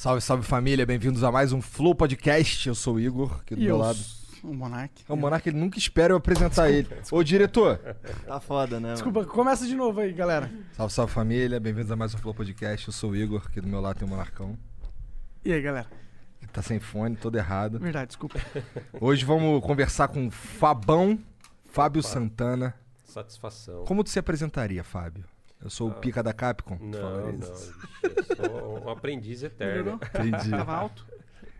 Salve, salve família, bem-vindos a mais um Flow Podcast. Eu sou o Igor, aqui do E meu eu, lado. o Monark. É o Monark, ele nunca espera eu apresentar ele. Ô, diretor. Tá foda, né? Desculpa, começa de novo aí, galera. Salve, salve família, bem-vindos a mais um Flow Podcast. Eu sou o Igor, aqui do meu lado tem o Monarcão. E aí, galera? Ele tá sem fone, todo errado. Verdade, desculpa. Hoje vamos conversar com o Fabão, Fábio Santana. Satisfação. Como tu se apresentaria, Fábio? Eu sou o pica da Capcom? Não, não. sou um aprendiz eterno. Entendi. Tava alto?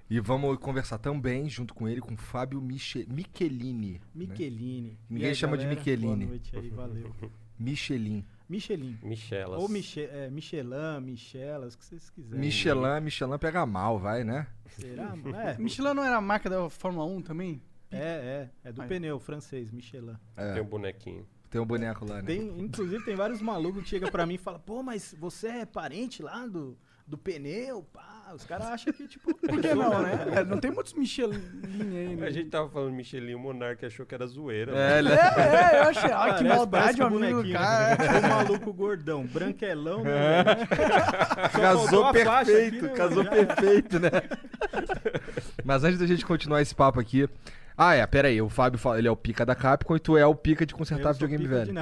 E vamos conversar também, junto com ele, com o Fábio Miche... Michelini. né? Michelini. Ninguém E aí, chama de galera? Michelini. Boa noite aí, valeu. Michelin. Michelin. Michelas. Ou Miche é, Michelin, Michelas, o que vocês quiserem. Michelin, Michelin pega mal, vai, né? Será? É, Michelin não era a marca da Fórmula 1 também? é, é, é do Aí. pneu francês, Michelin. É, Tem um bonequinho. Tem um boneco lá, né? Tem, inclusive, tem vários malucos que chegam pra mim e falam, pô, mas você é parente lá do, do pneu? Pá, os caras acham que, tipo... Por que não, né? É, não tem muitos Michelin aí, né? A gente tava falando Michelin, o Monark achou que era zoeira. É, né? ele- É, é, eu achei. Ai, que maldade, com amigo cara. né? Um maluco gordão, branquelão, né? Só Casou perfeito, aqui, né, casou já- perfeito, né? Mas antes da gente continuar esse papo aqui. Ah, é, pera aí, o Fábio fala, ele é o pica da Capcom e tu é o pica de consertar videogame velho.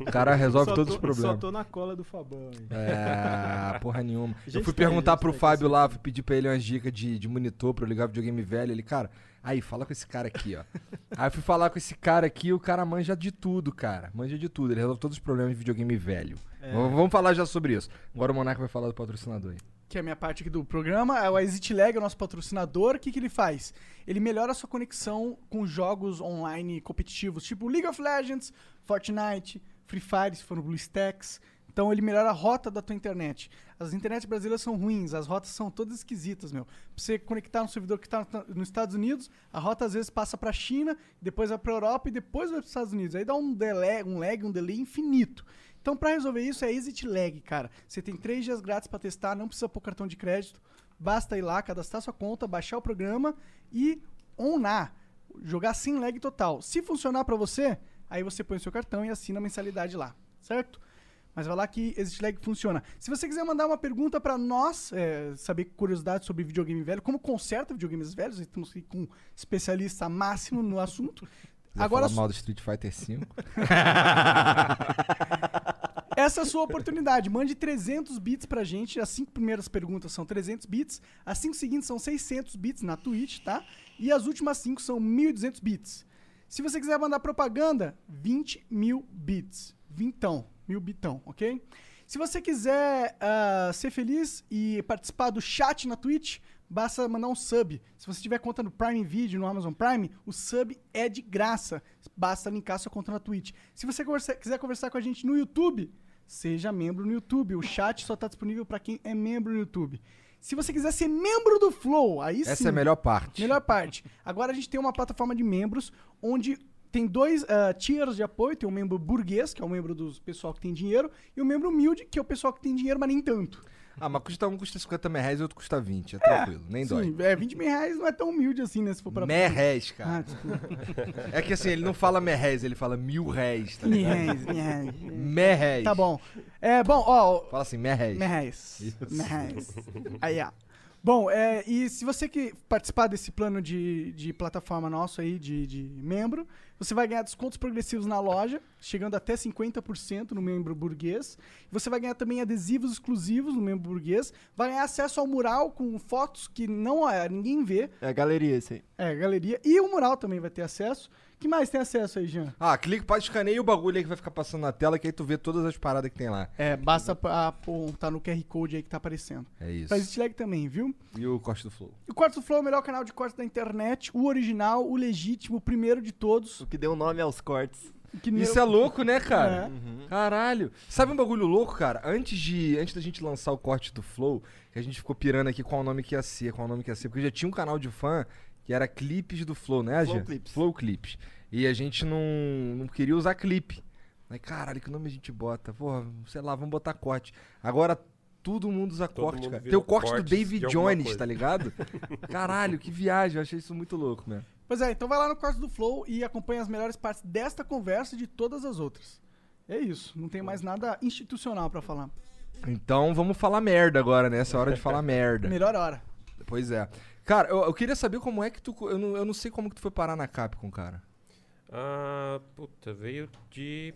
O cara resolve todos tô- os problemas. Só tô na cola do Fabão aí. É, porra nenhuma. Eu fui perguntar pro Fábio lá, fui pedir pra ele umas dicas de, de monitor pra eu ligar videogame velho. Ele, cara, aí, fala com esse cara aqui, ó. aí eu fui falar com esse cara aqui, o cara manja de tudo, cara. Manja de tudo. Ele resolve todos os problemas de videogame velho. É. Vamos vamos falar já sobre isso. Agora o Monarca vai falar do patrocinador aí. Que é a minha parte aqui do programa, é o ExitLag, é o nosso patrocinador. O que, que ele faz? Ele melhora a sua conexão com jogos online competitivos, tipo League of Legends, Fortnite, Free Fire, se for no BlueStacks. Então ele melhora a rota da tua internet. As internets brasileiras são ruins, as rotas são todas esquisitas, meu. Pra você conectar no servidor que tá nos Estados Unidos, a rota às vezes passa pra China, depois vai pra Europa e depois vai pros Estados Unidos. Aí dá um delay, um lag, um delay infinito. Então, pra resolver isso, é Exit Lag, cara. Você tem três dias grátis pra testar, não precisa pôr cartão de crédito. Basta ir lá, cadastrar sua conta, baixar o programa e onar. Jogar sem lag total. Se funcionar pra você, aí você põe o seu cartão e assina a mensalidade lá, certo? Mas vai lá que Exit Lag funciona. Se você quiser mandar uma pergunta pra nós, é, saber curiosidades sobre videogame velho, como conserta videogames velhos, estamos aqui com um especialista máximo no assunto. Agora, falar mal do Street Fighter V. Essa é a sua oportunidade. Mande 300 bits pra gente. As cinco primeiras perguntas são 300 bits. As cinco seguintes são 600 bits na Twitch, tá? E as últimas cinco são 1.200 bits. Se você quiser mandar propaganda, 20 mil bits. Vintão. Mil bitão, ok? Se você quiser ah, ser feliz e participar do chat na Twitch, basta mandar um sub. Se você tiver conta no Prime Video, no Amazon Prime, o sub é de graça. Basta linkar sua conta na Twitch. Se você conversa- quiser conversar com a gente no YouTube, seja membro no YouTube. O chat só está disponível para quem é membro no YouTube. Se você quiser ser membro do Flow, aí sim. Essa é a melhor parte. Melhor parte. Agora a gente tem uma plataforma de membros onde tem dois ah, tiers de apoio. Tem o membro burguês, que é o membro do pessoal que tem dinheiro, e o membro humilde, que é o pessoal que tem dinheiro, mas nem tanto. Ah, mas custa um custa 50 mil reais e outro custa 20. É tranquilo, nem dói. Sim, é, 20 mil reais não é tão humilde assim, né? Se for para Merréis, Ah, cara. desculpa. É que assim, ele não fala merréis, ele fala mil réis, tá Mil ligado? mil reais. Merréis. Tá bom. É, bom, ó, Fala assim. Mil reais. Isso. Mil reais. Aí, ó. Bom, é, e se você que participar desse plano de, de plataforma nosso aí, de, de membro, você vai ganhar descontos progressivos na loja, chegando até 50% no membro burguês. Você vai ganhar também adesivos exclusivos no membro burguês. Vai ganhar acesso ao mural com fotos que não é, ninguém vê. É a galeria aí. É, galeria. E o mural também vai ter acesso. Que mais tem acesso aí, Jean? Ah, clica, pode escaneia o bagulho aí que vai ficar passando na tela, que aí tu vê todas as paradas que tem lá. É, basta apontar no QR Code aí que tá aparecendo. É isso. Pra Exit Lag também, viu? E o corte do flow. O Quarto do Flow é o melhor canal de cortes da internet, o original, o legítimo, o primeiro de todos. O que deu nome aos cortes. Isso é louco, né, cara? É. Caralho. Sabe um bagulho louco, cara? Antes de antes da gente lançar o corte do Flow, que a gente ficou pirando aqui qual o nome que ia ser, qual o nome que ia ser, porque já tinha um canal de fã que era clipes do Flow, né, Flow? Clips. Flow Clips. E a gente não, não queria usar clipe. Aí, caralho, que nome a gente bota? Porra, sei lá, vamos botar corte. Agora todo mundo usa Todo corte, mundo cara. Tem o corte do David Jones, coisa. tá ligado? Caralho, que viagem, eu achei isso muito louco, mesmo. Pois é, então vai lá no corte do Flow e acompanha as melhores partes desta conversa e de todas as outras. É isso, não tem mais nada institucional pra falar. Então vamos falar merda agora, né? Essa é a hora de falar merda. Melhor hora. Pois é. Cara, eu, eu queria saber como é que tu. Eu não, eu não sei como que tu foi parar na Capcom, cara. Ah, puta, veio de.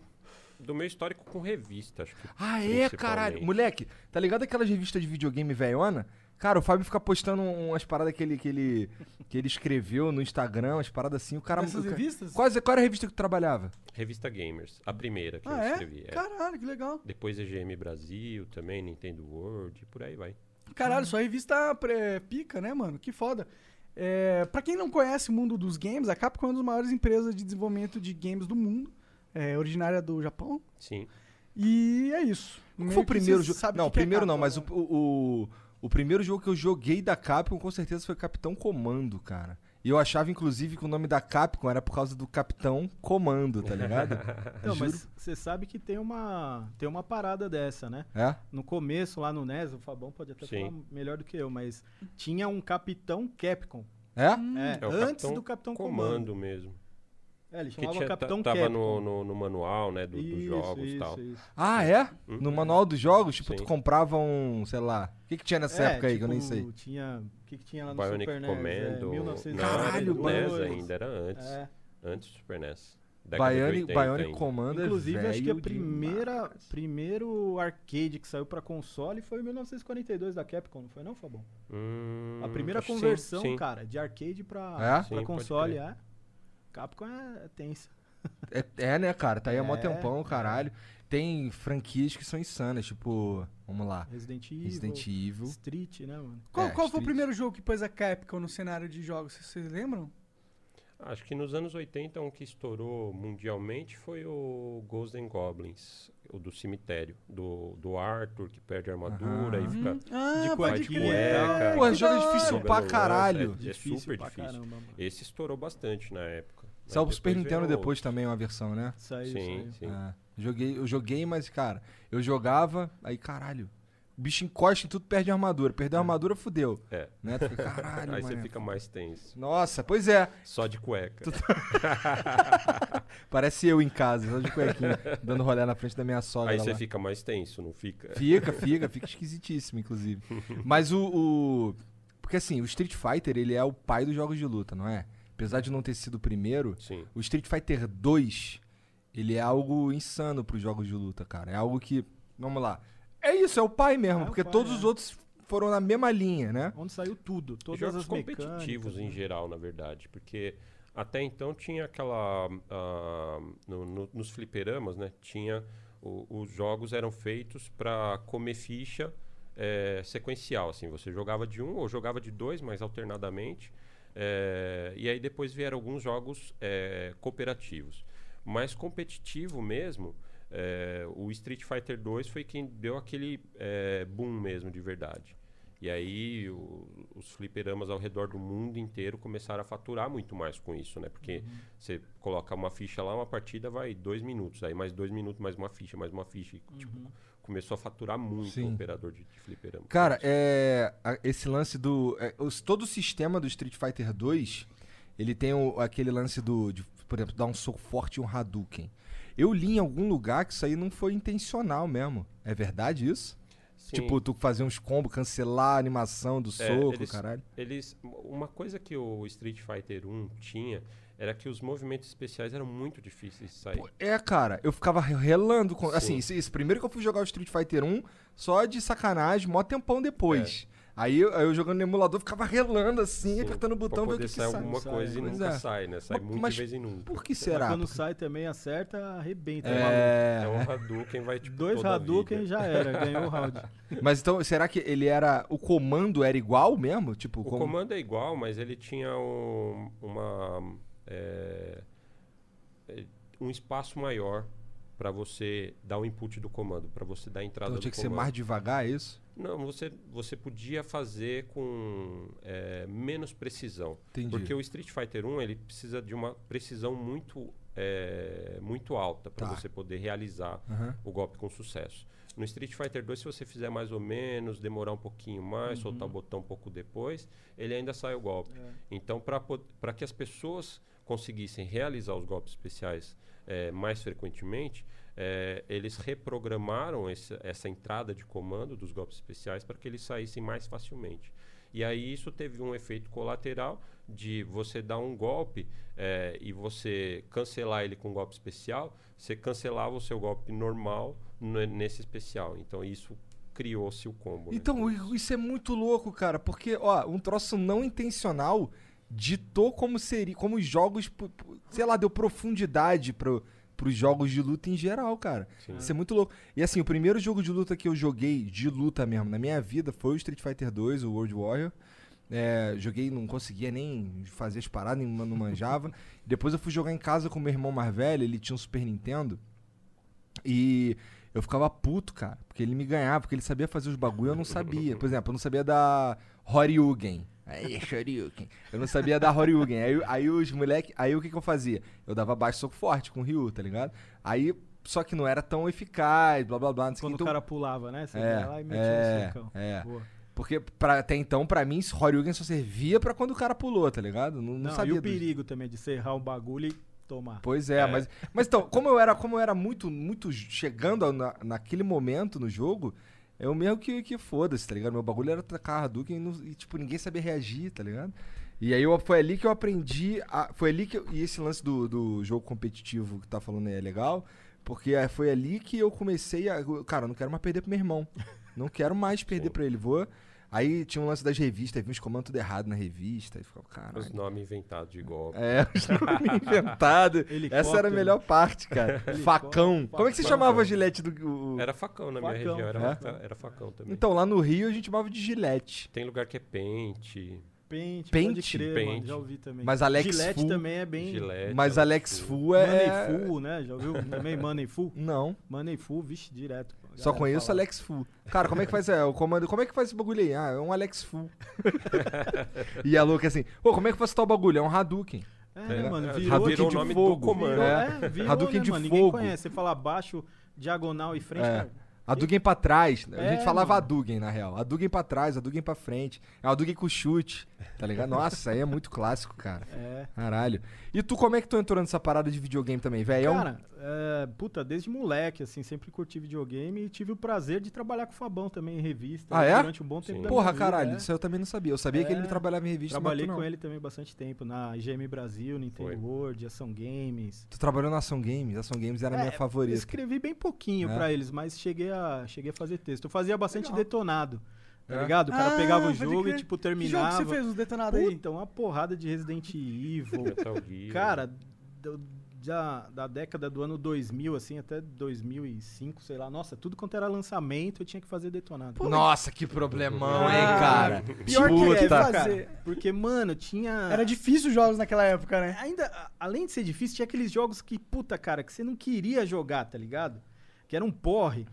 Do meu histórico com revista, acho que. Ah, é, caralho. Moleque, tá ligado aquelas revistas de videogame velhona? Cara, o Fábio fica postando umas paradas que ele, que ele, que ele escreveu no Instagram, umas paradas assim. O cara. Cara- revistas? Qual, qual era a revista que tu trabalhava? Revista Gamers, a primeira que Ah, eu é? escrevi. é. Caralho, que legal. Depois EGM Brasil também, Nintendo World, e por aí vai. Caralho, sua revista pré- pica, né, mano? Que foda. É, pra quem não conhece o mundo dos games, a Capcom é uma das maiores empresas de desenvolvimento de games do mundo. É originária do Japão. Sim. E é isso. Qual foi o primeiro jogo? Não, o é primeiro não, Capcom, mas o, né? o, o, o primeiro jogo que eu joguei da Capcom com certeza foi Capitão Comando, cara. E eu achava, inclusive, que o nome da Capcom era por causa do Capitão Comando, tá ligado? Não, Juro. mas você sabe que tem uma, tem uma parada dessa, né? É? No começo, lá no NES, o Fabão pode até Sim. falar melhor do que eu, mas tinha um Capitão Capcom. É? É, É o antes Capitão do Capitão Comando. Comando mesmo. É, ele Que chamava tinha, Capitão tava no, no, no manual, né, do- dos Isso, jogos e tal. isso. Ah, é? Hum. No manual dos jogos, tipo, tu Sim. comprava um, sei lá. O que, que tinha nessa É, época aí que eu nem tipo, sei? Tinha, o que, que tinha lá no Bionic Super NES? Commando. É, 1992. Caralho, não, NES Bionic. ainda era antes. É. Antes do Super NES. Bionic, 80 Bionic ainda. Comando Inclusive, é acho que a primeira, demais. primeiro arcade que saiu pra console foi em 1942 da Capcom, não foi não, Fabão? Hum, A primeira que sim, conversão, sim. cara, de arcade pra, É? pra Sim, pode console, é. Capcom é, é tensa. É, é, né, cara? Tá aí há mó É, tempão, é. caralho. Tem franquias que são insanas, tipo, vamos lá. Resident Evil, Resident Evil. Street, né, mano? Qual, É, qual foi o primeiro jogo que pôs a Capcom no cenário de jogos? Vocês- lembram? Acho que nos anos 80, um que estourou mundialmente foi o Ghosts and Goblins, o do cemitério, do, do Arthur, que perde a armadura e fica Ah, De pode crer. cueca. Pô, que jogo é difícil pra caralho. É, é super pra difícil. caramba. Esse estourou bastante na época. Saiu pro Super Nintendo depois outros. também uma versão, né? Saiu, Sim, sim. É. Joguei, eu joguei, mas, cara, eu jogava, aí, caralho. O bicho encosta em tudo, perde a armadura. Perdeu a armadura, fudeu. É. Né? Tu fica, caralho, Aí você fica mais tenso. Nossa, pois é. Só de cueca. Parece eu em casa, só de cuequinha, dando rolé na frente da minha sogra Aí você lá. fica mais tenso, não fica? Fica, fica, fica esquisitíssimo, inclusive. Mas o, o- Porque assim, o Street Fighter, ele é o pai dos jogos de luta, não é? Apesar de não ter sido o primeiro, Sim. o Street Fighter 2, ele é algo insano pros jogos de luta, cara. É algo que. Vamos lá. É isso, é o pai mesmo, É porque pai, todos é. os outros foram na mesma linha, né? Onde saiu tudo, todas jogos as mecânicas. competitivos em né? geral, na verdade, porque até então tinha aquela ah, no- no- nos fliperamas, né? Tinha o- os jogos eram feitos para comer ficha eh, sequencial, assim. Você jogava de um ou jogava de dois, mas alternadamente. Eh, e aí depois vieram alguns jogos eh, cooperativos, mas competitivo mesmo. eh, o Street Fighter 2 foi quem deu aquele boom mesmo de verdade. E aí o- os fliperamas ao redor do mundo inteiro começaram a faturar muito mais com isso, né? Porque você coloca uma ficha lá, uma partida vai dois minutos, aí mais dois minutos, mais uma ficha, mais uma ficha. e, tipo, começou a faturar muito Sim. o operador de, de fliperama. Cara, é, a- esse lance do. é, os- todo o sistema do Street Fighter 2, ele tem o- aquele lance do. de, por exemplo, dar um soco forte e um Hadouken. Eu li em algum lugar que isso aí não foi intencional mesmo. É verdade isso? Sim. Tipo, tu fazer uns combos, cancelar a animação do É, soco, eles- caralho. Eles, uma coisa que o Street Fighter 1 tinha era que os movimentos especiais eram muito difíceis de sair. Pô, É, cara, eu ficava relando com. Sim. Assim, esse, esse primeiro que eu fui jogar o Street Fighter 1, só de sacanagem, mó tempão depois. Aí, eu, aí eu jogando no emulador, ficava relando assim, Sim, apertando o botão, pra ver o que, que sai. alguma sai, coisa e pois nunca é. sai, né? Sai Mas- muito mas de vez em nunca. Por que Mas será? quando sai também acerta, arrebenta. maluco. É, É um Hadouken, vai tipo Dois Hadouken já era, ganhou o round. Mas então, será que ele era. O comando era igual mesmo? Tipo, O como- comando é igual, mas ele tinha um- uma. É, é, um espaço maior para você dar o input do comando, para você dar a entrada Então do tinha que ser mais devagar, é isso? Não, você, você podia fazer com é, menos precisão. Entendi. Porque o Street Fighter 1 ele precisa de uma precisão muito, é, muito alta para Tá. você poder realizar Aham. o golpe com sucesso. No Street Fighter 2, se você fizer mais ou menos, demorar um pouquinho mais, soltar o botão um pouco depois, ele ainda sai o golpe. Então, para que as pessoas conseguissem realizar os golpes especiais eh, mais frequentemente, eh, eles reprogramaram esse- essa entrada de comando dos golpes especiais para que eles saíssem mais facilmente. E aí isso teve um efeito colateral de você dar um golpe eh, e você cancelar ele com um golpe especial, você cancelava o seu golpe normal ne- nesse especial. Então isso criou-se o combo. né? Então, i- isso é muito louco, cara, porque, ó, um troço não intencional ditou como seria, como os jogos, sei lá, deu profundidade pro, pros jogos de luta em geral, cara. Sim. Isso é muito louco. E assim, o primeiro jogo de luta que eu joguei, de luta mesmo, na minha vida, foi o Street Fighter 2, o World Warrior. É, joguei, não conseguia nem fazer as paradas, nem- não manjava. Depois eu fui jogar em casa com meu irmão mais velho, ele tinha um Super Nintendo. E eu ficava puto, cara, porque ele me ganhava, porque ele sabia fazer os bagulho eu não sabia. Por exemplo, eu não sabia da Horyugen. Aí, Shoryuken. Eu não sabia da Horyugen. Aí, aí os moleque, aí o que que eu fazia? Eu dava baixo soco forte com o Ryu, tá ligado? Aí, só que não era tão eficaz, blá blá blá. Não sei Quando que. o Então, cara pulava, né? Você É, ia lá e metia é, um socão. é. Boa. porque pra, até então, pra mim, Horyugen só servia pra quando o cara pulou, tá ligado? Não, não, Não, sabia e o dos- perigo também de você errar um bagulho e tomar. Pois é, Mas, mas então, como eu era, como eu era muito, muito chegando na, naquele momento no jogo, eu mesmo que, que foda-se, tá ligado? Meu bagulho era tacar Hadouken e, não- e, tipo, ninguém sabia reagir, tá ligado? E aí eu, foi ali que eu aprendi, a- foi ali que eu- e esse lance do, do jogo competitivo que tá falando aí é legal, porque é, foi ali que eu comecei a, cara, eu não quero mais perder pro meu irmão, não quero mais perder pra ele, vou... Aí tinha um lance das revistas, vi uns comandos tudo errado na revista, e ficava, caralho. Os nomes inventados de golpe. É, os nomes inventados. Essa era a melhor parte, cara. Facão. Como é que você Facão. chamava a gilete do. o- Era facão na minha Facão. região, era, É? era facão também. Então, lá no Rio a gente chamava de gilete. Tem lugar que é pente, Pente, Pente? pode crer, mano, Pente. já ouvi também. Mas Alex Gillette Fu- também é bem... gilete. Mas Alex Fu. Fu é. Money Full, né? Já ouviu também Money Full? Não, Money Full, vixe, direto. Só conheço fala. Alex Fu. Cara, como é que faz é, o comando? Como é que faz esse bagulho aí? Ah, é um Alex Fu. e a louca assim, pô, como é que faz tal bagulho? É um Hadouken. É, É, mano, é, virou, Hadouken virou o de nome fogo. do comando. virou, É. é, virou, Hadouken né, de mano? Ninguém fogo. conhece. Você fala baixo, diagonal e frente, É. cara. Hadouken pra trás. A É, gente falava mano. Hadouken, na real. Hadouken pra trás, Hadouken pra frente. É o Hadouken com chute, tá ligado? Nossa, aí é muito clássico, cara. É. Caralho. E tu, como é que tu entrou nessa parada de videogame também, velho? Cara, é, puta, desde moleque, assim, sempre curti videogame e tive o prazer de trabalhar com o Fabão também em revista. Ah, é? Durante um bom tempo Sim. Porra, minha vida, caralho, é. isso aí eu também não sabia. Eu sabia que ele É. trabalhava em revista, Trabalhei mas tu com ele também bastante tempo, na IGM Brasil, Nintendo Foi. World, Ação Games. Tu trabalhou na Ação Games, a Ação Games era a minha É, favorita. Escrevi bem pouquinho É? pra eles, mas cheguei a, cheguei a fazer texto. Eu fazia bastante Legal. detonado, tá É? ligado? O cara Ah, pegava o jogo crer. e, tipo, Que jogo que terminava. você fez os detonados aí? Puta, uma porrada de Resident Evil. Cara, do- já da década do ano 2000, assim, até 2005, sei lá. Nossa, tudo quanto era lançamento, eu tinha que fazer detonado. Nossa, que problemão, hein, Ah, cara. Pior que é, Puta. fazer. Porque, mano, tinha... Era difícil os jogos naquela época, né? Ainda, além de ser difícil, tinha aqueles jogos que, puta, cara, que você não queria jogar, tá ligado? Que era um porre.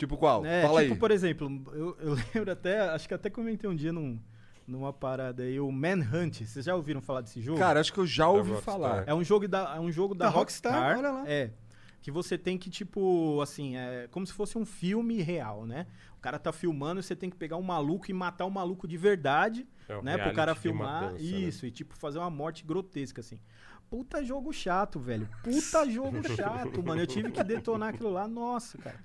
Tipo qual? né? Fala tipo, aí. por exemplo, eu, eu lembro até, acho que até comentei um dia num, numa parada aí, o Manhunt. Vocês já ouviram falar desse jogo? Cara, acho que eu já ouvi Rockstar. falar. É um jogo da, é um jogo da, Da Rockstar, Rockstar. olha lá. É. Que você tem que, tipo, assim, é como se fosse um filme real, né? O cara tá filmando, você tem que pegar um maluco e matar um maluco de verdade, É né? Pro cara filmar. matança, né? isso, e tipo, fazer uma morte grotesca, assim. Puta jogo chato, velho. Puta jogo chato, mano. Eu tive que detonar aquilo lá, nossa, cara.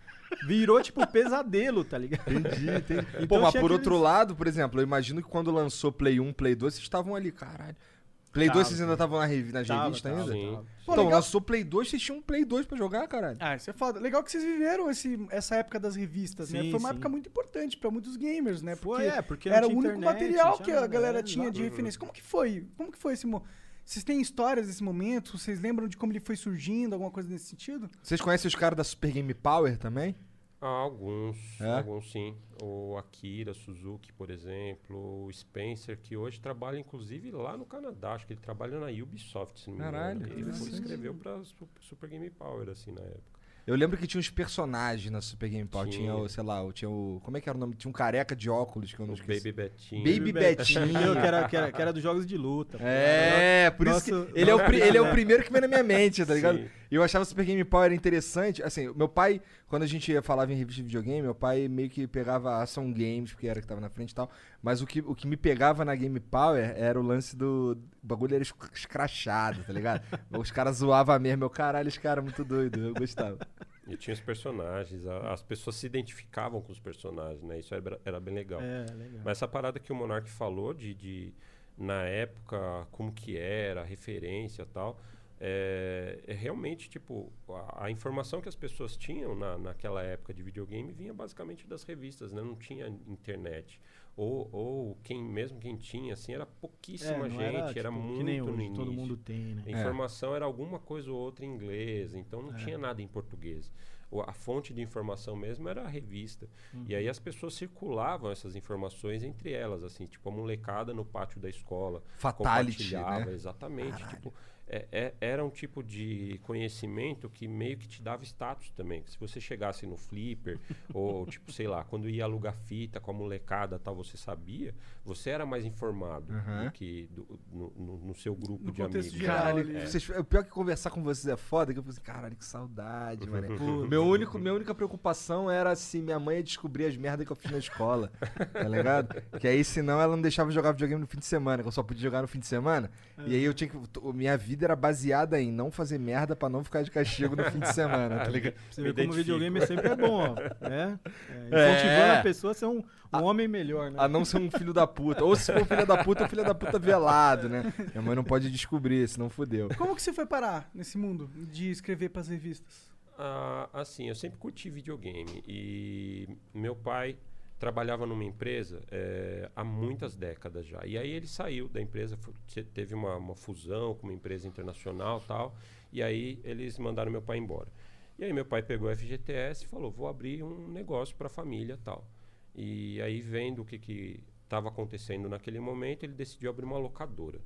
Virou, tipo, pesadelo, tá ligado? Entendi, entendi. Então Pô, mas por aqueles- outro lado, por exemplo, eu imagino que quando lançou Play 1, Play 2, vocês estavam ali, caralho. Play 2 Tava, vocês ainda estavam na, revi na Tava, revista tava, ainda? Sim. Pô, então, legal. lançou Play 2, vocês tinham um Play 2 pra jogar, caralho. Ah, isso é foda. Legal que vocês viveram esse, essa época das revistas, né? Sim, Foi uma sim. época muito importante pra muitos gamers, né? Porque Foi, é, porque era o único internet, material que a galera tinha de referência. Como que foi? Como que foi esse mo... Vocês têm histórias desse momento? Vocês lembram de como ele foi surgindo, alguma coisa nesse sentido? Vocês conhecem os caras da Super Game Power também? Ah, alguns, É? alguns sim. O Akira Suzuki, por exemplo, o Spencer, que hoje trabalha inclusive lá no Canadá, acho que ele trabalha na Ubisoft, se não me Caralho, engano. Ele foi, escreveu pra Su- Super Game Power, assim, na época. Eu lembro que tinha uns personagens na Super Game Power. Tinha, Tinha. o, sei lá, o- tinha o. Como é que era o nome? Tinha um careca de óculos que eu não O esqueci. Baby Betinho. Baby Betinho. que era, que, era, que era dos jogos de luta. É, por isso Nosso- que ele é, o, ele é o primeiro que vem na minha mente, tá ligado? Sim. E eu achava Super Game Power interessante. Assim, meu pai, quando a gente falava em revista de videogame, meu pai meio que pegava ação games, porque era que tava na frente e tal. Mas o que, o que me pegava na Game Power era o lance do. O bagulho era esc- escrachado, tá ligado? Os caras zoavam mesmo. Meu caralho, esse cara é muito doido. Eu gostava. E tinha os personagens, a- as pessoas se identificavam com os personagens, né? Isso era, era bem legal. É, legal. Mas essa parada que o Monark falou de, de na época como que era, a referência e tal, é, é realmente tipo a, a informação que as pessoas tinham na, naquela época de videogame vinha basicamente das revistas, né? Não tinha internet. Ou, ou quem mesmo quem tinha assim era pouquíssima É, gente, era, tipo, muito que nem no hoje, início. todo mundo tem, né? A informação era alguma coisa ou outra em inglês, então não tinha nada em português. O- A fonte de informação mesmo era a revista. E aí as pessoas circulavam essas informações entre elas, assim, tipo a molecada no pátio da escola. Fatality, compartilhava, né? Exatamente. Tipo, é- é- era um tipo de conhecimento que meio que te dava status também. que Se você chegasse no flipper, ou tipo, sei lá, quando ia alugar fita com a molecada tal, você sabia, você era mais informado Aham. do que do- no, no- no seu grupo No de amigos. Caralho, ali. vocês- o pior que conversar com vocês é foda, que eu falei assim, caralho, que saudade, mano. meu único, minha única preocupação era se minha mãe ia descobrir as merdas que eu fiz na escola, tá ligado? Que aí, senão, ela não deixava eu jogar videogame no fim de semana, que eu só podia jogar no fim de semana. E aí eu tinha que. Minha vida era baseada em não fazer merda pra não ficar de castigo no fim de semana, tá ligado? Você vê como videogame sempre é bom, ó. né? É, É. incentivando a pessoa a ser um, um homem melhor, né? A não ser um filho da puta. Ou se for um filho da puta, um filho da puta velado, né? Minha mãe não pode descobrir, senão fudeu. Como que você foi parar nesse mundo de escrever pras revistas? Ah, assim, eu sempre curti videogame e meu pai trabalhava numa empresa eh, há muitas décadas já. E aí ele saiu da empresa, teve uma, uma fusão com uma empresa internacional tal, e aí eles mandaram meu pai embora. E aí meu pai pegou o FGTS e falou, vou abrir um negócio para a família tal. E aí vendo o que estava acontecendo naquele momento, ele decidiu abrir uma locadora.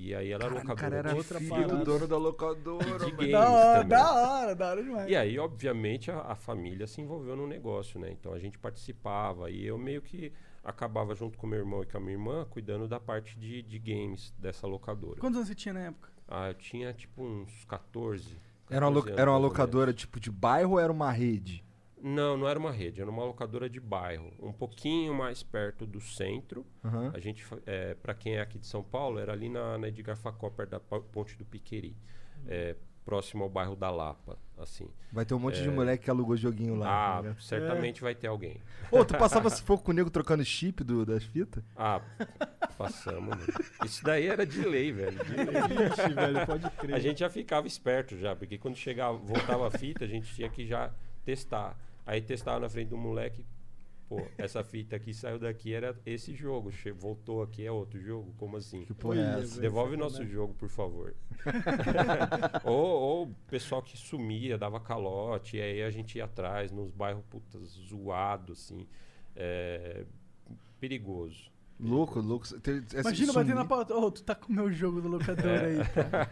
E aí ela locadora cara era outra filho parada. do dono da locadora, de games Da hora, também. da hora, da hora demais. E aí, obviamente, a, a família se envolveu no negócio, né? Então a gente participava e eu meio que acabava junto com meu irmão e com a minha irmã cuidando da parte de, de games dessa locadora. Quantos anos você tinha na época? Ah, eu tinha tipo uns 14. Era uma, 14 anos, era uma locadora tipo de bairro ou era uma rede? Não, não era uma rede, era uma locadora de bairro, um pouquinho mais perto do centro. Aham. A gente, é, para quem é aqui de São Paulo, era ali na, na Edgar Facó, perto da po- Ponte do Piqueri, é, próximo ao bairro da Lapa, assim. Vai ter um monte de moleque que alugou joguinho lá. Ah, ligado? certamente vai ter alguém. Ô, tu passava se for com o nego trocando chip do, das fitas? Ah, passamos. né? Isso daí era de lei, velho. de lei. Ixi, velho, pode crer. A gente já ficava esperto já, porque quando chegava, voltava a fita, a gente tinha que já testar. Aí testava na frente do moleque, pô, essa fita aqui saiu daqui, era esse jogo. Che- Voltou aqui, é outro jogo? Como assim? Que porra é essa? Devolve o nosso jogo, por favor. ou, o pessoal que sumia, dava calote, e aí a gente ia atrás, nos bairros putas zoados, assim. É, perigoso. Louco, louco. Te- assim, Imagina sumir- bater na pauta. Ô, tu tá com o meu jogo do locador É. aí, cara.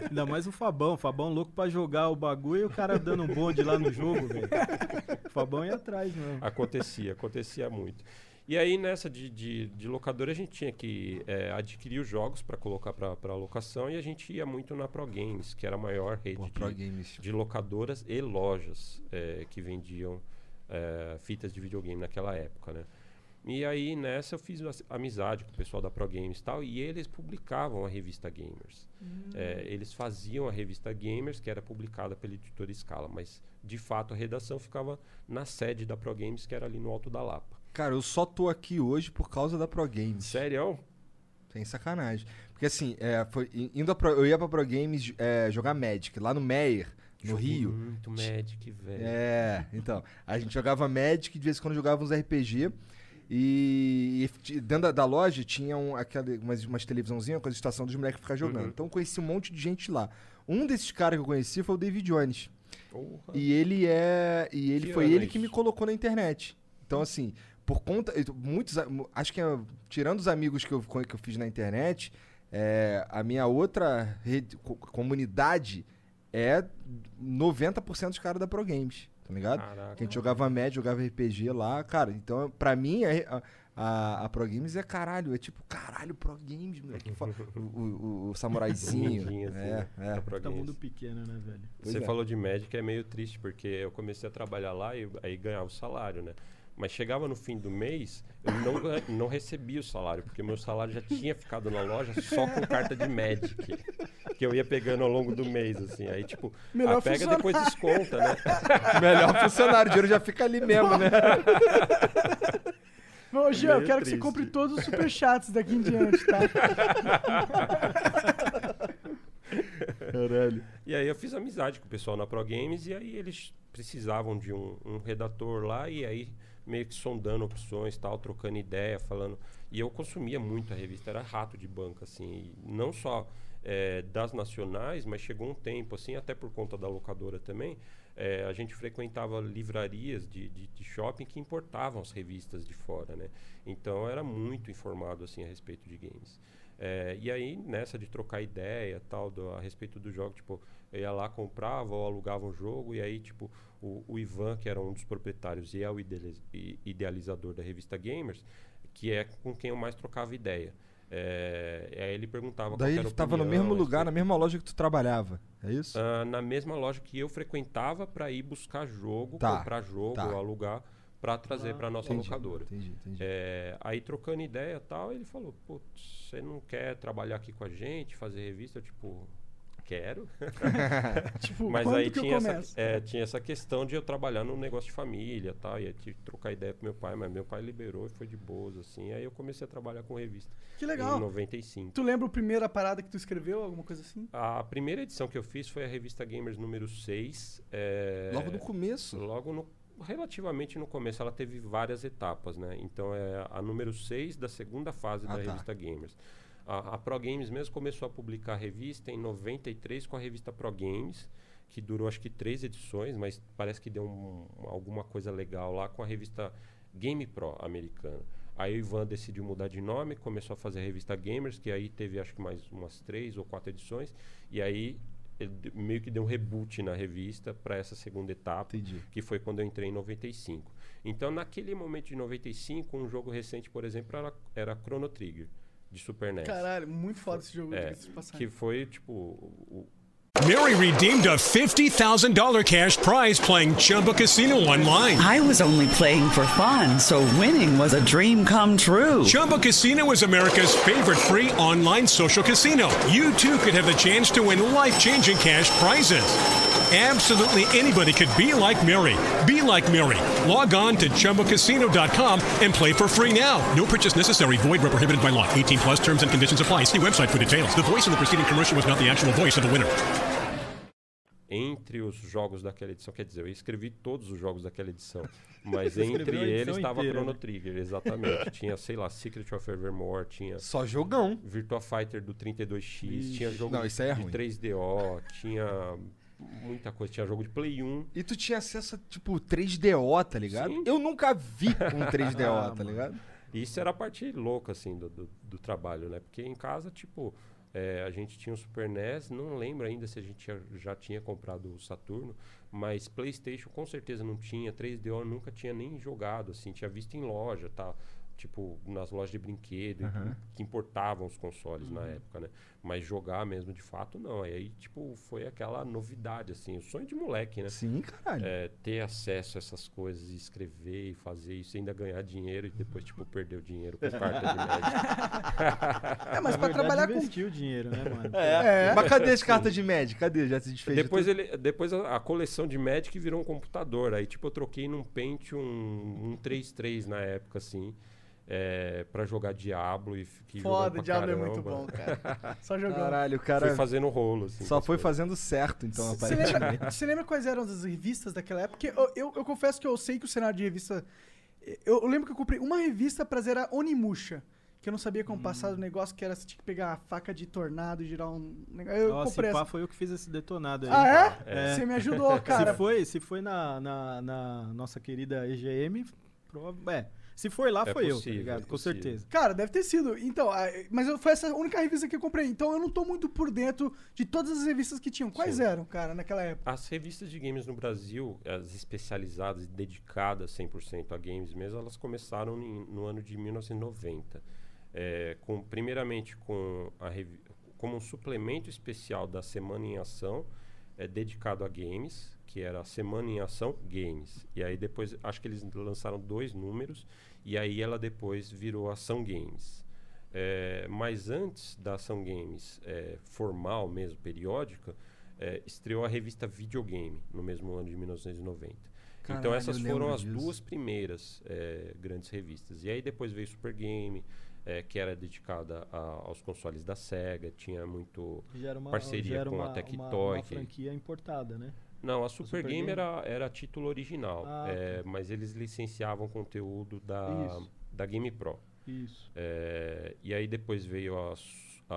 Ainda mais o Fabão. O Fabão louco pra jogar o bagulho e o cara dando um bonde lá no jogo, velho. O Fabão ia atrás, não. Acontecia, acontecia muito. E aí, nessa de, de, de locadora, a gente tinha que é, adquirir os jogos para colocar para locação e a gente ia muito na Pro Games, que era a maior rede Pô, de, de locadoras e lojas é, que vendiam é, fitas de videogame naquela época, né? E aí, nessa, eu fiz amizade com o pessoal da Pro Games e tal, e eles publicavam a revista Gamers. É, eles faziam a revista Gamers, que era publicada pela editora Scala, mas, de fato, a redação ficava na sede da Pro Games, que era ali no Alto da Lapa. Cara, eu só tô aqui hoje por causa da Pro Games. Sério? Sem sacanagem. Porque assim, é, foi, indo a Pro- eu ia pra Pro Games é, jogar Magic, lá no Meyer, no Joguei Rio. Muito Magic, velho. É, então. A gente jogava Magic, de vez em quando jogava uns RPG. E, e dentro da, da loja tinha um, aquela, umas, umas televisãozinhas com a estação dos moleques ficar jogando. Uhum. Então eu conheci um monte de gente lá. Um desses caras que eu conheci foi o David Jones. Porra. E ele é. E ele Que foi ele que me colocou na internet. Então, assim, por conta. Muitos. Acho que é, tirando os amigos que eu, que eu fiz na internet, é, a minha outra rede, co- comunidade é 90% dos caras da Pro Games, tá ligado? Caraca. Que a gente jogava médio, jogava RPG lá, cara. Então, pra mim, a, a, a Pro Games é caralho. É tipo, caralho, Pro Games, moleque. O, o, o, samuraizinho. Assim, é, né? é. Da Pro Tá mundo pequeno, né, velho? Pois Você é. falou de Magic, é meio triste, porque eu comecei a trabalhar lá e aí ganhava o salário, né? Mas chegava no fim do mês, eu não, não recebia o salário, porque meu salário já tinha ficado na loja só com carta de Magic, que eu ia pegando ao longo do mês, assim. Aí, tipo, Melhor ah, pega e depois desconta, né? Melhor funcionário, o dinheiro já fica ali mesmo, né? Ô, Jean, eu quero que você triste. compre todos os superchats daqui em diante, tá? Caralho. E aí eu fiz amizade com o pessoal na Pro Games e aí eles precisavam de um, um redator lá e aí meio que sondando opções, tal, trocando ideia, falando. E eu consumia muito a revista, era rato de banca, assim, não só eh, das nacionais, mas chegou um tempo, assim, até por conta da locadora também, eh, a gente frequentava livrarias de, de, de shopping que importavam as revistas de fora, né? Então era muito informado, assim, a respeito de games. É, e aí, nessa de trocar ideia tal, do, a respeito do jogo, tipo, eu ia lá, comprava ou alugava um jogo, e aí, tipo, o, o Ivan, que era um dos proprietários e é o idealizador da revista Gamers, que é com quem eu mais trocava ideia. É, e aí ele perguntava qual Daí ele a tava no mesmo lugar, na mesma loja que tu trabalhava. É isso? Ah, na mesma loja que eu frequentava para ir buscar jogo, Tá, comprar jogo, tá. alugar, para trazer para nossa Entendi, locadora. Entendi, entendi. É, aí trocando ideia e tal, ele falou, putz, você não quer trabalhar aqui com a gente, fazer revista? Eu, tipo, quero. Tipo, Mas aí que eu tinha essa, é, tinha essa questão de eu trabalhar num negócio de família e tal, e aí tive que trocar ideia com meu pai, mas meu pai liberou e foi de boas, assim. Aí eu comecei a trabalhar com revista Que em legal. 95. Tu lembra a primeira parada que tu escreveu, alguma coisa assim? A primeira edição que eu fiz foi a revista Gamers número 6. é, Logo no começo. Logo no, relativamente no começo, ela teve várias etapas, né? Então é a número 6 da segunda fase Ah, da tá. revista Gamers. A, a Pro Games mesmo começou a publicar a revista em 93 com a revista Pro Games, que durou acho que três edições, mas parece que deu um- alguma coisa legal lá com a revista Game Pro americana. Aí o Ivan decidiu mudar de nome, começou a fazer a revista Gamers, que aí teve acho que mais umas três ou quatro edições, e aí ele meio que deu um reboot na revista para essa segunda etapa Entendi. que foi quando eu entrei em 95. Então, naquele momento de 95, um jogo recente, por exemplo, era, era Chrono Trigger, de Super NES. Caralho, muito foda esse jogo. É, diga-se de passagem. que foi, tipo, o, Mary redeemed a $50,000 cash prize playing Chumba Casino online. I was only playing for fun, so winning was a dream come true. Chumba Casino is America's favorite free online social casino. You too could have the chance to win life changing cash prizes. Absolutely anybody could be like Mary. Be like Mary. Log on to ChumbaCasino.com and play for free now. No purchase necessary. Void where prohibited by law. 18 plus terms and conditions apply. See website for details. The voice in the preceding commercial was not the actual voice of the winner. entre os jogos daquela edição, quer dizer, eu escrevi todos os jogos daquela edição, mas entre eles estava Chrono né? Trigger, exatamente. tinha, sei lá, Secret of Evermore, tinha Só jogão. Virtua Fighter do 32X, tinha jogo Não, isso aí é de ruim. 3DO, tinha muita coisa, tinha jogo de Play 1. E tu tinha acesso a, tipo, 3DO, tá ligado? Sim. Eu nunca vi um 3DO, Ah, tá mano. ligado? Isso era a parte louca, assim, do, do, do trabalho, né? Porque em casa, tipo, é, a gente tinha o Super NES, não lembro ainda se a gente já, já tinha comprado o Saturno, mas PlayStation com certeza não tinha, 3DO eu nunca tinha nem jogado, assim, tinha visto em loja, tá? Tipo, nas lojas de brinquedo, que importavam os consoles na época, né? Mas jogar mesmo de fato, não. E aí, tipo, foi aquela novidade, assim, o sonho de moleque, né? Sim, caralho. É, ter acesso a essas coisas, escrever e fazer isso, e ainda ganhar dinheiro e depois, tipo, perder o dinheiro com carta de médico. É, mas pra verdade, trabalhar com. investiu o dinheiro, né, mano? É. Mas cadê as cartas de médico? Cadê? Já se desfez de depois tudo? ele, depois a, a coleção de Magic virou um computador. Aí, tipo, eu troquei num Pentium um 3.3 na época, assim, é, pra jogar Diablo e jogando Foda, Diablo é caramba. muito bom, cara. Só jogando. Caralho, o cara fazendo rolo, assim. só foi coisas. fazendo certo, então, Você aparentemente. lembra, você lembra quais eram as revistas daquela época? Porque eu, eu, eu confesso que eu sei que o cenário de revista. Eu, eu lembro que eu comprei uma revista pra zerar Onimusha, Que eu não sabia como passar do negócio, que era você tinha que pegar a faca de tornado e girar um negócio. Eu Nossa, comprei essa. foi eu que fiz esse detonado aí. Ah, é? Você me ajudou, cara. Se foi, se foi na, na, na nossa querida EGM, prova- é. Se foi lá, É foi eu, possível, tá ligado? é Com certeza. Cara, deve ter sido. Então, mas eu- foi essa a única revista que eu comprei. Então eu não tô muito por dentro de todas as revistas que tinham. Quais Sim. eram, cara, naquela época? As revistas de games no Brasil, as especializadas e dedicadas 100% a games mesmo, elas começaram em- no ano de 1990. É, com, primeiramente com a como um suplemento especial da Semana em Ação, é, dedicado a games, que era a Semana em Ação Games. E aí depois, acho que eles lançaram dois números, e aí ela depois virou Ação Games. É, mas antes da Ação Games é, formal mesmo, periódica, é, estreou a revista Videogame no mesmo ano de 1990. então Caralho, essas eu foram as disso. duas primeiras grandes revistas. E aí depois veio Super Game, é, que era dedicada a- aos consoles da Sega, tinha muito... Uma, Parceria com a uma, Tectoy, Uma, que- franquia importada, né? Não, a Super, Super Game, Game? Era, era título original, Ah, é, mas eles licenciavam conteúdo da, Isso. da Game Pro. Isso. É, e aí depois veio a,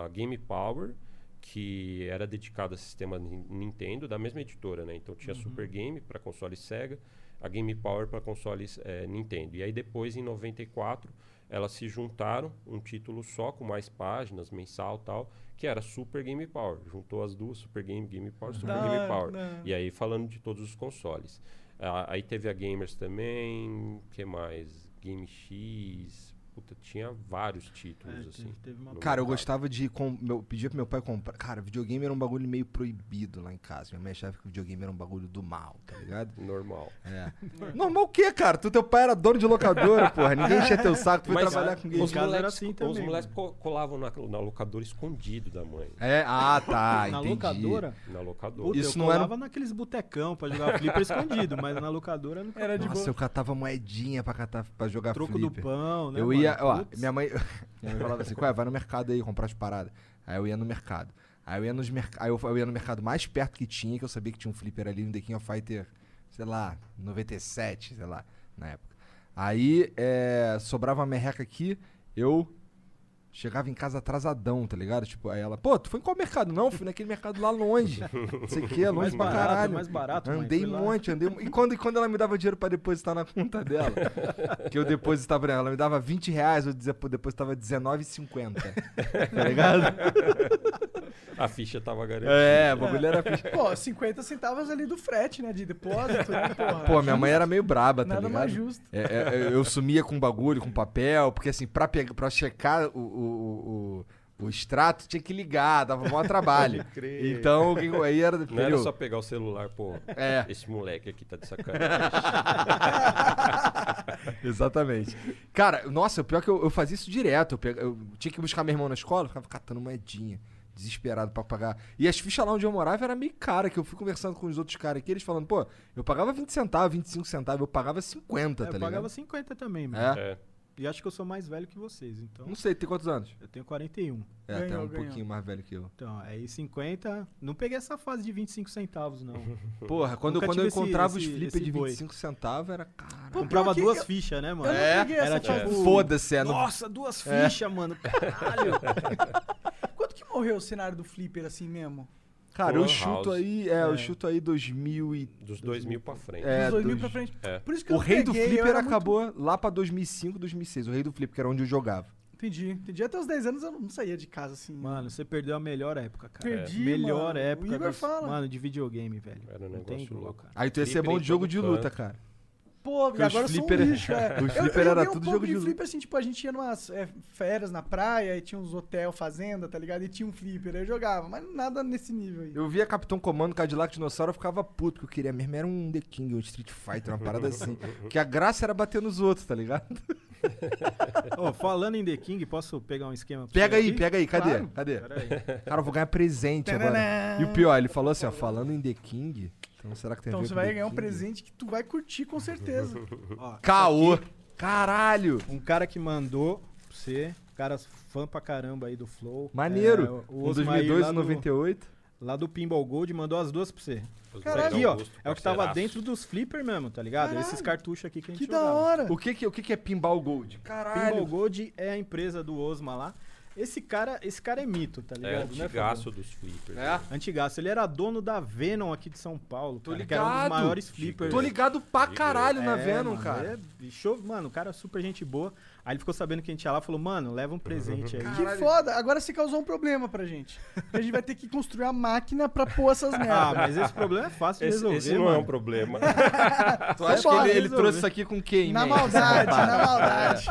a Game Power, que era dedicada a sistema Nin- Nintendo, da mesma editora, né? Então tinha Uhum. Super Game para console Sega, a Game Power para consoles eh, Nintendo. E aí depois, em 94, elas se juntaram, um título só, com mais páginas, mensal tal, que era Super Game Power. Juntou as duas, Super Game, Game Power, Super Da Game hora, Power. da hora. E aí falando de todos os consoles. Ah, aí teve a Gamers também, que mais? Game X, puta, tinha vários títulos, É, assim. teve- teve uma- no Cara, eu gostava de. Com, meu, pedia pro meu pai comprar. Cara, videogame era um bagulho meio proibido lá em casa. Minha mãe achava que videogame era um bagulho do mal, tá ligado? Normal. É. Normal o quê, cara? Tu, teu pai era dono de locadora, porra. Ninguém enchia teu saco, tu foi trabalhar com. Os era moleques, assim os também, moleques co- colavam na, na locadora escondido da mãe. É, ah, tá, na entendi. locadora, Na locadora. puta, Isso eu não era- colava naqueles botecão pra jogar flipper escondido, mas na locadora não Era de Nossa, boa. eu catava moedinha pra, catar, pra jogar troco flipper. do pão, né? eu mano? Ia, ó, Putz. minha mãe, minha mãe falava assim, é, vai no mercado aí comprar as paradas. Aí eu ia no mercado. Aí eu ia, nos merc... aí eu, eu ia no mercado mais perto que tinha, que eu sabia que tinha um flipper ali no The King of Fighter, sei lá, 97, sei lá, na época. Aí é, sobrava uma merreca aqui, eu chegava em casa atrasadão, tá ligado? Tipo, aí ela, pô, tu foi em qual mercado? Não, fui naquele mercado lá longe. Não sei o que, longe mais pra barato, caralho. mais barato, Andei um monte, andei. E quando, e quando ela me dava dinheiro pra depositar na conta dela? que eu depositava nela, ela me dava 20 reais, eu dizia, pô, depositava R$19,50. tá ligado? A ficha tava garantida. É, o bagulho era ficha. Pô, 50 centavos ali do frete, né? De depósito, né, porra? Pô, minha mãe era meio braba, tá Nada ligado? mais justo. É, é, eu sumia com bagulho, com papel, porque assim, pra, pegar, pra checar o, o, o, o extrato, tinha que ligar, dava mó trabalho. então, o que- aí era. Não era entendeu? só pegar o celular, pô. É. Esse moleque aqui tá de sacanagem. Exatamente. Cara, nossa, o pior é que eu, eu fazia isso direto. Eu, eu tinha que buscar meu irmão na escola, eu ficava catando moedinha. Desesperado pra pagar. E as fichas lá onde eu morava era meio cara, que eu fui conversando com os outros caras aqui, eles falando, pô, eu pagava 20 centavos, 25 centavos, eu pagava 50, É, tá eu ligado? pagava 50 também, mano. É? É. E acho que eu sou mais velho que vocês, então. Não sei, tem quantos anos? Eu tenho 41. É, até Ganhou, um ganhou. pouquinho mais velho que eu. Então, aí 50. Não peguei essa fase de 25 centavos, não. Porra, quando, Nunca quando eu encontrava esse- os flippers de boi. 25 centavos, era cara. Pô, Comprava duas eu- fichas, né, mano? Eu não É, peguei essa era fase. tipo- Foda-se, é. no- Nossa, duas É. fichas, mano. Caralho. Que morreu o cenário do Flipper assim mesmo? Cara, eu chuto House. aí, é, eu É. chuto aí 2000 e... Dos 2000 pra frente. É, Dos 2000 dois- pra frente. É. Por isso que O eu não rei do peguei, eu flipper era muito- acabou lá pra 2005, 2006. O rei do flipper, que era onde eu jogava. Entendi, entendi. Até os 10 anos eu não saía de casa assim. Mano, você perdeu a melhor época, cara. Perdi, Melhor mano. época. O Igor dos- fala. Mano, de videogame, velho. Era um não tem negócio igual, louco. cara. Aí tu ia ser Flipper bom em de jogo todo de canto. luta, cara. E os agora eu sou flipper- um lixo, é. os Eu- flipper eu era um tudo jogo de de flipper, assim, tipo, a gente ia numas é, férias na praia e tinha uns hotel, fazenda, tá ligado? E tinha um flipper, aí eu jogava, mas nada nesse nível aí. Eu via Capitão Comando, Cadillac Dinossauro, eu ficava puto, que eu queria mesmo. Era um The King, um Street Fighter, uma parada assim. que a graça era bater nos outros, tá ligado? Ô, falando em The King, posso pegar um esquema pra Pega aí, aqui? pega aí, cadê? Claro. Cadê? Cara, eu vou ganhar presente agora. E o pior, ele falou assim, ó, falando em The King. Então será que tem Então você vai ganhar um presente que tu vai curtir com certeza. Ó, Caô! aqui, Caralho! Um cara que mandou pra você, cara fã pra caramba aí do Flow. Maneiro! É, o um Osmair 2002 lá e do- 98. lá do Pinball Gold, mandou as duas pra você. Caralho. Aqui, ó, é o que tava dentro dos flipper mesmo, tá ligado? Caralho. Esses cartuchos aqui que a gente Que da jogava. hora. O que que, o que que é Pinball Gold? Caralho. Pinball Gold é a empresa do Osma lá. Esse cara, esse cara é mito, tá É ligado? Né, antigaço Fabão? dos flippers. É? Antigaço. Ele era dono da Venom aqui de São Paulo, Tô cara, que era um dos ligado. maiores flippers. Tô ligado pra caralho na É, Venom, mano, cara. é bicho, mano, o cara é super gente boa. Aí ele ficou sabendo que a gente ia lá e falou, mano, leva um presente aí. Que foda. Agora você causou um problema pra gente. A gente vai ter que construir a máquina pra pôr essas Ah, merdas. mas esse problema é fácil de Esse, resolver, esse não mano. é um problema. Tu acha que ele, ele trouxe isso aqui com quem? na maldade, na maldade.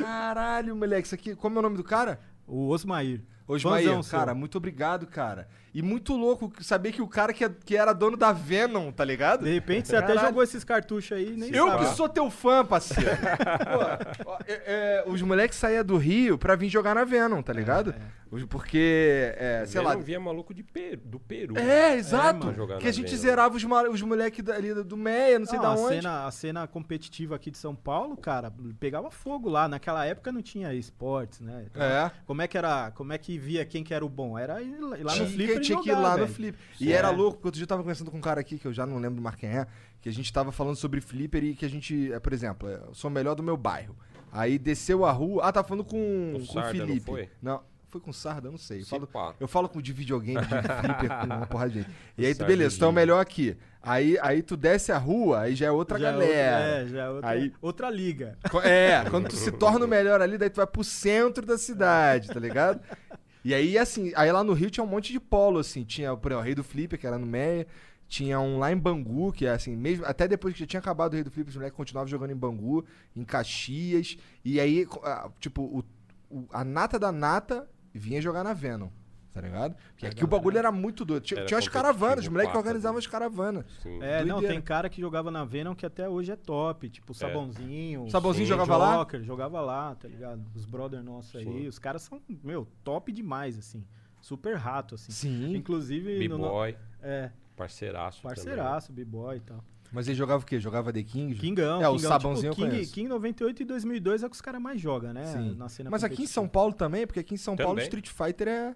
Caralho, moleque, isso aqui. Como é o nome do cara? O Osmair. Osmair, cara, muito obrigado, cara. E muito louco saber que o cara que, é- que era dono da Venom, tá ligado? De repente você até Caralho. jogou esses cartuchos aí nem Eu sabe. que sou teu fã, parceiro. Pô, ó, é- é, os moleques saíam do Rio pra vir jogar na Venom, tá ligado? Os- Porque, é, sei lá. via maluco de Peru, do Peru. É, exato. mano, jogar que a gente Venom. zerava os, os moleques ali do Meia, não sei Não, da a onde. cena, a cena competitiva aqui de São Paulo, cara, pegava fogo lá. Naquela época não tinha esportes, né? Então, É. Como é que era, como é que via quem que era o bom? Era ir lá no flipper tinha que ir lá no velho. flip. E É. era louco, porque outro dia eu tava conversando com um cara aqui, que eu já não lembro mais quem é, que a gente tava falando sobre flipper e que a gente, é, por exemplo, é, eu sou o melhor do meu bairro. Aí desceu a rua. Ah, tá falando com, O com Sarda, não Felipe. foi? Não, foi com o Sarda, eu não sei. Eu falo, eu falo com de videogame, de flipper, com uma porrada de gente. E aí, tu, Sarda beleza, tu é melhor aqui. Aí, aí tu desce a rua, aí já é outra Já é galera. outra- É, já é outra, Aí- outra liga. É, quando tu se torna o melhor ali, daí tu vai pro centro da cidade, tá ligado? E aí, assim, aí lá no Rio tinha um monte de polo, assim. Tinha, por exemplo, o Rei do Flipper, que era no Meia. Tinha um lá em Bangu, que é assim, mesmo, até depois que já tinha acabado o Rei do Flipper, os moleques continuavam jogando em Bangu, em Caxias. E aí, ah, tipo, o, o- a nata da nata vinha jogar na Venom, tá ligado? Porque aqui o bagulho era muito doido. Tinha, tinha caravanas, os moleques pra organizavam as caravanas. Sim. É, não, Doideira. tem cara que jogava na Venom que até hoje é top, tipo o Sabãozinho. Sabãozinho o jogava lá? Joker, jogava lá, tá ligado? Os brother nossos aí, Sim. os caras são, meu, top demais, assim. Super rato, assim. Sim. Inclusive, no- B-Boy, é, parceiraço. parceiraço, b-boy e tal. Mas ele jogava o quê? Jogava The King? Kingão, É, o Kingão, Sabãozinho eu tipo, King. King 98 e 2002 é o que os caras mais jogam, né? Sim. Na cena Mas aqui em. São Paulo também, porque aqui em São Paulo o Também. Street Fighter é,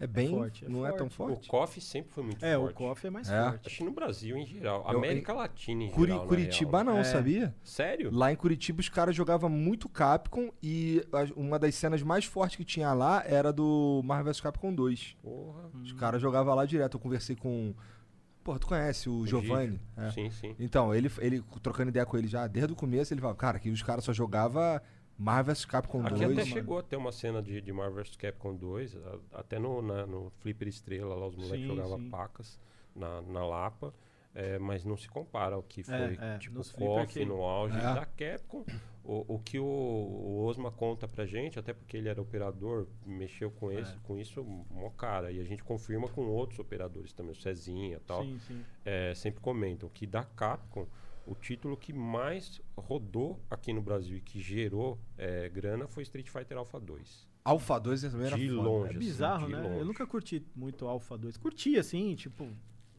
é bem. forte, é não é tão forte. O forte. KOF sempre foi muito É, forte. o KOF é mais É. forte. Acho que no Brasil em geral. Eu- América Latina em Curi- geral, Curitiba real. não, É. sabia? Sério? Lá em Curitiba os caras jogavam muito Capcom e a- uma das cenas mais fortes que tinha lá era do Marvel vs Capcom 2. Porra. Os caras jogavam lá direto. Eu conversei com. Porra, tu conhece o, Giovanni? É. Sim, sim. Então, ele, ele trocando ideia com ele já desde o começo, ele falava, cara, que os caras só jogavam Marvel vs Capcom Aqui 2. até chegou a ter uma cena de, de Marvel vs Capcom 2, a- até no, na- no Flipper Estrela, lá os moleques jogavam sim. pacas na, na Lapa, é, mas não se compara ao que foi É, é, tipo KOF no auge É. da Capcom. O, o que o, o Osma conta pra gente, até porque ele era operador, mexeu com, esse, com isso mó cara, e a gente confirma com outros operadores também, o Cezinha e tal Sim, sim. é, sempre comentam que da Capcom, o título que mais rodou aqui no Brasil e que gerou é, grana foi Street Fighter Alpha 2. Alpha 2 também era De foda. longe. É assim, bizarro, de né? longe. Eu nunca curti muito Alpha 2. Curti, assim, tipo...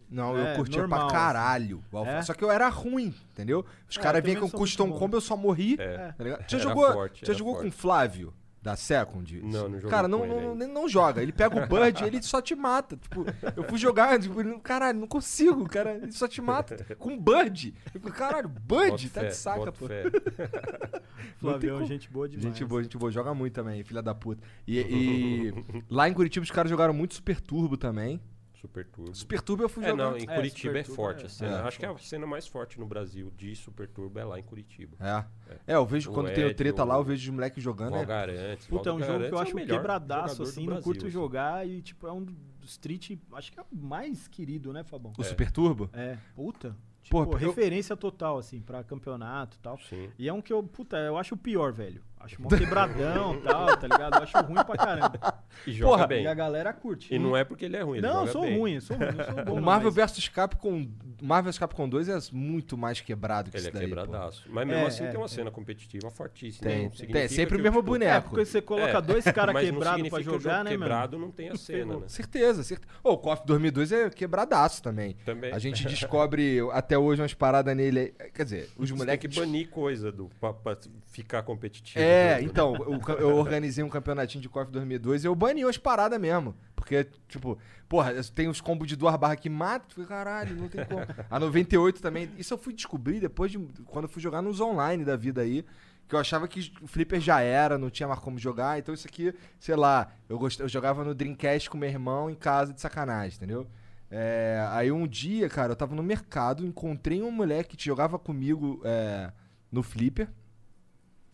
Não, É, eu curtia normal, pra caralho. o Alpha. É? Só que eu era ruim, entendeu? Os É, caras vinham com custom combo, eu só morri. É. Tá ligado? Era jogou, forte, era jogou com. Flávio? Da Second? Não, não joguei Cara, não, não, não, não joga. Ele pega o Bud ele só te mata. Tipo, eu fui jogar, tipo, ele, caralho, não consigo, cara. Ele só te mata. Com Bud. Eu falei, caralho, Bud? Bota Tá fé, de saca, pô. Flavião, gente boa demais. Gente boa, gente boa. Joga muito também, filha da puta. E, e lá em Curitiba os caras jogaram muito Super Turbo também. Super Turbo. Super Turbo eu fui É, jogar. não, em É, Curitiba é forte é- a cena. é. Acho que a cena mais forte no Brasil de Super Turbo é lá em Curitiba. É. É, eu vejo O quando tem o Ed, treta lá, o- eu vejo os moleques jogando. Val É, Garantes. Puta, é um jogo que eu acho é o melhor quebradaço, assim, não Brasil, curto assim. jogar e, tipo, é um Street, acho que é o mais querido, né, Fabão? o Super Turbo? É, puta. Tipo, Porra, eu- referência total, assim, pra campeonato e tal. Sim. E é um que eu, puta, eu acho o pior, velho. Acho mó quebradão e tal, tá ligado? Eu acho ruim pra caramba. E joga Porra, bem. E a galera curte. E não é porque ele é ruim, ele Não, eu joga sou bem. ruim, sou ruim, eu sou bom. O Marvel mas- vs Capcom, Marvel vs Capcom 2 é muito mais quebrado que Ele isso é daí. pô. quebradaço. Mas mesmo É, assim é, tem uma é. cena competitiva fortíssima. Tem, Não tem, significa sempre que o mesmo tipo, É, boneco. porque você coloca É, dois caras mas não quebrados pra significa que o jogar, né, mano? quebrado não tem a cena, né? Certeza, certeza. Ô, o KOF 2002 é quebradaço também. Também. A gente descobre até hoje umas paradas nele. Quer dizer, os Você tem moleques. que banir coisa do, pra, pra ficar competitivo. É, né? então, eu, eu organizei um campeonatinho de KOF 2002 e eu bani as paradas mesmo. Porque, tipo, porra, tem os combos de duas barras que mata, tu fica, caralho, não tem como. A 98 também. Isso eu fui descobrir depois de. Quando eu fui jogar nos online da vida aí. Que eu achava que o Flipper já era, não tinha mais como jogar. Então isso aqui, sei lá, eu, gost... eu jogava no Dreamcast com meu irmão em casa de sacanagem, entendeu? É, aí um dia, cara, eu tava no mercado, encontrei um moleque que jogava comigo é, no Flipper.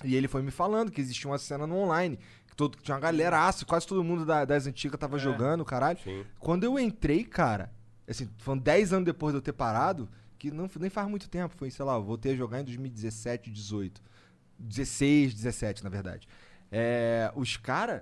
E ele foi me falando que existia uma cena no online. Que todo, tinha uma galera, aço, quase todo mundo da- das antigas tava jogando, caralho. Sim. Quando eu entrei, cara, assim, foram 10 anos depois de eu ter parado, que não, nem faz muito tempo, foi, sei lá, eu voltei a jogar em 2017, 18. 16, 17, na verdade. É, os caras.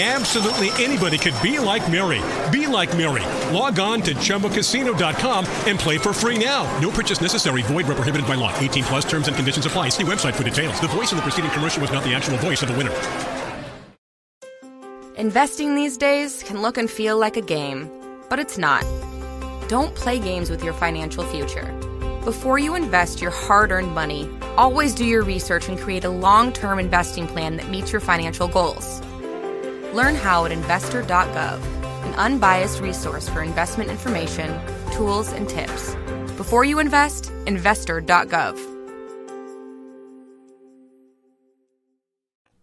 Absolutely anybody could be like Mary. Be like Mary. Log on to chumbacasino.com and play for free now. No purchase necessary. Void where prohibited by law. 18 plus terms and conditions apply. See website for details. The voice in the preceding commercial was not the actual voice of the winner. Investing these days can look and feel like a game, but it's not. Don't play games with your financial future. Before you invest your hard earned money, always do your research and create a long term investing plan that meets your financial goals. Learn how at investor.gov, an unbiased resource for investment information, tools, and tips. Before you invest, investor.gov.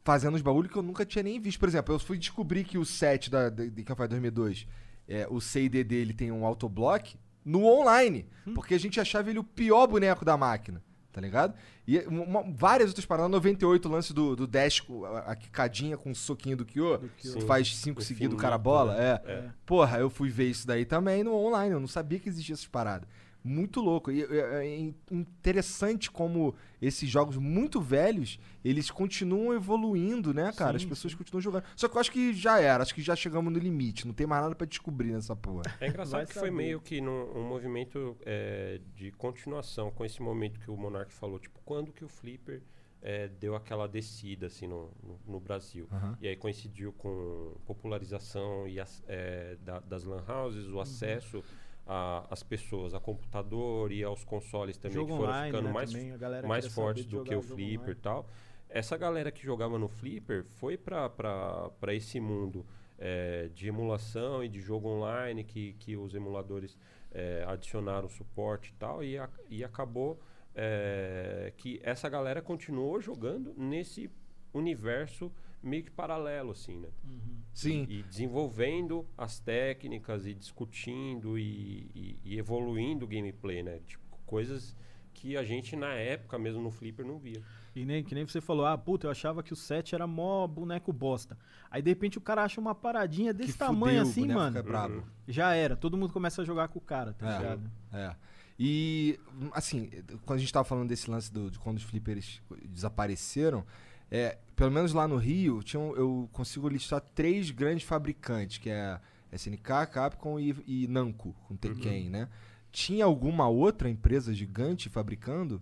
fazendo os bagulho que eu nunca tinha nem visto. Por exemplo, eu fui descobrir que o set da, de, de Campanha 2002, é, o C&D dele tem um autoblock no online. Porque a gente achava ele o pior boneco da máquina. Tá ligado? E uma- várias outras paradas. 98, o lance do, do dash, a, a quicadinha com o soquinho do Kyo. Tu Sim. faz cinco seguidos, o cara bola. né? É. É. Porra, eu fui ver isso daí também no online. Eu não sabia que existia essas paradas. Muito louco. E é, é in- interessante como esses jogos muito velhos, eles continuam evoluindo, né, cara? As pessoas continuam jogando. Só que eu acho que já era. Acho que já chegamos no limite. Não tem mais nada pra descobrir nessa porra. É engraçado Vai que foi saber. meio que num, um movimento é, de continuação com esse momento que o Monark falou. Tipo, quando que o Flipper é, deu aquela descida assim no, no, no Brasil? E aí coincidiu com popularização e as- é, da- das lan houses, Uhum. o acesso a- às pessoas, a computador e aos consoles também Jogo que foram online, ficando né, mais, também, mais fortes do que o Flipper e tal. Essa galera que jogava no Flipper foi para esse mundo é, de emulação e de jogo online que, que os emuladores é, adicionaram suporte e tal e, a- e acabou é, que essa galera continuou jogando nesse universo meio que paralelo assim, né? Sim. E, e desenvolvendo as técnicas e discutindo e, e- e evoluindo o gameplay, né? Tipo, coisas que a gente na época mesmo no Flipper não via. E nem, que nem você falou, ah, puta, eu achava que o set era mó boneco bosta. Aí de repente o cara acha uma paradinha desse Que tamanho fudeu, assim, mano. fica brabo. Já era, todo mundo começa a jogar com o cara, tá É. ligado? É. E, hum, assim, quando a gente tava falando desse lance do, de quando os flippers desapareceram, é, pelo menos lá no Rio, tinha um- eu consigo listar três grandes fabricantes, que é SNK, Capcom e, e Namco, com Tekken, né? Tinha alguma outra empresa gigante fabricando?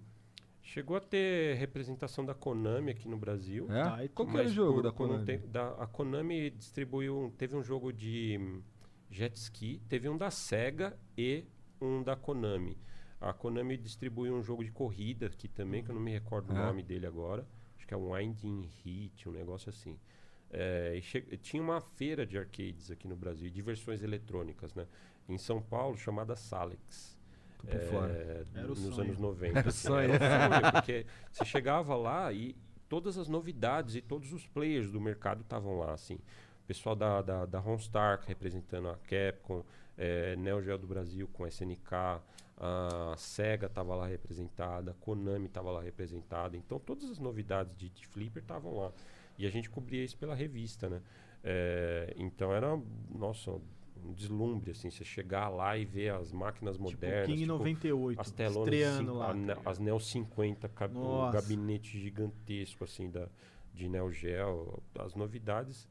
Chegou a ter representação da Konami aqui no Brasil. É? Tá, e Qual que era o jogo por- da Konami? tempo- da- a Konami distribuiu, teve um jogo de hum, jet ski, teve um da Sega e um da Konami. A Konami distribuiu um jogo de corrida aqui também, que eu não me recordo o É. nome dele agora. Acho que é um Winding Heat, um negócio assim. É, e che- tinha uma feira de arcades aqui no Brasil, de versões eletrônicas, né? Em São Paulo, chamada Salex. Por fora. É, Era o nos sonho. anos 90. Era o assim, sonho. era o sonho, porque você chegava lá e todas as novidades e todos os players do mercado estavam lá, assim. O pessoal da, da, da Ronstar representando a Capcom, é, Neo Geo do Brasil com SNK, a Sega estava lá representada, a Konami estava lá representada. Então todas as novidades de, de Flipper estavam lá. E a gente cobria isso pela revista, né? É, então era, nossa, um deslumbre, assim, você chegar lá e ver as máquinas Tipo, modernas. King tipo, 98, as telonas estreando cinco- lá. a tá as Neo 50, ca- o Nossa. gabinete gigantesco assim da de Neo Geo, as novidades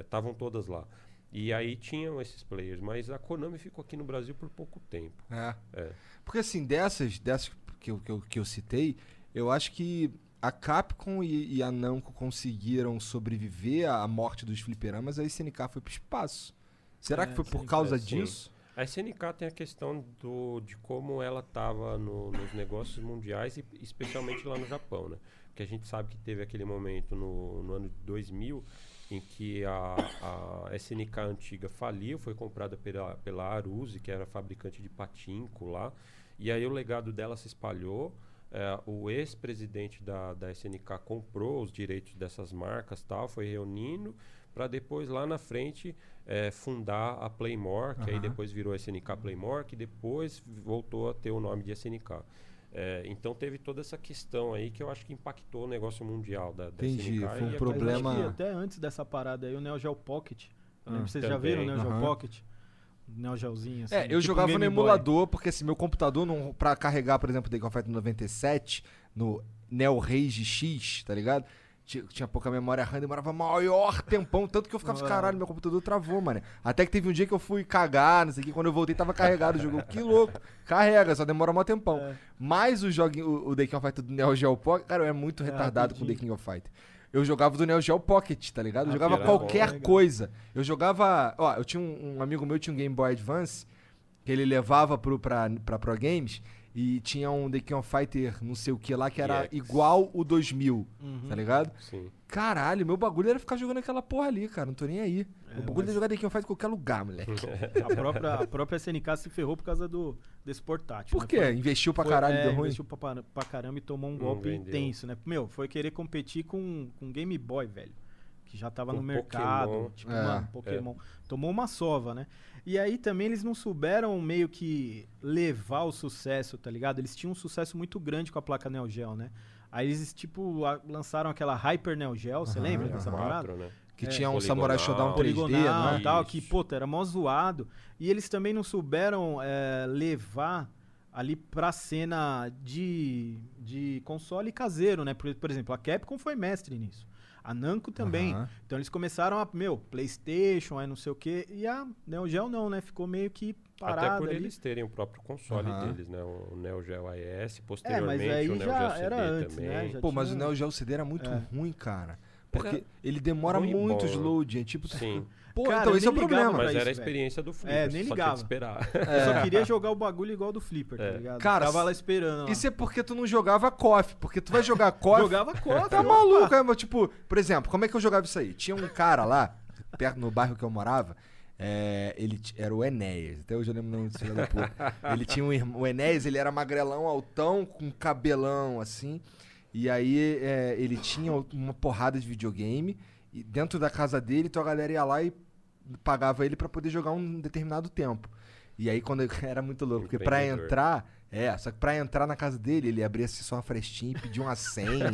estavam todas lá. E aí tinham esses players, mas a Konami ficou aqui no Brasil por pouco tempo. É. É. Porque assim, dessas, dessas que eu, que eu, que eu citei, eu acho que a Capcom e, e a Namco conseguiram sobreviver à morte dos fliperamas, a SNK foi pro espaço. Será É, que foi por causa é, disso? A SNK tem a questão do, de como ela estava no, nos negócios mundiais e especialmente lá no Japão, né? Porque a gente sabe que teve aquele momento no, no ano de 2000 em que a, a SNK antiga faliu, foi comprada pela, pela Aruze, que era fabricante de patinco lá, e aí o legado dela se espalhou. É, o ex-presidente da, da SNK comprou os direitos dessas marcas tal, foi reunindo para depois lá na frente é, fundar a Playmore, que aí Aham. depois virou SNK Playmore, que depois voltou a ter o nome de SNK. É, então teve toda essa questão aí que eu acho que impactou o negócio mundial da, da Entendi, SNK. foi um e problema- até antes dessa parada aí, o Neo Geo Pocket. Eu lembro Ah, vocês já viram o também. Neo Geo Aham. Pocket? Neo Geozinho, assim. É, eu tipo jogava no emulador, porque assim, meu computador, não, pra carregar, por exemplo, of Fighter 97, no Neo Rage X, tá ligado? Tinha, tinha pouca memória RAM, demorava maior tempão, tanto que eu ficava, Ah. caralho, meu computador travou, mano. Até que teve um dia que eu fui cagar, não sei o que, quando eu voltei tava carregado o jogo. Que louco, carrega, só demora mó tempão. É. Mas o, joguinho, o, o The King of Fighter do Neo Geo Pocket, cara, eu é muito É, retardado com o The. King of Fighter. Eu jogava do Neo Geo Pocket, tá ligado? Eu Ah, jogava qualquer legal. coisa. Eu jogava. Ó, eu tinha um, um amigo meu, tinha um Game Boy Advance, que ele levava pro, pra, pra Pro Games, e tinha um The King of Fighter, não sei o que lá, que era EX. igual o 2000, Uhum. tá ligado? Sim. Caralho, meu bagulho era ficar jogando aquela porra ali, cara. Não tô nem aí. É, meu bagulho mas- era jogar The King of Fighter em qualquer lugar, moleque. A própria, a própria SNK se ferrou por causa do, desse portátil. Por né? quê? Foi- Investiu pra foi- caralho, é, deu ruim? investiu pra, para- pra caramba e tomou um Não golpe vendeu. intenso, né? Meu, foi querer competir com, com Game Boy, velho. Que já tava Com no mercado. Pokémon. Tipo, É. mano, Pokémon. Tomou uma sova, né? E aí também eles não souberam meio que levar o sucesso, tá ligado? Eles tinham um sucesso muito grande com a placa Neo Geo, né? Aí eles, tipo, a- lançaram aquela Hyper Neo Geo, você Aham, lembra dessa aham. parada? Né? Que É, tinha um poligonal, Samurai Shodown 3D, poligonal né? e tal, que, puta, era mó zoado. E eles também não souberam é, levar ali pra cena de, de console caseiro, né? Por, por exemplo, a Capcom foi mestre nisso. A Namco também. Aham. Então eles começaram a, meu, Playstation, aí não sei o quê. E a Neo Geo não, né? Ficou meio que parada Até por ali. eles terem o próprio console Aham. deles, né? O Neo Geo AES, É, mas posteriormente aí o Neo já Geo CD era antes, também. né? Já Pô, mas o tinha- Neo Geo CD era muito É. ruim, cara. Porque Era ele demora muito bom, load. É tipo. Sim, Pô, Cara, então eu esse é o problema. mas isso, era a velho. experiência do Flipper, É, nem só tinha ligava. que esperar. Eu só queria jogar o bagulho igual do Flipper, tá É. ligado? Cara, Tava lá esperando. ó. Isso é porque tu não jogava KOF. Porque tu vai jogar KOF. Jogava contra. Tá maluco, é, mas, tipo, por exemplo, como é que eu jogava isso aí? Tinha um cara lá, perto no bairro que eu morava, é, ele t- era o Enéas. Até hoje eu lembro o nome desse filho. Ele tinha um irmão. O Enéas, ele era magrelão, altão, com cabelão, assim. E aí é, ele tinha uma porrada de videogame. E dentro da casa dele, então a galera ia lá e pagava ele pra poder jogar um determinado tempo. E aí quando eu- era muito louco, porque pra Empreendedor. entrar, é, só que pra entrar na casa dele, ele abria assim só uma frestinha e pedia uma senha.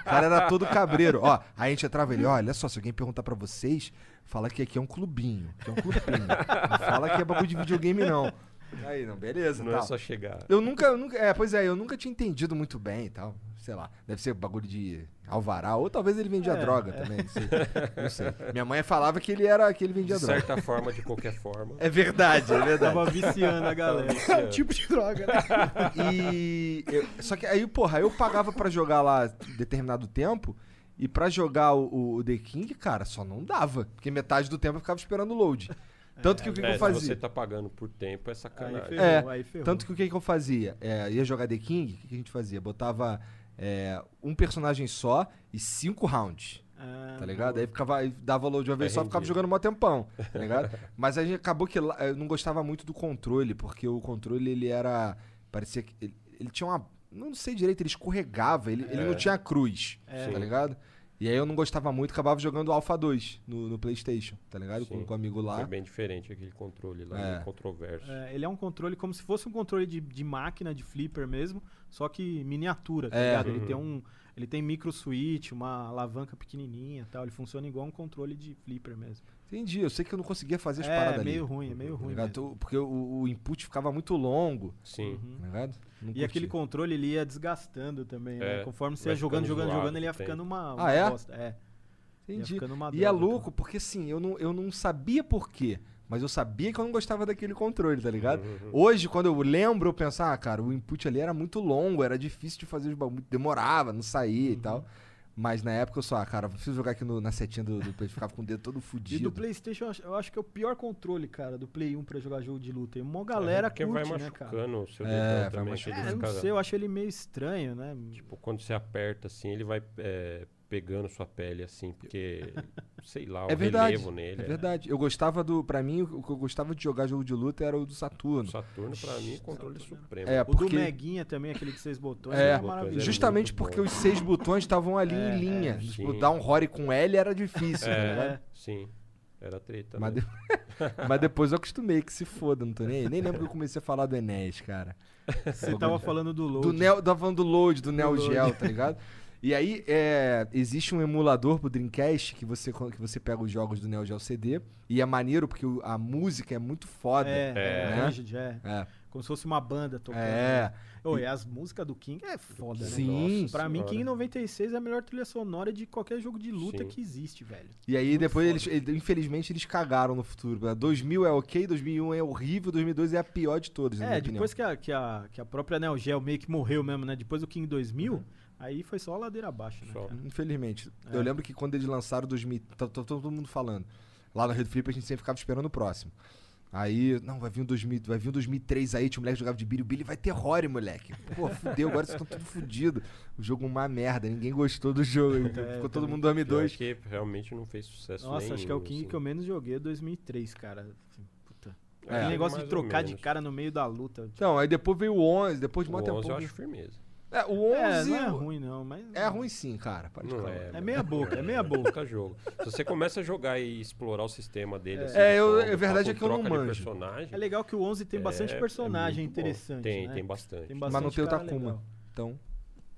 o cara era todo cabreiro. Ó, aí a gente entrava ele, olha só, se alguém perguntar pra vocês, fala que aqui é um clubinho, que é um clubinho. não fala que é bagulho de videogame não. Aí, não, beleza, Não tal. é só chegar. Eu nunca, eu nunca, é, pois é, eu nunca tinha entendido muito bem e tal. Sei lá, deve ser bagulho de alvará, ou talvez ele vendia É, droga também, não sei. Não sei. Minha mãe falava que ele era, que ele vendia De droga. certa forma, de qualquer forma. É verdade, é verdade. Tava viciando a galera. tipo de droga, né? E eu- só que aí, porra, eu pagava pra jogar lá determinado tempo e pra jogar o, o The King, cara, só não dava, porque metade do tempo eu ficava esperando o load. Tanto que o que, que É, eu se fazia? você tá pagando por tempo, é Aí sacanagem. ferrou, É, aí ferrou. Tanto que o que, que eu fazia? É, ia jogar The King, o que, que a gente fazia? Botava é, um personagem só e cinco rounds. Ah, Tá ligado? Aí ficava, aí dava load de uma vez É só, ficava rendido. jogando mó tempão, tá ligado? Mas aí acabou que eu não gostava muito do controle, porque o controle ele era. Parecia que. Ele, ele tinha uma. Não sei direito, ele escorregava, ele, ele não tinha cruz, É. tá ligado? E aí eu não gostava muito, acabava jogando Alpha 2 no, no PlayStation, tá ligado? Com, Sim. com um amigo lá. Foi bem diferente aquele controle lá, É. meio controverso. É, ele é um controle como se fosse um controle de, de máquina, de flipper mesmo, só que miniatura, tá É. ligado? Ele Uhum. tem um. Ele tem micro switch, uma alavanca pequenininha e tal. Ele funciona igual um controle de flipper mesmo. Entendi, eu sei que eu não conseguia fazer as é, paradas meio ali. ruim, é meio tá ruim. mesmo. Tu- Porque o, o input ficava muito longo, Sim. Uhum. tá ligado? Não E curti. aquele controle ele ia desgastando também, né? É, Conforme você ia jogando, jogando, jogando, ele ia ficando uma, Ah, uma é? bosta. É. Ia Entendi. E é louco, porque assim, eu não, eu não sabia por quê. Mas eu sabia que eu não gostava daquele controle, tá ligado? Uhum. Hoje, quando eu lembro, eu penso, ah, cara, o input ali era muito longo, era difícil de fazer os bagulhos, demorava, não saía e Uhum. tal. Mas na época eu só, ah, cara, preciso jogar aqui no- na setinha do, do Play, ficava com o dedo todo E fudido. do PlayStation, eu acho- eu acho que é o pior controle, cara, do Play 1 pra jogar jogo de luta. E uma galera porque curte, vai né, cara? machucando o seu É, dedão vai também. machucando. que É, eu não sei, eu acho ele meio estranho, né? Tipo, quando você aperta assim, ele vai é, pegando sua pele assim, porque, sei lá, o É verdade. relevo nele. É verdade. Eu gostava do. Pra mim, o que eu gostava de jogar jogo de luta era o do O Saturno. Saturno, pra mim, é controle supremo. É, o porque. do Meguinha também, aquele de seis botões, É, era botões, maravilhoso. é Justamente porque bom. os seis botões estavam ali É, em linha. é, tipo, dar um Rory com L era difícil, tá É, ligado? sim. Era treta. Mas, né? de- Mas depois eu acostumei, que se foda, não tô nem aí. Nem lembro que eu comecei a falar do Enéas, cara. Você tava falando do Load. Do Neo, tava falando do Load, do Neo Load. Geo, tá ligado? E aí, é, existe um emulador pro Dreamcast que você, que você pega os jogos do Neo Geo CD. E é maneiro porque a música é muito foda. É, É. é, Né? Rigid, é. É. Como se fosse uma banda tocando. É. né? Ô, e as músicas do King é foda, né? Sim. Nossa Pra mim, senhora. King 96 é a melhor trilha sonora de qualquer jogo de luta Sim. que existe, velho. E aí Muito depois foda. eles, ele- infelizmente, eles cagaram no futuro. 2000 é ok, 2001 é horrível, 2002 é a pior de todas, É, minha depois que a, que, a, que a própria Neo Geo meio que morreu mesmo, né? Depois do King 2000, aí foi só ladeira abaixo, né? Só. cara? Infelizmente. É. Eu lembro que quando eles lançaram 2000, tá, tá todo mundo falando. Lá no Red Flip a gente sempre ficava esperando o próximo. Aí, não, vai vir um 2000, vai vir um 2003 aí, tinha um moleque que jogava de Billy, o Billy vai ter Rory, moleque. Pô, fudeu, agora vocês estão tudo fudido. O jogo uma merda, ninguém gostou do jogo. Ficou todo mundo 2002. Pior que realmente não fez sucesso Nossa, acho que é o nenhum, King assim. que eu menos joguei é 2003, cara. Assim, puta. É. Aquele negócio de trocar de cara no meio da luta. tipo, Então, aí depois veio o 11, depois de O mó tempo. 11 eu acho firmeza. É, o 11 É, não é ruim não, mas... é ruim sim, cara. Pode Não é. É meia boca, é meia boca. Puta jogo. Se você começa a jogar e explorar o sistema dele, assim, É, eu- forma, é verdade é que eu não manjo. personagem, É legal que o 11 tem bastante é- personagem é interessante, Tem, né? tem bastante. Tem Mas não bastante tem o Takuma. legal. Então,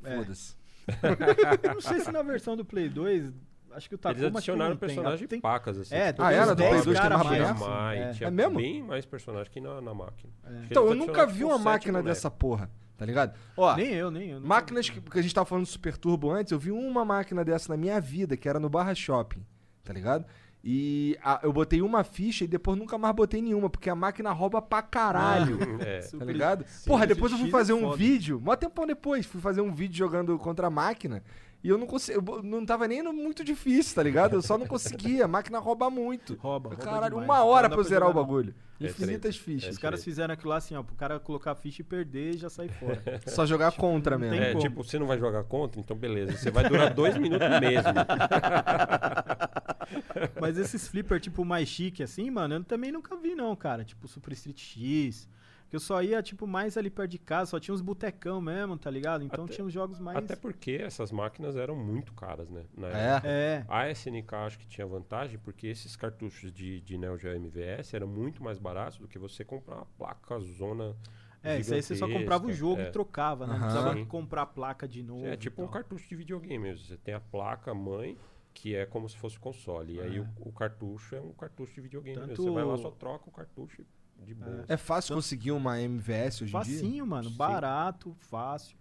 É. foda-se. Eu não sei se na versão do Play 2, acho que o Takuma Eles adicionaram não tem. personagem Tem- pacas, assim. É, tipo, Ah, era? Do Play 10 2 tem cara mais mais, é. tinha É mesmo? bem mais personagem que na, na máquina. Que Então, eu nunca vi uma máquina dessa porra, tá ligado? Ó, Nem eu, nem eu. máquinas que, porque a gente tava falando do Super Turbo antes, eu vi uma máquina dessa na minha vida, que era no Barra Shopping, tá ligado? E a- eu botei uma ficha e depois nunca mais botei nenhuma, porque a máquina rouba pra caralho. É. Tá Super- ligado? Sim, Porra, depois eu fui é fazer um foda. vídeo, mó tempão depois, fui fazer um vídeo jogando contra a máquina. E eu não consegui, eu bo- não tava nem muito difícil, tá ligado? Eu só não conseguia, a máquina rouba muito. Rouba, rouba Caralho, demais. uma hora pra eu zerar o não. bagulho. É Infinitas treta. fichas. Os caras fizeram aquilo lá assim, ó, pro cara colocar a ficha e perder e já sair fora. Só jogar contra não mesmo. É, como. tipo, você não vai jogar contra, então beleza. Você vai durar dois minutos mesmo. Mas esses flipper, tipo, mais chique assim, mano, eu também nunca vi, não, cara. Tipo, Super Street X. Que eu só ia, tipo, mais ali perto de casa, só tinha uns botecão mesmo, tá ligado? Então Até- tinha uns jogos mais. Até porque essas máquinas eram muito caras, né? Na É. época. É. A SNK acho que tinha vantagem, porque esses cartuchos de, de Neo Geo MVS eram muito mais baratos do que você comprar uma placa zona. É, isso aí você só comprava o jogo É. e trocava, né? Não precisava comprar a placa de novo. É e tipo um cartucho de videogame mesmo. Você tem a placa mãe, que é como se fosse console. E aí o, o cartucho é um cartucho de videogame mesmo. Você Tanto- vai lá, só troca o cartucho de boa. É fácil conseguir uma MVS hoje em dia? Facinho, mano. Sim. Barato, fácil.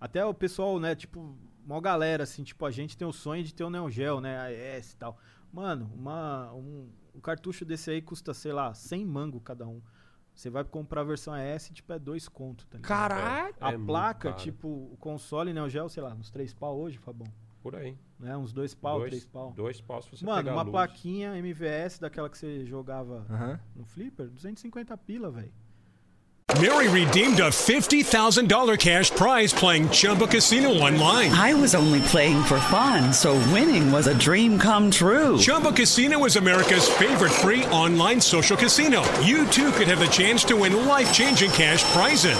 Até o pessoal, né, tipo, uma galera, assim, tipo, a gente tem o sonho de ter o Neo Geo, né, a ES e tal. Mano, uma, um, um cartucho desse aí custa, sei lá, 100 mango cada um. Você vai comprar a versão ES, tipo, é dois conto, tá ligado? Caralho! A É placa, tipo, o console Neo Geo, sei lá, uns três pau hoje, Fabão. Por aí. Né, uns dois pau, dois, três pau. Dois paus se você Mano, uma luz. plaquinha MVS daquela que você jogava Aham. no Flipper, 250 pila, velho. Mary redeemed a $50,000 cash prize playing Chumba Casino online. I was only playing for fun, so winning was a dream come true. Chumba Casino is America's favorite free online social casino. You too could have the chance to win life changing cash prizes.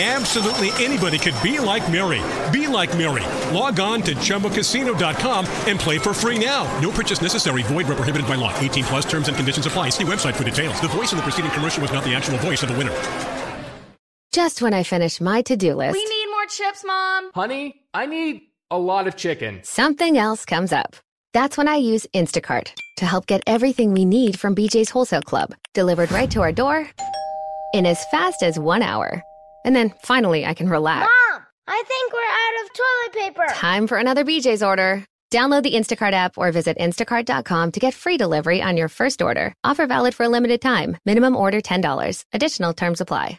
Absolutely anybody could be like Mary. Be like Mary. Log on to chumbacasino.com and play for free now. No purchase necessary. Void where prohibited by law. 18 plus terms and conditions apply. See website for details. The voice in the preceding commercial was not the actual voice of the winner. Just when I finish my to-do list, We need more chips, Mom. Honey, I need a lot of chicken. something else comes up. That's when I use Instacart to help get everything we need from BJ's Wholesale Club delivered right to our door in as fast as one hour. And then finally I can relax. Mom, I think we're out of toilet paper. Time for another BJ's order. Download the Instacart app or visit instacart.com to get free delivery on your first order. Offer valid for a limited time. Minimum order $10. Additional terms apply.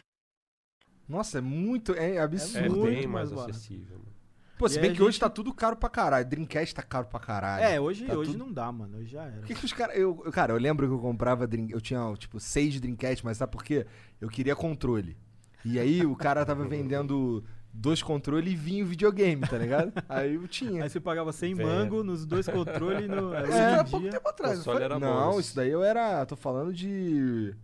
Nossa, é muito. É É absurdo. bem mais mais barato. acessível. mano. Pô, se E bem que a hoje gente- tá tudo caro pra caralho. Dreamcast tá caro pra caralho. É, hoje, Tá hoje tudo- não dá, mano. Hoje já era. Por que, que os caras. Eu, eu- cara, eu lembro que eu comprava. Dream, eu tinha, tipo, seis Dreamcast, mas sabe por quê? Eu queria controle. E aí o cara tava vendendo dois controles e vinha o videogame, tá ligado? Aí eu tinha. Aí você pagava 100 Velho. mango nos dois controles no. Em há pouco tempo atrás, não console foi? era Não, bom. isso daí eu era. Tô falando de.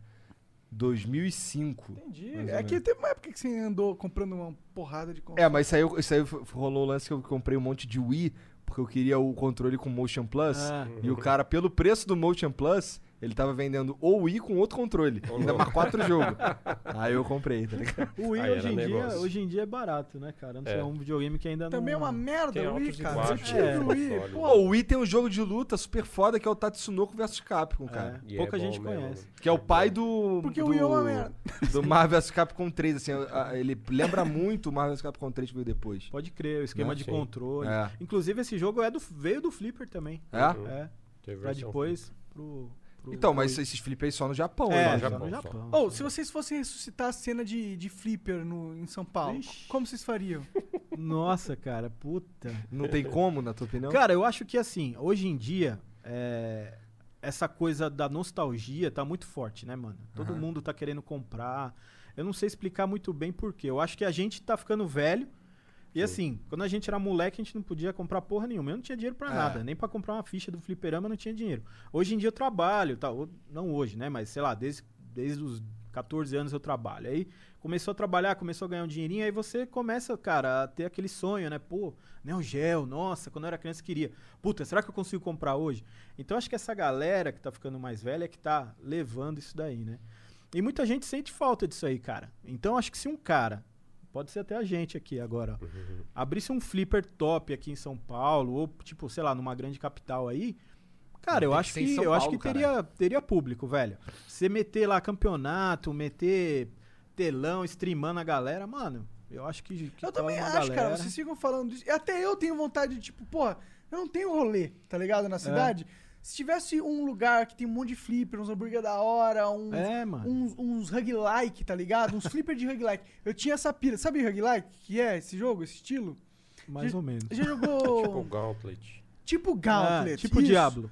2005. Entendi. É que teve uma época que você andou comprando uma porrada de console. É, mas isso aí, isso aí rolou o lance que eu comprei um monte de Wii, porque eu queria o controle com Motion Plus. Ah. E o cara, pelo preço do Motion Plus, ele tava vendendo o Wii com outro controle. ainda mais quatro jogos. Aí eu comprei, tá ligado? O Wii Aí hoje em, dia, hoje em dia é barato, né, cara? Não sei, É. é um videogame que ainda Também é não... uma merda Tem o Wii, cara. Baixos tive no o Wii. Pô, o Wii tem um jogo de luta super foda que é o Tatsunoko vs Capcom, cara. É, pouca é gente mesmo, conhece. mano. Que é o pai do. Porque do, o Wii é uma merda. Do Marvel vs Capcom 3, assim, ele lembra muito o Marvel vs Capcom 3 que veio depois. Pode crer, o esquema Né? de Sim. controle. É. Inclusive, esse jogo é do, veio do Flipper também. É? É. Teve Pra depois pro, pro- Então, mas pro- esses flip aí só no Japão, É, né? só Japão, no. Japão. Ou, se vocês fossem ressuscitar a cena de, de Flipper no, em São Paulo, Ixi. como vocês fariam? Nossa, cara, puta. Não tem como, na tua opinião? Cara, eu acho que assim, hoje em dia, é, essa coisa da nostalgia tá muito forte, né, mano? Todo Aham. mundo tá querendo comprar. Eu não sei explicar muito bem por quê. Eu acho que a gente tá ficando velho. E assim, quando a gente era moleque, a gente não podia comprar porra nenhuma. Eu não tinha dinheiro pra É. nada. Nem pra comprar uma ficha do fliperama eu não tinha dinheiro. Hoje em dia eu trabalho, tá? Não hoje, né? Mas sei lá, desde, desde os 14 anos eu trabalho. Aí começou a trabalhar, começou a ganhar um dinheirinho, aí você começa, cara, a ter aquele sonho, né? Pô, Neo Geo, nossa, quando eu era criança eu queria. Puta, será que eu consigo comprar hoje? Então acho que essa galera que tá ficando mais velha é que tá levando isso daí, né? E muita gente sente falta disso aí, cara. Então acho que se um cara, pode ser até a gente aqui agora, ó, abrisse um flipper top aqui em São Paulo, ou tipo, sei lá, numa grande capital aí, cara, eu que acho que, São eu acho Paulo, que teria, teria público, velho. Você meter lá campeonato, meter telão, streamando a galera, mano, eu acho que, que Eu também uma acho, cara. galera. Vocês ficam falando disso. E até eu tenho vontade de, tipo, pô, eu não tenho rolê, tá ligado? É. Na cidade. Se tivesse um lugar que tem um monte de flipper, uns hambúrguer da hora, uns, É, uns, uns hug-like, tá ligado? Uns flipper de hug-like. Eu tinha essa pira. Sabe hug-like? Que é esse jogo, esse estilo? Mais ou menos. Já jogou. Tipo Gauntlet. tipo Gauntlet. Ah, tipo isso. Diablo.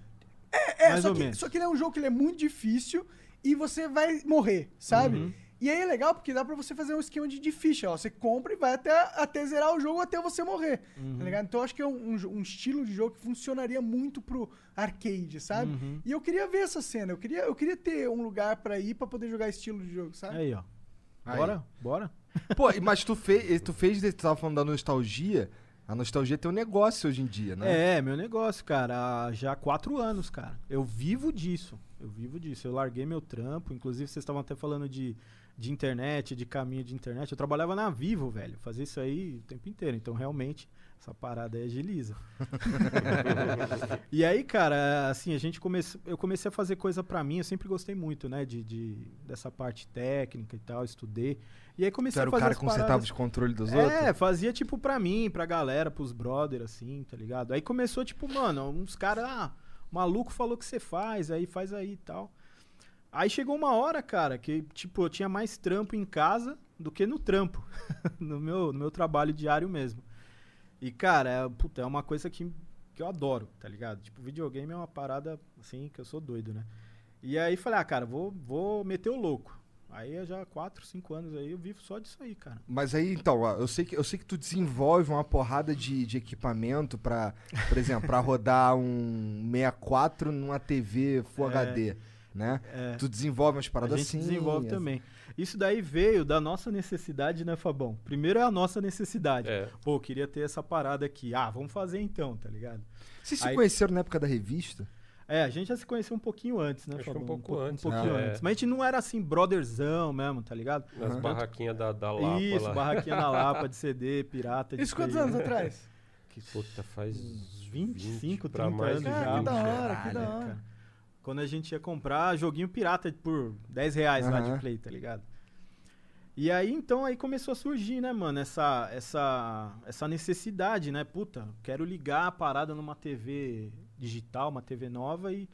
É, Mais só, ou que, menos. só que ele é um jogo que ele é muito difícil e você vai morrer, sabe? Uhum. E aí é legal porque dá pra você fazer um esquema de, de ficha, ó. Você compra e vai até, até zerar o jogo até você morrer, Uhum. tá ligado? Então eu acho que é um, um um estilo de jogo que funcionaria muito pro arcade, sabe? Uhum. E eu queria ver essa cena, eu queria, eu queria ter um lugar pra ir pra poder jogar estilo de jogo, sabe? Aí, ó. Aí. Bora? Bora? Pô, e- mas tu fez, tu fez, tu tava falando da nostalgia. A nostalgia tem um negócio hoje em dia, né? É, meu negócio, cara. há Já há quatro anos, cara. Eu vivo disso. Eu vivo disso. Eu larguei meu trampo. Inclusive, vocês estavam até falando de, de internet, de caminho de internet. Eu trabalhava na Vivo, velho. Fazia isso aí o tempo inteiro. Então, realmente, essa parada aí agiliza. e aí, cara, assim, a gente começou. Eu comecei a fazer coisa pra mim. Eu sempre gostei muito, né? De, de- dessa parte técnica e tal. Estudei. E aí comecei era a o fazer cara as que consertava paradas. os controles dos É, outros? fazia tipo pra mim, pra galera, pros brother, assim, tá ligado? Aí começou, tipo, mano, uns caras, ah, maluco falou que você faz, aí faz aí e tal. Aí chegou uma hora, cara, que, tipo, eu tinha mais trampo em casa do que no trampo, no, meu, no meu trabalho diário mesmo. E, cara, é, puta, é uma coisa que, que eu adoro, tá ligado? Tipo, videogame é uma parada, assim, que eu sou doido, né? E aí falei, ah, cara, vou, vou meter o louco. Aí eu já há 4, 5 anos aí, eu vivo só disso aí, cara. Mas aí, então, eu sei que, eu sei que tu desenvolve uma porrada de, de equipamento pra, por exemplo, pra rodar um 64 numa TV Full É. HD, né? É. Tu desenvolve umas paradas a gente assim. desenvolve é- também. Isso daí veio da nossa necessidade, né, Fabão? Primeiro é a nossa necessidade. É. Pô, queria ter essa parada aqui. Ah, vamos fazer então, tá ligado? Vocês se Aí- conheceram na época da revista? É, a gente já se conheceu um pouquinho antes, né, Acho Fabão? um pouco po- antes, Um pouquinho né? antes. Mas a gente não era assim, brotherzão mesmo, tá ligado? Nas Aham. barraquinhas da, da Lapa Isso, lá. barraquinha na Lapa de CD, pirata de Isso quantos anos atrás? Que puta, faz uns 25, pra 30 mais anos de já. Ah, que da hora, que da hora. cara. Quando a gente ia comprar joguinho pirata por 10 reais lá Aham. de play, tá ligado? E aí, então, aí começou a surgir, né, mano, essa, essa, essa necessidade, né? Puta, quero ligar a parada numa TV digital, uma TV nova e.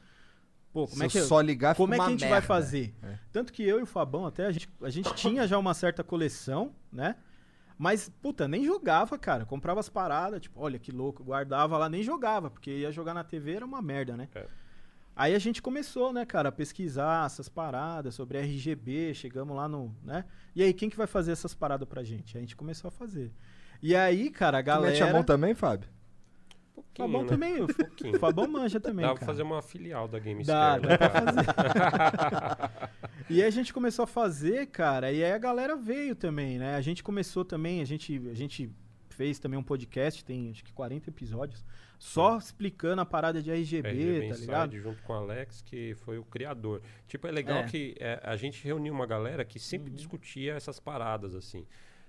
Pô, como Se é que eu só ligar, Como é que a gente vai merda. fazer? É. Tanto que eu e o Fabão até, a gente, a gente tinha já uma certa coleção, né? Mas, puta, nem jogava, cara. Comprava as paradas, tipo, olha que louco, guardava lá, nem jogava, porque ia jogar na TV era uma merda, né? É. Aí a gente começou, né, cara, a pesquisar essas paradas sobre RGB, chegamos lá no, né? E aí, quem que vai fazer essas paradas pra gente? A gente começou a fazer. E aí, cara, a Tu galera... mete a mão também, Fábio? Pouquinho, Fabão né? também, o Pouquinho. Fabão manja também, Dá cara. pra fazer uma filial da Dá, GameStar, dá né, pra cara? E aí a gente começou a fazer, cara, e aí a galera veio também, né? A gente começou também, a gente, a gente fez também um podcast, tem acho que 40 episódios, só explicando a parada de RGB, RGB tá ligado? junto com o Alex, que foi o criador. Tipo, é legal É. que é, a gente reuniu uma galera que sempre Uhum. discutia essas paradas, assim.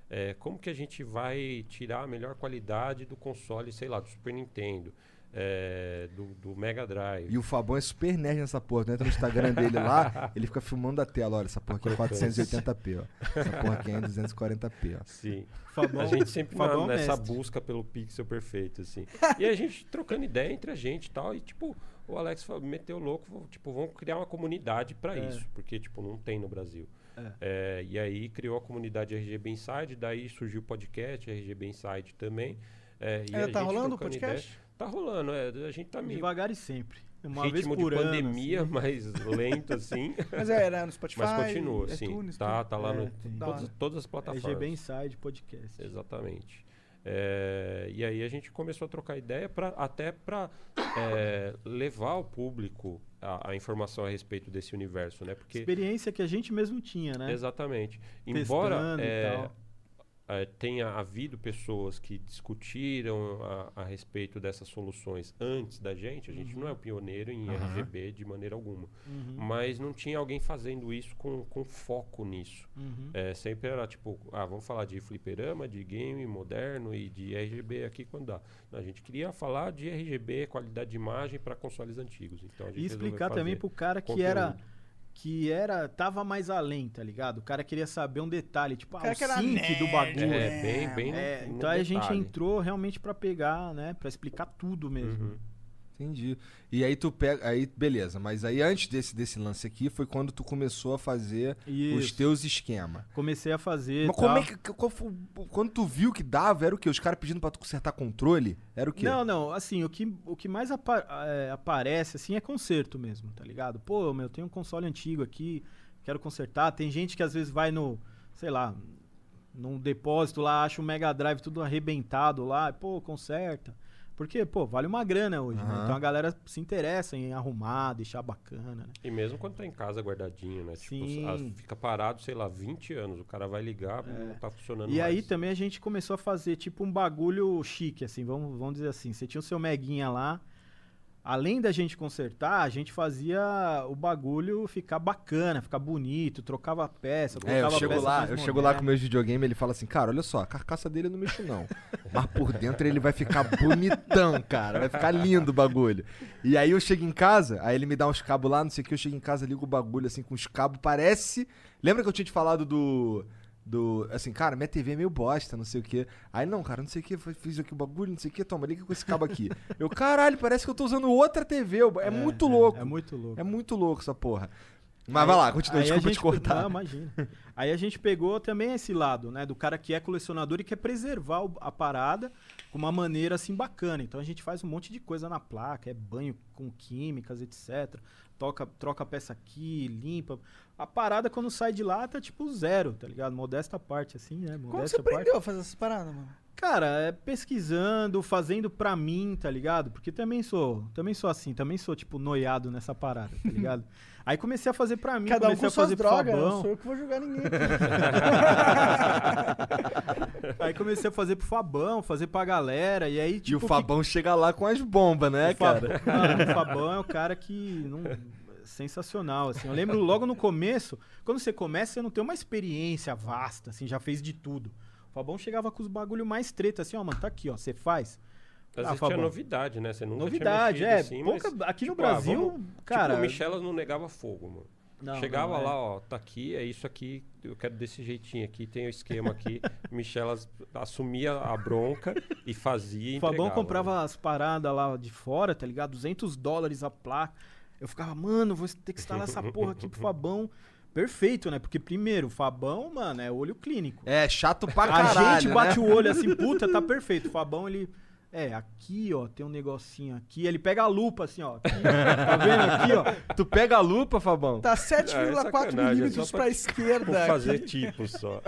É, como que a gente vai tirar a melhor qualidade do console, sei lá, do Super Nintendo, é, do, do Mega Drive. E o Fabão é super nerd nessa porra. Tu entra no Instagram dele lá, ele fica filmando a tela. Olha, essa porra aqui é 480p, ó. Essa porra aqui é em 240p, ó. Sim. Fabão- a gente sempre na- é nessa mestre. busca pelo pixel perfeito, assim. e a gente trocando ideia entre a gente e tal. E, tipo, o Alex meteu louco, falou, tipo, vamos criar uma comunidade pra É. isso. Porque, tipo, não tem no Brasil. É. É, e aí criou a comunidade RGB Inside, daí surgiu o podcast RGB Inside também. É, e a tá gente rolando o podcast? ideia. Tá rolando, é, a gente tá meio Devagar e sempre. Uma ritmo vez por de ano, pandemia, assim. mas lento, assim. Mas é, era no Spotify, Mas continua, sim. iTunes, Tá, tá lá É, no todas, todas as plataformas. RGB Inside Podcast. Exatamente. É, e aí a gente começou a trocar ideia pra, até para levar ao público a, a informação a respeito desse universo, né? Porque Experiência que a gente mesmo tinha, né? exatamente, Testando embora e é, é, tenha havido pessoas que discutiram a, a respeito dessas soluções antes da gente, a gente não é o pioneiro em Aham. RGB de maneira alguma, Uhum. mas não tinha alguém fazendo isso com, com foco nisso. Uhum. É, sempre era tipo, ah, vamos falar de fliperama, de game moderno e de RGB aqui quando dá. A gente queria falar de RGB, qualidade de imagem para consoles antigos. Então E explicar também fazer pro cara que conteúdo. era que era tava mais além, tá ligado? O cara queria saber um detalhe, tipo, ah, o sync do bagulho. É, bem, bem no- É, no então aí a gente detalhe. entrou realmente pra pegar, né, Pra explicar tudo mesmo. Uhum. Entendi. E aí tu pega. Aí, beleza. Mas aí antes desse, desse lance aqui foi quando tu começou a fazer os Isso. teus esquemas. Comecei a fazer. Mas como é que. foi quando tu viu que dava, era o quê? Os caras pedindo pra tu consertar controle? Era o quê? Não, não, assim, o que, o que mais apa- é, aparece, assim, é conserto mesmo, tá ligado? Pô, meu, tem um console antigo aqui, quero consertar. Tem gente que às vezes vai no, sei lá, num depósito lá, acha o Mega Drive tudo arrebentado lá, pô, conserta. Porque, pô, vale uma grana hoje, né? Aham. Então a galera se interessa em arrumar, deixar bacana, né? E mesmo quando tá em casa guardadinho, né? Tipo, Sim. as- fica parado, sei lá, 20 anos. O cara vai ligar, não tá funcionando E aí mais. também a gente começou a fazer tipo um bagulho chique, assim, vamos, vamos dizer assim. Você tinha o seu Meguinha lá. Além da gente consertar, a gente fazia o bagulho ficar bacana, ficar bonito, trocava peça, É, eu chego peça lá, eu chego lá com meus videogames, ele fala assim, cara, olha só, a carcaça dele eu não mexo não. Mas por dentro ele vai ficar bonitão, cara. Vai ficar lindo o bagulho. E aí eu chego em casa, aí ele me dá uns cabos lá, não sei o que, eu chego em casa, ligo o bagulho assim com os cabos, parece. Lembra que eu tinha te falado do. Do. Assim, cara, minha TV é meio bosta, não sei o que. Aí, não, cara, não sei o que, fiz aqui o bagulho, não sei o que, toma, liga com esse cabo aqui. Eu, caralho, parece que eu tô usando outra TV. eu- É, muito louco. É muito louco. É muito louco essa porra. Mas vai lá, continua, Aí a desculpa gente te cortar. Não, imagina. Aí a gente pegou também esse lado, né? Do cara que é colecionador e quer preservar a parada com uma maneira assim bacana. Então a gente faz um monte de coisa na placa, é banho com químicas, etc. Toca, troca a peça aqui, limpa. A parada quando sai de lá tá tipo zero, tá ligado? Modesta parte, assim, né? Como Modesta você parte. aprendeu a fazer essas paradas, mano? Cara, é pesquisando, fazendo pra mim, tá ligado? Porque também sou, também sou assim, também sou tipo noiado nessa parada, tá ligado? Aí comecei a fazer pra mim, Cada um comecei com a suas fazer pro drogas, Fabão. não sou eu que vou julgar ninguém. Aí comecei a fazer pro Fabão, fazer pra galera, e aí E tipo o Fabão chega lá com as bombas, né, o Fab- cara? Mano, o Fabão é o cara que não sensacional, assim. Eu lembro logo no começo, quando você começa, você não tem uma experiência vasta, assim, já fez de tudo. O Fabão chegava com os bagulho mais treta, assim, ó, mano, tá aqui, ó, você faz. Às Ah, vezes tinha Fabão. novidade, né? Você nunca Novidade, tinha é. mexido assim, pouca- mas, aqui no tipo, ah, Brasil, vamos- cara. Tipo, o Michelas não negava fogo, mano. Não, Chegava não, é. lá, ó, tá aqui, é isso aqui, eu quero desse jeitinho aqui, tem o esquema aqui. Michelas assumia a bronca e fazia e O Fabão comprava né? as paradas lá de fora, tá ligado? 200 dólares a placa. Eu ficava, mano, vou ter que instalar essa porra aqui pro Fabão. Perfeito, né? Porque, primeiro, o Fabão, mano, é olho clínico. É, chato pra a caralho, gente né? bate o olho assim, puta, tá perfeito. O Fabão, ele. É, aqui, ó, tem um negocinho aqui. Ele pega a lupa, assim, ó. aqui, tá vendo aqui, ó? Tu pega a lupa, Fabão? Tá Ah, é 7,4 é milímetros pra pra- esquerda. Por fazer aqui. tipo só.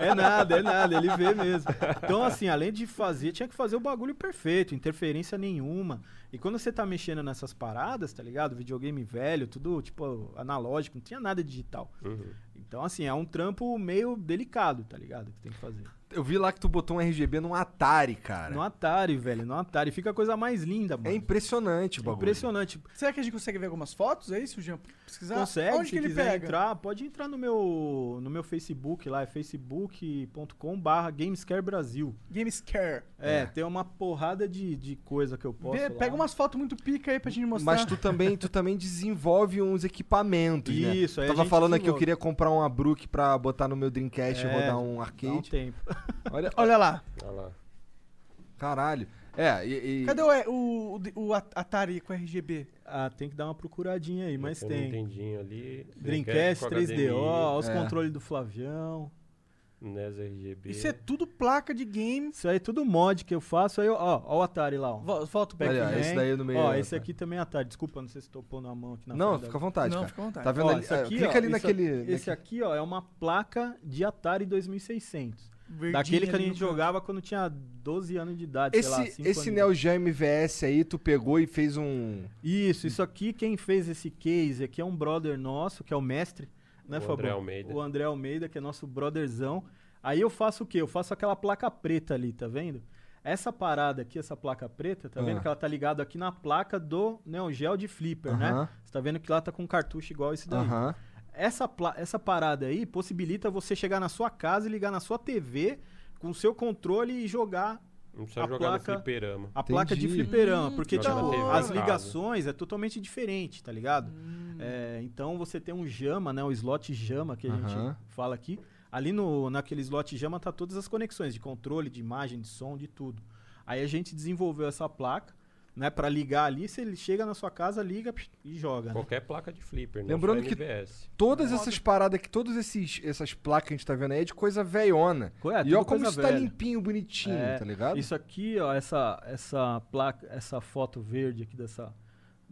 É nada, é nada, ele vê mesmo. Então, assim, além de fazer, tinha que fazer o bagulho perfeito, interferência nenhuma. E quando você tá mexendo nessas paradas, tá ligado? Videogame velho, tudo, tipo, analógico, não tinha nada digital. Uhum. Então, assim, é um trampo meio delicado, tá ligado? Que tem que fazer. Eu vi lá que tu botou um RGB num Atari, cara. No Atari, velho, no Atari. Fica a coisa mais linda, mano. É impressionante o bagulho. Impressionante. Será que a gente consegue ver algumas fotos? É isso, Jean? Pesquisar? Consegue, Onde se que ele quiser pega? entrar, pode entrar no meu, no meu Facebook lá, é facebook.com barra Gamescare Brasil. Gamescare. É, tem uma porrada de, de coisa que eu posso Vê, lá. pega umas fotos muito pica aí pra gente mostrar. Mas tu também, tu também desenvolve uns equipamentos, né? Isso, aí a Tava gente falando aqui, eu desenvolve. queria comprar uma Brook pra botar no meu Dreamcast e É, rodar um Dá um arcade. tempo. Olha, Olha lá. Olha lá. caralho. É, e... e- Cadê o, o, o, Atari com RGB? Ah, tem que dar uma procuradinha aí, mas Tem tem. um Nintendinho ali. Dreamcast com 3DO, ó, os É. controles do Flavião. NES RGB. Isso é tudo placa de game. Isso aí é tudo mod que eu faço. Aí, eu- ó, ó o Atari lá, ó. Vo- Volta o Olha, esse daí no meio. Ó, ó, esse tá. aqui também é Atari. Desculpa, não sei se tô pondo a mão aqui na Não, fica à vontade, Não, cara. fica à vontade. Tá vendo Ó, ali? esse é, aqui, clica ó, ali isso- naquele... Esse naquele- aqui, ó, é uma placa de Atari 2600. Verdinho Daquele que a gente jogava quando tinha 12 anos de idade, sei lá, Esse, 5 esse anos. Neo Geo MVS aí, tu pegou e fez um... Isso, isso aqui, quem fez esse case aqui é um brother nosso, que é o mestre, né, O Fabão? André Almeida. O André Almeida, que é nosso brotherzão. Aí eu faço o quê? Eu faço aquela placa preta ali, tá vendo? Essa parada aqui, essa placa preta, tá Ah. vendo que ela tá ligada aqui na placa do Neo Geo de Flipper, né? Você tá vendo que lá tá com um cartucho igual esse daí. Aham. Essa, essa parada aí possibilita você chegar na sua casa e ligar na sua TV com o seu controle e jogar Não precisa a jogar placa- no fliperama. a placa de Entendi. fliperama, porque Joga tipo, as ligações é totalmente diferente, tá ligado? É, então você tem um JAMA, né, o slot JAMA que a Aham. gente fala aqui. Ali no naquele slot JAMA tá todas as conexões de controle, de imagem, de som, de tudo. Aí a gente desenvolveu essa placa, né, para ligar ali, se ele chega na sua casa, liga psh, e joga, né? Qualquer placa de flipper, Lembrando não só que- MVS. Todas essas paradas aqui, todas esses, essas placas que a gente tá vendo aí é de coisa velhona. É, e olha como isso tá velha. limpinho, bonitinho, É, tá ligado? Isso aqui, ó, essa, essa placa, essa foto verde aqui dessa,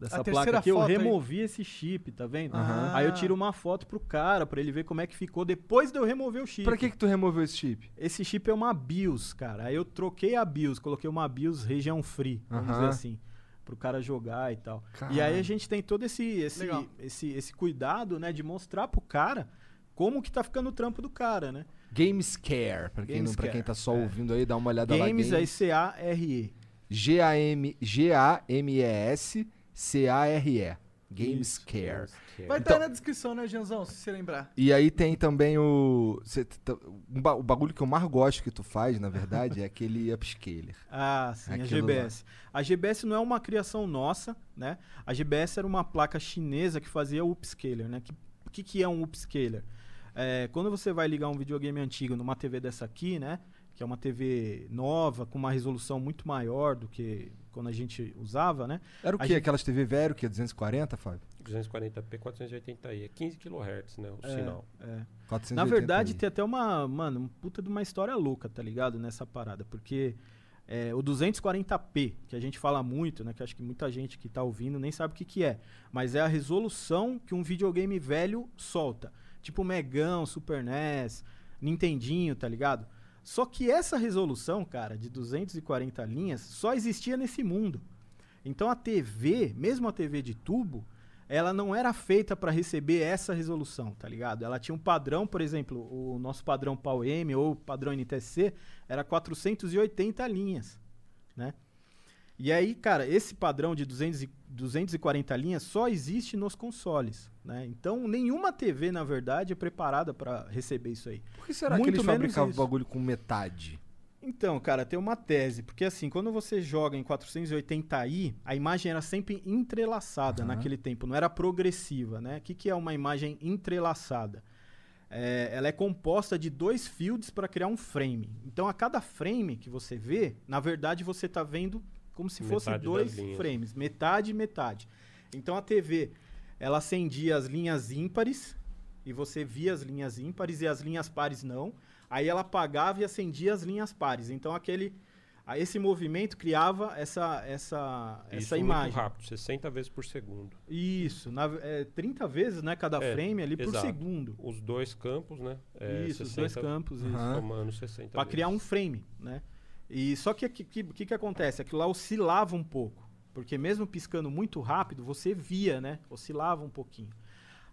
dessa A placa aqui, eu foto aí. removi esse chip, tá vendo? Aí eu tiro uma foto pro cara, pra ele ver como é que ficou depois de eu remover o chip. Pra que que tu removeu esse chip? Esse chip é uma BIOS, cara. Aí eu troquei a BIOS, coloquei uma BIOS região free, vamos dizer assim, pro cara jogar e tal. E aí a gente tem todo esse esse, Legal. esse esse cuidado, né, de mostrar pro cara como que tá ficando o trampo do cara, né? Gamescare, pra quem, não, pra quem tá só é. ouvindo aí, dá uma olhada lá. Games é Games, C-A-R-E. G-A-M- G-A-M-E-S C-A-R-E. Gamescare. Vai estar Então- na descrição, né, Janzão, se você lembrar. E aí tem também o... cê tá- um ba- o bagulho que eu mais gosto que tu faz, na verdade, é aquele upscaler. Ah, sim, a Aquilo GBS. A GBS não é uma criação nossa, né? A GBS era uma placa chinesa que fazia upscaler, né? Que- O que, que é um upscaler? É, quando você vai ligar um videogame antigo numa TV dessa aqui, né? Que é uma TV nova, com uma resolução muito maior do que quando a gente usava, né? Era o quê? gente- Aquelas TV velho, que é 240, Fábio? 240p, 480i. É 15 kHz, né? O É, sinal. é. 480 Na verdade, tem até uma, mano, um puta de uma história louca, tá ligado? Nessa parada. Porque é, o 240p, que a gente fala muito, né? Que acho que muita gente que tá ouvindo nem sabe o que, que é. Mas é a resolução que um videogame velho solta. Tipo Megão, Super NES, Nintendinho, tá ligado? Só que essa resolução, cara, de 240 linhas, só existia nesse mundo. Então a TV, mesmo a TV de tubo, ela não era feita para receber essa resolução, tá ligado? Ela tinha um padrão, por exemplo, o nosso padrão PAL-M ou padrão NTSC era 480 linhas, né? E aí, cara, esse padrão de 200 e 240 linhas só existe nos consoles, né? Então, nenhuma TV, na verdade, é preparada para receber isso aí. Por que será Muito que eles fabricavam o bagulho com metade? Então, cara, tem uma tese, porque assim, quando você joga em 480i, a imagem era sempre entrelaçada Aham. naquele tempo, não era progressiva, né? O que, que é uma imagem entrelaçada? É, ela é composta de dois fields para criar um frame. Então, a cada frame que você vê, na verdade, você está vendo como se fosse Metade das dois frames, metade e metade. Então, a TV, ela acendia as linhas ímpares e você via as linhas ímpares e as linhas pares não. Aí ela apagava e acendia as linhas pares. Então aquele a- esse movimento criava essa essa Isso essa muito imagem. rápido, 60 vezes por segundo. Isso, na, é, 30 vezes, né, cada É, frame ali por exato. segundo. Os dois campos, né? É, isso, os dois campos, isso. Somando 60 Para criar um frame, né? E só que o que, que, que que acontece? Aquilo lá oscilava um pouco. Porque mesmo piscando muito rápido, você via, né? Oscilava um pouquinho.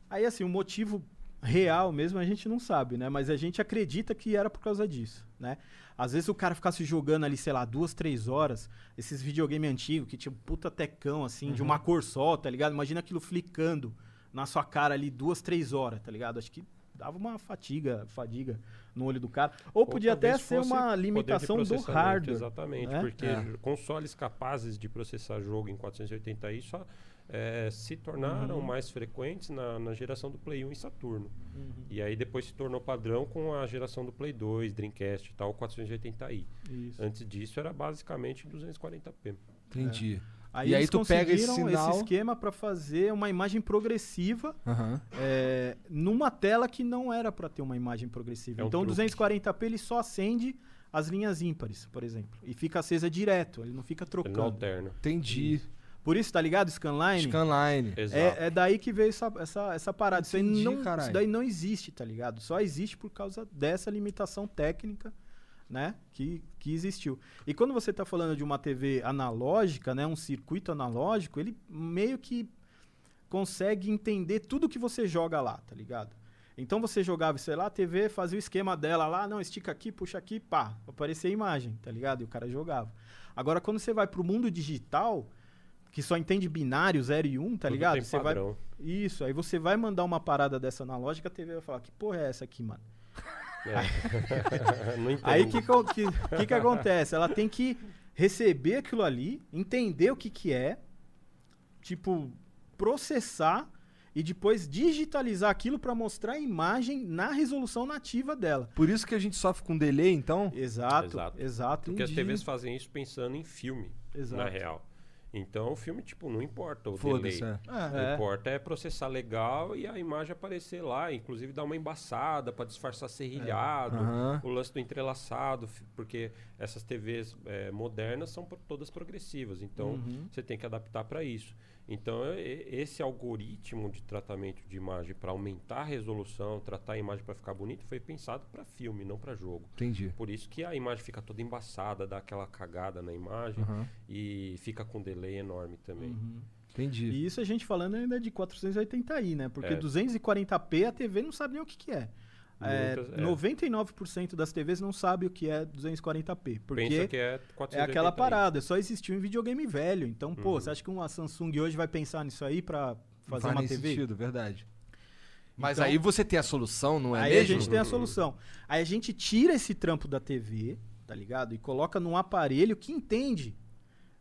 Aí, assim, o motivo real mesmo a gente não sabe, né? Mas a gente acredita que era por causa disso, né? Às vezes o cara ficasse jogando ali, sei lá, duas, três horas, esses videogame antigos que tinha um puta tecão, assim, de uma cor só, tá ligado? Imagina aquilo flicando na sua cara ali duas, três horas, tá ligado? Acho que dava uma fatiga, fadiga no olho do cara. Ou, podia até ser uma limitação do processamento, hardware. Exatamente, né? porque É. consoles capazes de processar jogo em 480i só eh, se tornaram Uhum. mais frequentes na, na geração do Play 1 e Saturno. Uhum. E aí depois se tornou padrão com a geração do Play 2, Dreamcast e tal, 480i. Isso. Antes disso era basicamente 240p. Entendi. Aí e aí eles tu pega esse sinal. esquema para fazer uma imagem progressiva Aham. é, numa tela que não era para ter uma imagem progressiva. É então, truque. 240p ele só acende as linhas ímpares, por exemplo, e fica acesa direto, ele não fica Ele não trocando. alterna. Entendi. Por isso, tá ligado? Scanline. Scanline. Exato. É, é daí que veio essa, essa, essa parada. Isso, aí Entendi, não, caralho. isso daí não existe, tá ligado? Só existe por causa dessa limitação técnica, né? Que, que existiu. E quando você tá falando de uma TV analógica, né? Um circuito analógico, ele meio que consegue entender tudo que você joga lá, tá ligado? Então você jogava, sei lá, a TV fazia o esquema dela lá, não, estica aqui, puxa aqui, pá, aparecia a imagem, tá ligado? E o cara jogava. Agora, quando você vai pro mundo digital, que só entende binário 0 e 1, um, tá Tudo ligado? Você vai, padrão. isso, aí você vai mandar uma parada dessa analógica, a TV vai falar, que porra é essa aqui, mano? É. não entendo. Aí o que, que, que que acontece? Ela tem que receber aquilo ali, entender o que que é, tipo, processar e depois digitalizar aquilo para mostrar a imagem na resolução nativa dela. Por isso que a gente sofre com delay, então? Exato, exato. Exato. Porque as. TVs fazem isso pensando em filme, Exato. na real. Então o filme, tipo, não importa o delay. é. O que É. importa é processar legal e a imagem aparecer lá. Inclusive dar uma embaçada para disfarçar serrilhado. Aham. O lance do entrelaçado. Porque essas TVs eh, modernas são todas progressivas. Então Uhum. você tem que adaptar para isso. Então esse algoritmo de tratamento de imagem para aumentar a resolução, tratar a imagem para ficar bonito, foi pensado para filme, não para jogo. Entendi. Por isso que a imagem fica toda embaçada, dá aquela cagada na imagem Aham. e fica com delay enorme também. Uhum. Entendi. E isso a gente falando ainda de 480i, né? Porque É. 240p a TV não sabe nem o que, que é. É, Muitas- é. 99% das TVs não sabe o que é 240p. Porque Pensa que é é 480 aquela parada, só existiu em videogame velho. Então, pô, Uhum. você acha que uma Samsung hoje vai pensar nisso aí pra fazer Faz uma TV? sentido, verdade. Mas Então- aí você tem a solução, não é aí mesmo? a gente tem a solução. Aí a gente tira esse trampo da TV, tá ligado? E coloca num aparelho que entende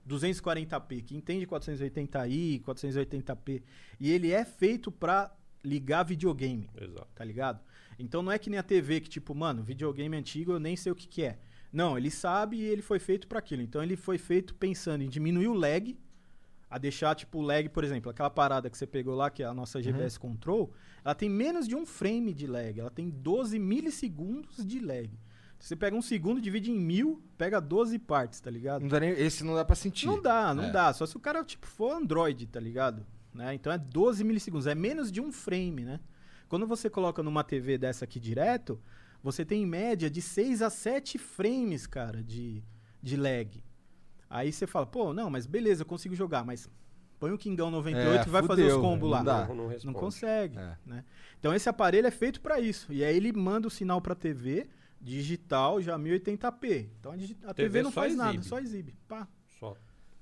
240p, que entende 480i, 480p. E ele é feito pra ligar videogame, Exato. tá ligado? Então não é que nem a TV que tipo, mano, videogame antigo eu nem sei o que que é. Não, ele sabe e ele foi feito pra aquilo. Então ele foi feito pensando em diminuir o lag, a deixar tipo o lag, por exemplo, aquela parada que você pegou lá, que é a nossa GBS Control, ela tem menos de um frame de lag, ela tem 12 milissegundos de lag. Você pega um segundo, divide em mil, pega 12 partes, tá ligado? Não dá nem- esse não dá pra sentir. Não dá, não É. dá. Só se o cara tipo, for Android, tá ligado? Né? Então é 12 milissegundos, é menos de um frame, né? Quando você coloca numa TV dessa aqui direto, você tem em média de 6 a 7 frames, cara, de, de lag. Aí você fala, pô, não, mas beleza, eu consigo jogar, mas põe o Kingão 98 É, e vai fazer os fudeu, combos não lá. dá. Não, não Não consegue, É. né? Então esse aparelho é feito pra isso. E aí ele manda o sinal pra TV digital já 1080p. Então a, a TV, TV não faz nada, exibe. só exibe. Pá. Só.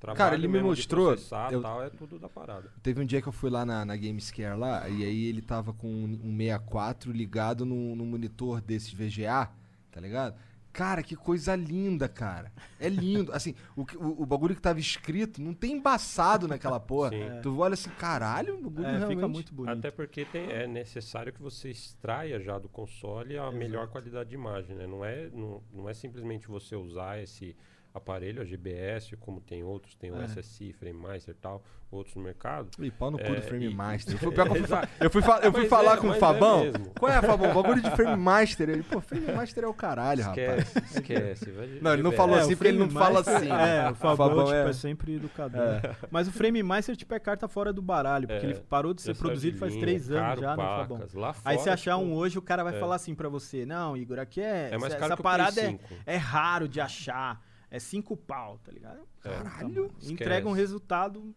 Trabalho Cara, ele me mostrou, processar, eu- tal, é tudo da parada. Teve um dia que eu fui lá na, na Gamescare lá, e aí ele tava com um um 64 ligado no, no monitor desses VGA, tá ligado? Cara, que coisa linda, cara. É lindo. Assim, o, o, o bagulho que tava escrito não tem embaçado naquela porra. Sim. Tu olha assim, caralho, o bagulho É, realmente... fica muito bonito. Até porque tem- é necessário que você extraia já do console a melhor qualidade de imagem, né? Não é, não, não é simplesmente você usar esse aparelho, a GBS, como tem outros, tem o É. SSI, FrameMaster e tal, outros no mercado. Ih, pau no cu É, do Frame e- Master. Eu fui, que eu fui, eu fui, falar é, com o é Fabão. Qual é, Fabão? Bagulho de Frame Master. Ele, pô, Frame Master é o caralho, rapaz. Esquece, esquece. Não, ele não falou É, assim porque ele não fala assim. né? É, o Fabão, Fabão tipo, é- é. sempre educador. Mas o Frame Master, tipo, é carta fora do baralho, porque É, ele parou de ser produzido faz três anos já, né, Fabão? Aí se achar tipo, um hoje, o cara vai é. falar assim pra você, não, Igor, aqui é, É mais essa, caro essa que o Play parada é, 5. é raro de achar, é cinco pau, tá ligado? Caralho. Entrega um resultado,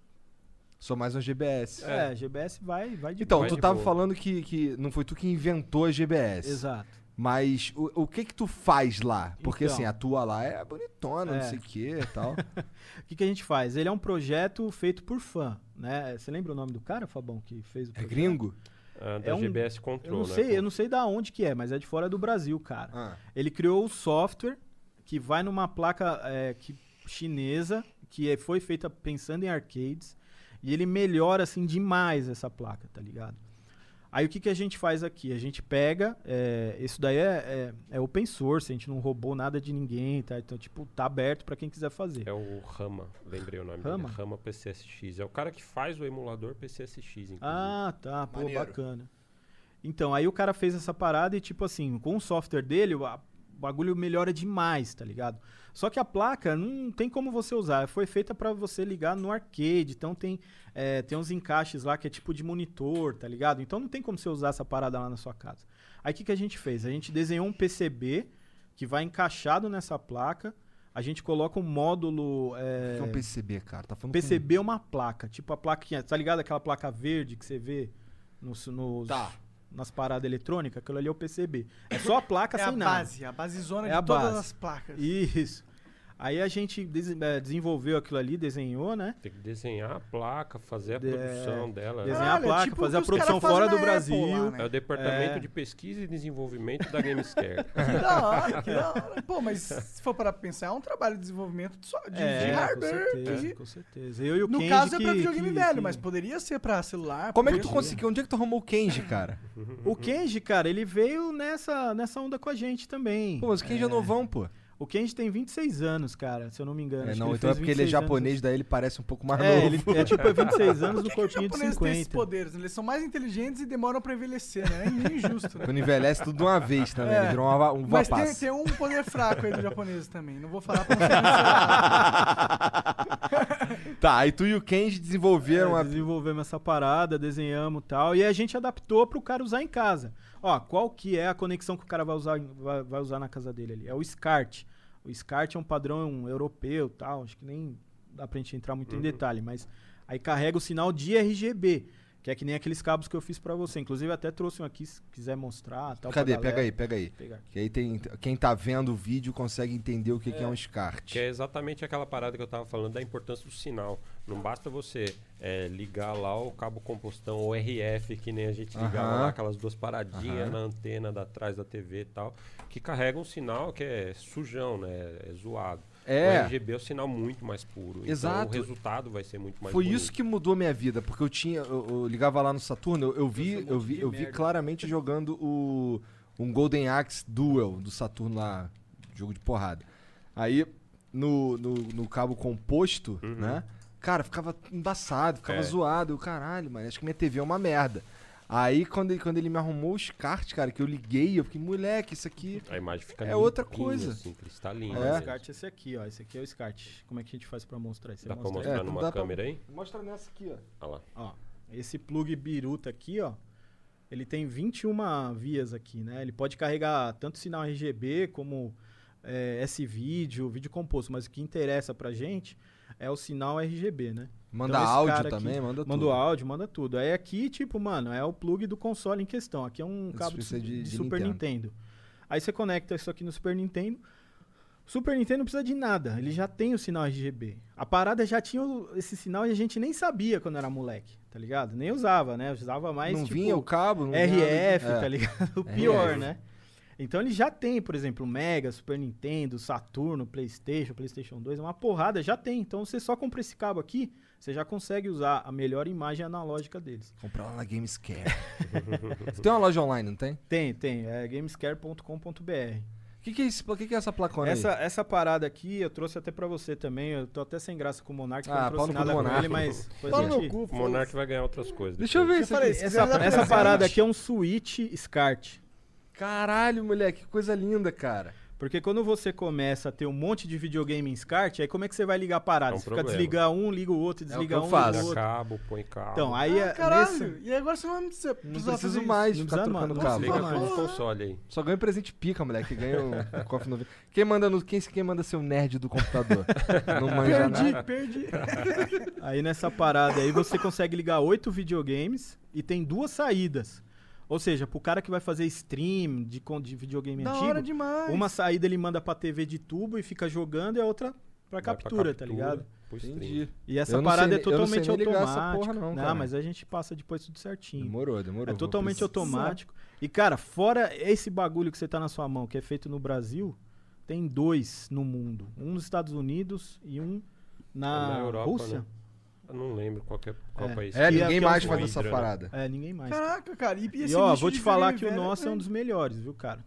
Sou mais um GBS. é, GBS vai, vai de Então, boa. tu de tava boa. falando que, que não foi tu que inventou a GBS. Exato. Mas o, o que que tu faz lá? Porque Então. assim, a tua lá é bonitona, não É. sei o que e tal. O que, que a gente faz? Ele é um projeto feito por fã, né? Você lembra o nome do cara, Fabão, que fez o É projeto? gringo? Ah, da É um- GBS Control, Eu não né? sei, eu não sei da onde que é, mas é de fora do Brasil, cara. Ah. Ele criou o software que vai numa placa é, que, chinesa, que é- foi feita pensando em arcades, e ele melhora assim demais essa placa, tá ligado? Aí o que, que a gente faz aqui? A gente pega, é, isso daí é, é, é open source, a gente não roubou nada de ninguém, tá? Então, tipo, tá aberto pra quem quiser fazer. É o Rama, lembrei o nome Rama? dele. Rama PCSX. É o cara que faz o emulador PCSX, inclusive. Ah, tá, pô, Maneiro. bacana. Então, aí o cara fez essa parada e, tipo assim, com o software dele, a- bagulho melhora demais, tá ligado? Só que a placa não tem como você usar. Foi feita pra você ligar no arcade. Então tem, é, tem uns encaixes lá que é tipo de monitor, tá ligado? Então não tem como você usar essa parada lá na sua casa. Aí o que, que a gente fez? A gente desenhou um PCB que vai encaixado nessa placa. A gente coloca um módulo. O É, que é um PCB, cara? Tá falando PCB é uma placa, tipo a plaquinha, tá ligado? Aquela placa verde que você vê nos, nos- Tá. Nas paradas eletrônicas, aquilo ali é o PCB. É só a placa É sem a nada. base, a basezona É de a todas base. as placas. Isso. Aí a gente des- eh, desenvolveu aquilo ali, desenhou, né? Tem que desenhar a placa, fazer a De- produção dela. né? desenhar a placa, tipo fazer a produção fora do Apple Brasil. lá, né? É o departamento É. de pesquisa e desenvolvimento da Gamescare. Que da hora, que da hora. Pô, mas se for para pensar, é um trabalho de desenvolvimento de, só- de, de É, com hardware. certeza, que- com certeza. Eu e o no Kenji caso é pra que- videogame que- velho, que- mas poderia ser pra celular. Como é que tu conseguiu? Onde é que tu arrumou o Kenji, cara? O Kenji, cara, ele veio nessa, nessa onda com a gente também. Pô, mas o Kenji é novão, pô. O Kenji tem 26 anos, cara, se eu não me engano. É, não, então é porque ele é 26 anos. japonês, daí ele parece um pouco mais É, novo. ele é tipo é 26 anos Por no corpinho de japoneses têm esses 50. poderes? Eles são mais inteligentes e demoram pra envelhecer, né? É meio injusto, né? Quando envelhece tudo de uma vez também. É. Ele virou uma, um Mas tem, tem um poder fraco aí do japonês também. Não vou falar pra ser Tá, aí tu e o Kenji desenvolveram É, a... Desenvolvemos essa parada, desenhamos e tal. E a gente adaptou pro cara usar em casa. Ó, qual que é a conexão que o cara vai usar, vai, vai usar na casa dele ali? É o SCART. O SCART é um padrão europeu tal. Acho que nem dá pra gente entrar muito em detalhe, mas aí carrega o sinal de RGB. Que é que nem aqueles cabos que eu fiz pra você. Inclusive, até trouxe um aqui, se quiser mostrar. Tal, Cadê? Pega aí, pega aí. Que aí tem... Quem tá vendo o vídeo consegue entender o que é, que é um SCART. Que é exatamente aquela parada que eu tava falando da importância do sinal. Não basta você é, ligar lá o cabo compostão ou RF, que nem a gente ligava Aham. lá, aquelas duas paradinhas Aham. na antena da trás da TV e tal, que carregam um sinal que é sujão, né? É zoado. É. O RGB é um sinal muito mais puro. Exato. Então o resultado vai ser muito mais Foi bonito. isso que mudou minha vida, porque eu tinha. Eu, eu ligava lá no Saturno, eu, eu vi, eu vi, eu vi claramente jogando o um Golden Axe Duel do Saturno lá, jogo de porrada. Aí, no, no, no cabo composto, né? Cara, ficava embaçado, ficava É. zoado. Eu, caralho, mano, acho que minha TV é uma merda. Aí, quando ele, quando ele me arrumou os kart, cara, que eu liguei, eu fiquei, moleque, isso aqui. A imagem fica É outra limpinha, coisa. Assim, cristalina. Ó, É. O mesmo. SCART é esse aqui, ó. Esse aqui é o SCART. Como é que a gente faz pra mostrar isso? Dá pra Mostra aí. mostrar É, numa dá pra- câmera aí? Mostra nessa aqui, ó. Olha lá. Ó, esse plug biruta aqui, ó, ele tem 21 vias aqui, né? Ele pode carregar tanto sinal RGB como é, S-vídeo, vídeo composto, mas o que interessa pra gente é o sinal RGB, né? Manda Então, áudio cara aqui também, manda Manda tudo. o áudio, manda tudo. Aí aqui, tipo, mano, é o plug do console em questão. Aqui é um cabo de, de- de Super Nintendo. Aí você conecta isso aqui no Super Nintendo. Super Nintendo não precisa de nada, ele já tem o sinal RGB. A parada já tinha esse sinal e a gente nem sabia quando era moleque, tá ligado? Nem usava, né? Usava mais não tipo, vinha o cabo, não vinha RF, de- é. tá ligado? O pior, RF. né? Então ele já tem, por exemplo, Mega, Super Nintendo, Saturno, PlayStation, PlayStation 2, uma porrada já tem. Então você só compra esse cabo aqui, você já consegue usar a melhor imagem analógica deles. Comprar lá na Gamescare. Você tem uma loja online, não tem? Tem, tem, é gamescare.com.br. O que, que é isso? Que, que é essa placona Essa, aí? essa parada aqui eu trouxe até pra você também. Eu tô até sem graça com o Monark, que Ah, eu não trouxe nada com ele, mas depois Pau a no gente- cu, O Monark vai ganhar outras coisas. Deixa eu ver isso falei, aqui. se Essa, essa parada aqui é um Switch SCART. Caralho, moleque, que coisa linda, cara. Porque quando você começa a ter um monte de videogame em SCART, aí como é que você vai ligar a parada? É um você fica problema. desligar um, liga o outro, É o desliga que eu um, faço. liga o cabo, põe cabo. Então, aí Ah, é caralho. nesse- E agora você não vai precisar, Não fazer mais Não ficar precisa trocando mais. cabo. Liga Nossa, com mano. o console aí. Só ganho presente pica, moleque. Ganha o, o cofre novo. Quem manda no. Quem, quem manda ser o nerd do computador? Não manja Perdi, nada. perdi. Aí nessa parada aí você consegue ligar oito videogames e tem duas saídas. Ou seja, pro cara que vai fazer stream de, de videogame da antigo, hora demais. uma saída ele manda pra TV de tubo e fica jogando e a outra pra Vai pra captura, tá ligado? Entendi. E essa parada sei é totalmente automática. porra não, cara. mas a gente passa depois tudo certinho. Demorou, demorou. É totalmente precisar. automático. E, cara, fora esse bagulho que você tá na sua mão, que é feito no Brasil, tem dois no mundo. Um nos Estados Unidos e um na, Na Europa, Rússia. né? Eu não lembro qual, que é, qual É. país. É, Que é- ninguém é mais faz essa né? parada. É, ninguém mais. Caraca, cara. E, E, ó, vou te falar que o velho nosso é um dos melhores, viu, cara?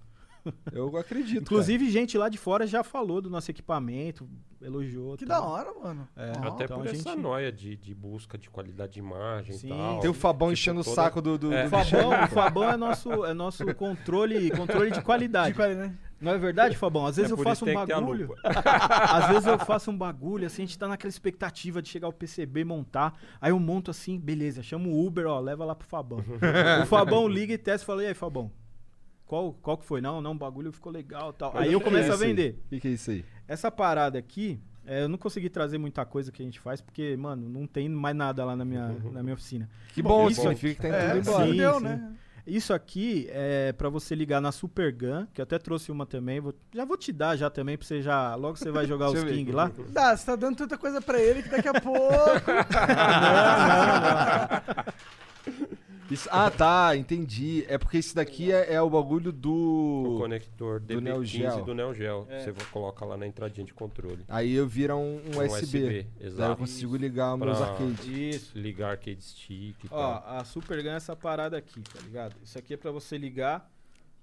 Eu acredito. Inclusive, gente lá de fora já falou do nosso equipamento, elogiou. Que tal. da hora, mano. É. Até Então por a essa gente- noia de, de busca de qualidade de imagem Sim. e tal. Tem o Fabão Tipo, enchendo o toda- saco do. do, É. do O Fabão, o Fabão é nosso, é nosso controle, controle de qualidade. De qualidade. Não é verdade, Fabão? Às vezes É eu faço um bagulho. Às vezes eu faço um bagulho, assim, a gente tá naquela expectativa de chegar o PCB, montar. Aí eu monto assim, beleza, chamo o Uber, ó, leva lá pro Fabão. o Fabão liga e testa e fala, e aí, Fabão? Qual, qual que foi? Não, não, o bagulho ficou legal e tal. Mas Aí eu começo é a vender. O que, que é isso aí? Essa parada aqui, é, eu não consegui trazer muita coisa que a gente faz, porque, mano, não tem mais nada lá na minha, na minha oficina. Que bom, isso significa que tá É, indo tudo embora. sim. deu, né? Isso aqui é pra você ligar na Super Gun, que eu até trouxe uma também. vou- já vou te dar já também, pra você já. Logo você vai jogar os. King lá. Dá, você tá dando tanta coisa pra ele que daqui a pouco. Isso- ah, tá, entendi. É porque esse daqui é, é o bagulho O do. conector do Neo DB15 Geo. do Neo Geo. Você coloca lá na entradinha de controle. Aí eu vira um, um Um USB. USB, Daí eu consigo ligar meus arcades. Isso. Ligar arcade stick e Ó, tal. a Super Gun é essa parada aqui, tá ligado? Isso aqui é pra você ligar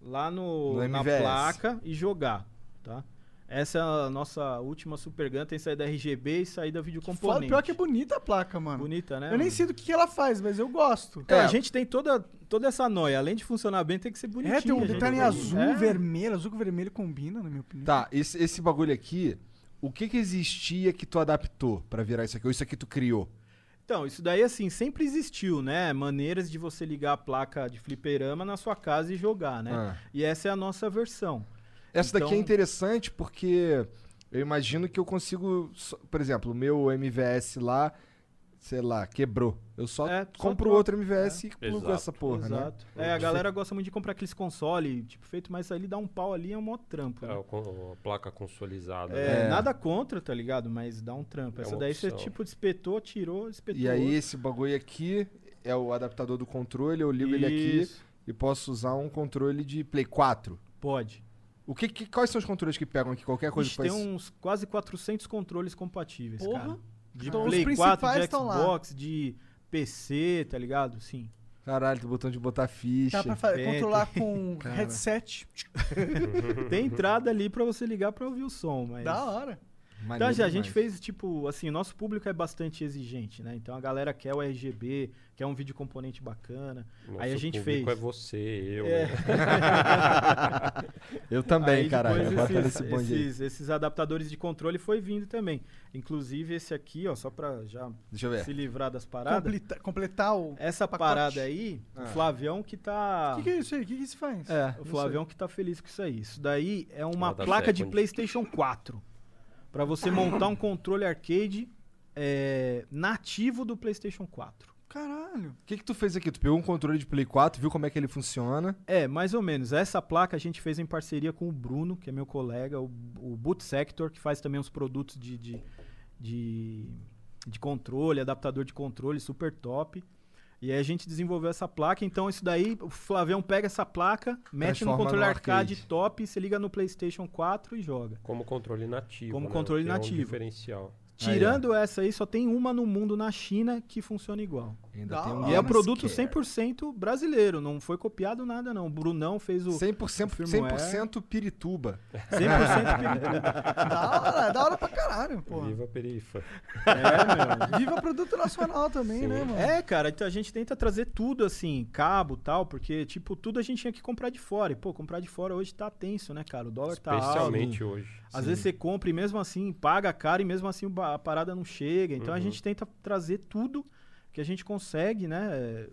lá no, No na placa e jogar, tá? Essa é a nossa última Super Gun, tem saída RGB e saída vídeo Foda, componente. pior que é bonita a placa, mano. Bonita, né? Eu nem mano? sei do que, ela faz, mas eu gosto. Então, É. a gente tem toda, toda essa noia. Além de funcionar bem, tem que ser bonitinho. É, tem um detalhe em azul, É. vermelho. Azul com vermelho combina, na minha opinião. Tá, esse, esse bagulho aqui, o que que existia que tu adaptou pra virar isso aqui? Ou isso aqui tu criou? Então, isso daí, assim, sempre existiu, né? Maneiras de você ligar a placa de fliperama na sua casa e jogar, né? Ah. E essa é a nossa versão. Essa daqui é Então- interessante porque eu imagino que eu consigo. só- Por exemplo, o meu MVS lá, sei lá, quebrou. Eu só É, só compro troca. outro MVS e plugo Exato. essa porra, né? Exato. É, a galera gosta muito de comprar aqueles consoles, tipo, feito, mas ali dá um pau ali, é um mó trampo. É, né? o con- a placa consolidada. É, né? nada contra, tá ligado? Mas dá um trampo. É Essa daí você, opção. tipo, espetou, tirou, espetou. E aí esse bagulho aqui é o adaptador do controle, eu ligo ele aqui Isso. e posso usar um controle de Play 4. Pode. O que, que- quais são os controles que pegam aqui? Qualquer coisa tem uns quase 400 controles compatíveis, Porra. cara. De Então, os Play 4, principais de estão lá. Xbox, de PC, tá ligado? Sim. Caralho, tem botão de botar ficha. Dá pra Tem, controlar com Cara. headset. Tem entrada ali pra você ligar pra ouvir o som, mas... Da hora. Então Maneiro já, a gente fez, tipo, assim, nosso público é bastante exigente, né? Então a galera quer o RGB, quer um vídeo componente bacana. Nosso aí a gente público fez. é você, eu, É. né? Eu também, Aí caralho. depois Bota esses, esses, esses adaptadores de controle foi vindo também. Inclusive esse aqui, ó, só pra já Deixa eu ver. se livrar das paradas. Completa- completar o. Essa pacote. parada aí, Ah. o Flavião que tá. O que, que é isso aí? O que, que isso faz? É, o Flavião que tá feliz com isso aí. Isso daí é uma placa de. PlayStation 4. Pra você montar um controle arcade é, nativo do PlayStation 4. Caralho. O que, que tu fez aqui? Tu pegou um controle de Play 4, viu como é que ele funciona? É, mais ou menos. Essa placa a gente fez em parceria com o Bruno, que é meu colega, o, o Boot Sector, que faz também uns produtos de, de, de, de controle, adaptador de controle super top. E aí a gente desenvolveu essa placa, então isso daí, o Flavião pega essa placa, mete no controle no arcade, arcade. top, você liga no PlayStation 4 e joga. Como controle nativo. Como né? controle É um nativo. diferencial. Tirando essa aí, só tem uma no mundo na China que funciona igual. Ainda Da tem um E é um produto que é 100% brasileiro, não foi copiado nada não. O Brunão fez o 100%, firmware. 100% pirituba. 100% pirituba. Da hora, da hora pra caralho, pô. Viva a perifa. É, meu. Viva produto nacional também, né, mano? É, cara, então a gente tenta trazer tudo assim, cabo tal, porque, tipo, tudo a gente tinha que comprar de fora. E, pô, comprar de fora hoje tá tenso, né, cara? O dólar tá alto. Especialmente hoje. Às vezes você compra e mesmo assim paga caro e mesmo assim o a parada não chega. Então a Uhum. gente tenta trazer tudo que a gente consegue, né? é,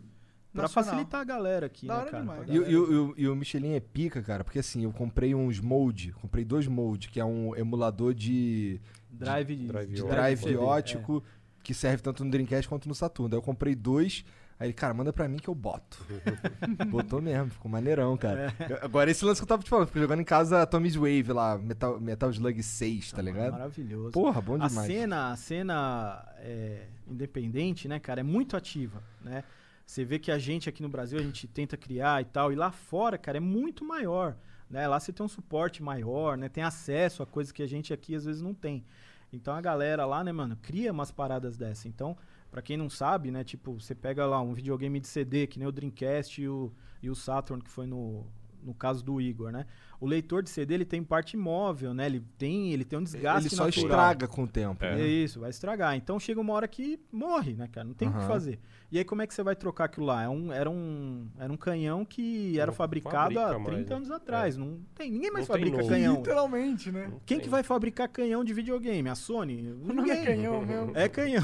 Pra Nacional. facilitar a galera aqui, Da né, cara? demais. E, galera- e o- e o- e o Michelin é pica, cara, porque assim, eu comprei uns molde, comprei dois molde, que é um emulador de, Drive, drive de ótico. drive CD, ótico, que serve tanto no Dreamcast quanto no Saturn. Daí eu comprei dois, aí ele, cara, manda pra mim que eu boto. Botou mesmo, ficou maneirão, cara. Eu- Agora, esse lance que eu tava te falando, fiquei jogando em casa Tommy's Wave lá, Metal, Metal Slug 6, tá É, ligado? Maravilhoso. Porra, bom a demais. cena, a cena é, independente, né, cara, é muito ativa, né? Você vê que a gente aqui no Brasil, a gente tenta criar e tal, e lá fora, cara, é muito maior, né? Lá você tem um suporte maior, né? Tem acesso a coisas que a gente aqui às vezes não tem. Então a galera lá, né, mano, cria umas paradas dessa. Então, pra quem não sabe, né, tipo, você pega lá um videogame de CD, que nem o Dreamcast e o, e o Saturn, que foi no, no caso do Igor, né? O leitor de CD, ele tem parte móvel, né? Ele tem, ele tem um desgaste Ele só natural. estraga com o tempo. É. né? Isso, vai estragar. Então chega uma hora que morre, né, cara? Não tem o que fazer. E aí como é que você vai trocar aquilo lá? É um, era, um, era um canhão que era Não fabricado há fabrica 30 mais, né? anos atrás. Não tem, ninguém mais Não tem fabrica canhão. Literalmente, né? Quem que vai fabricar canhão de videogame? A Sony? O nome é canhão mesmo. É canhão.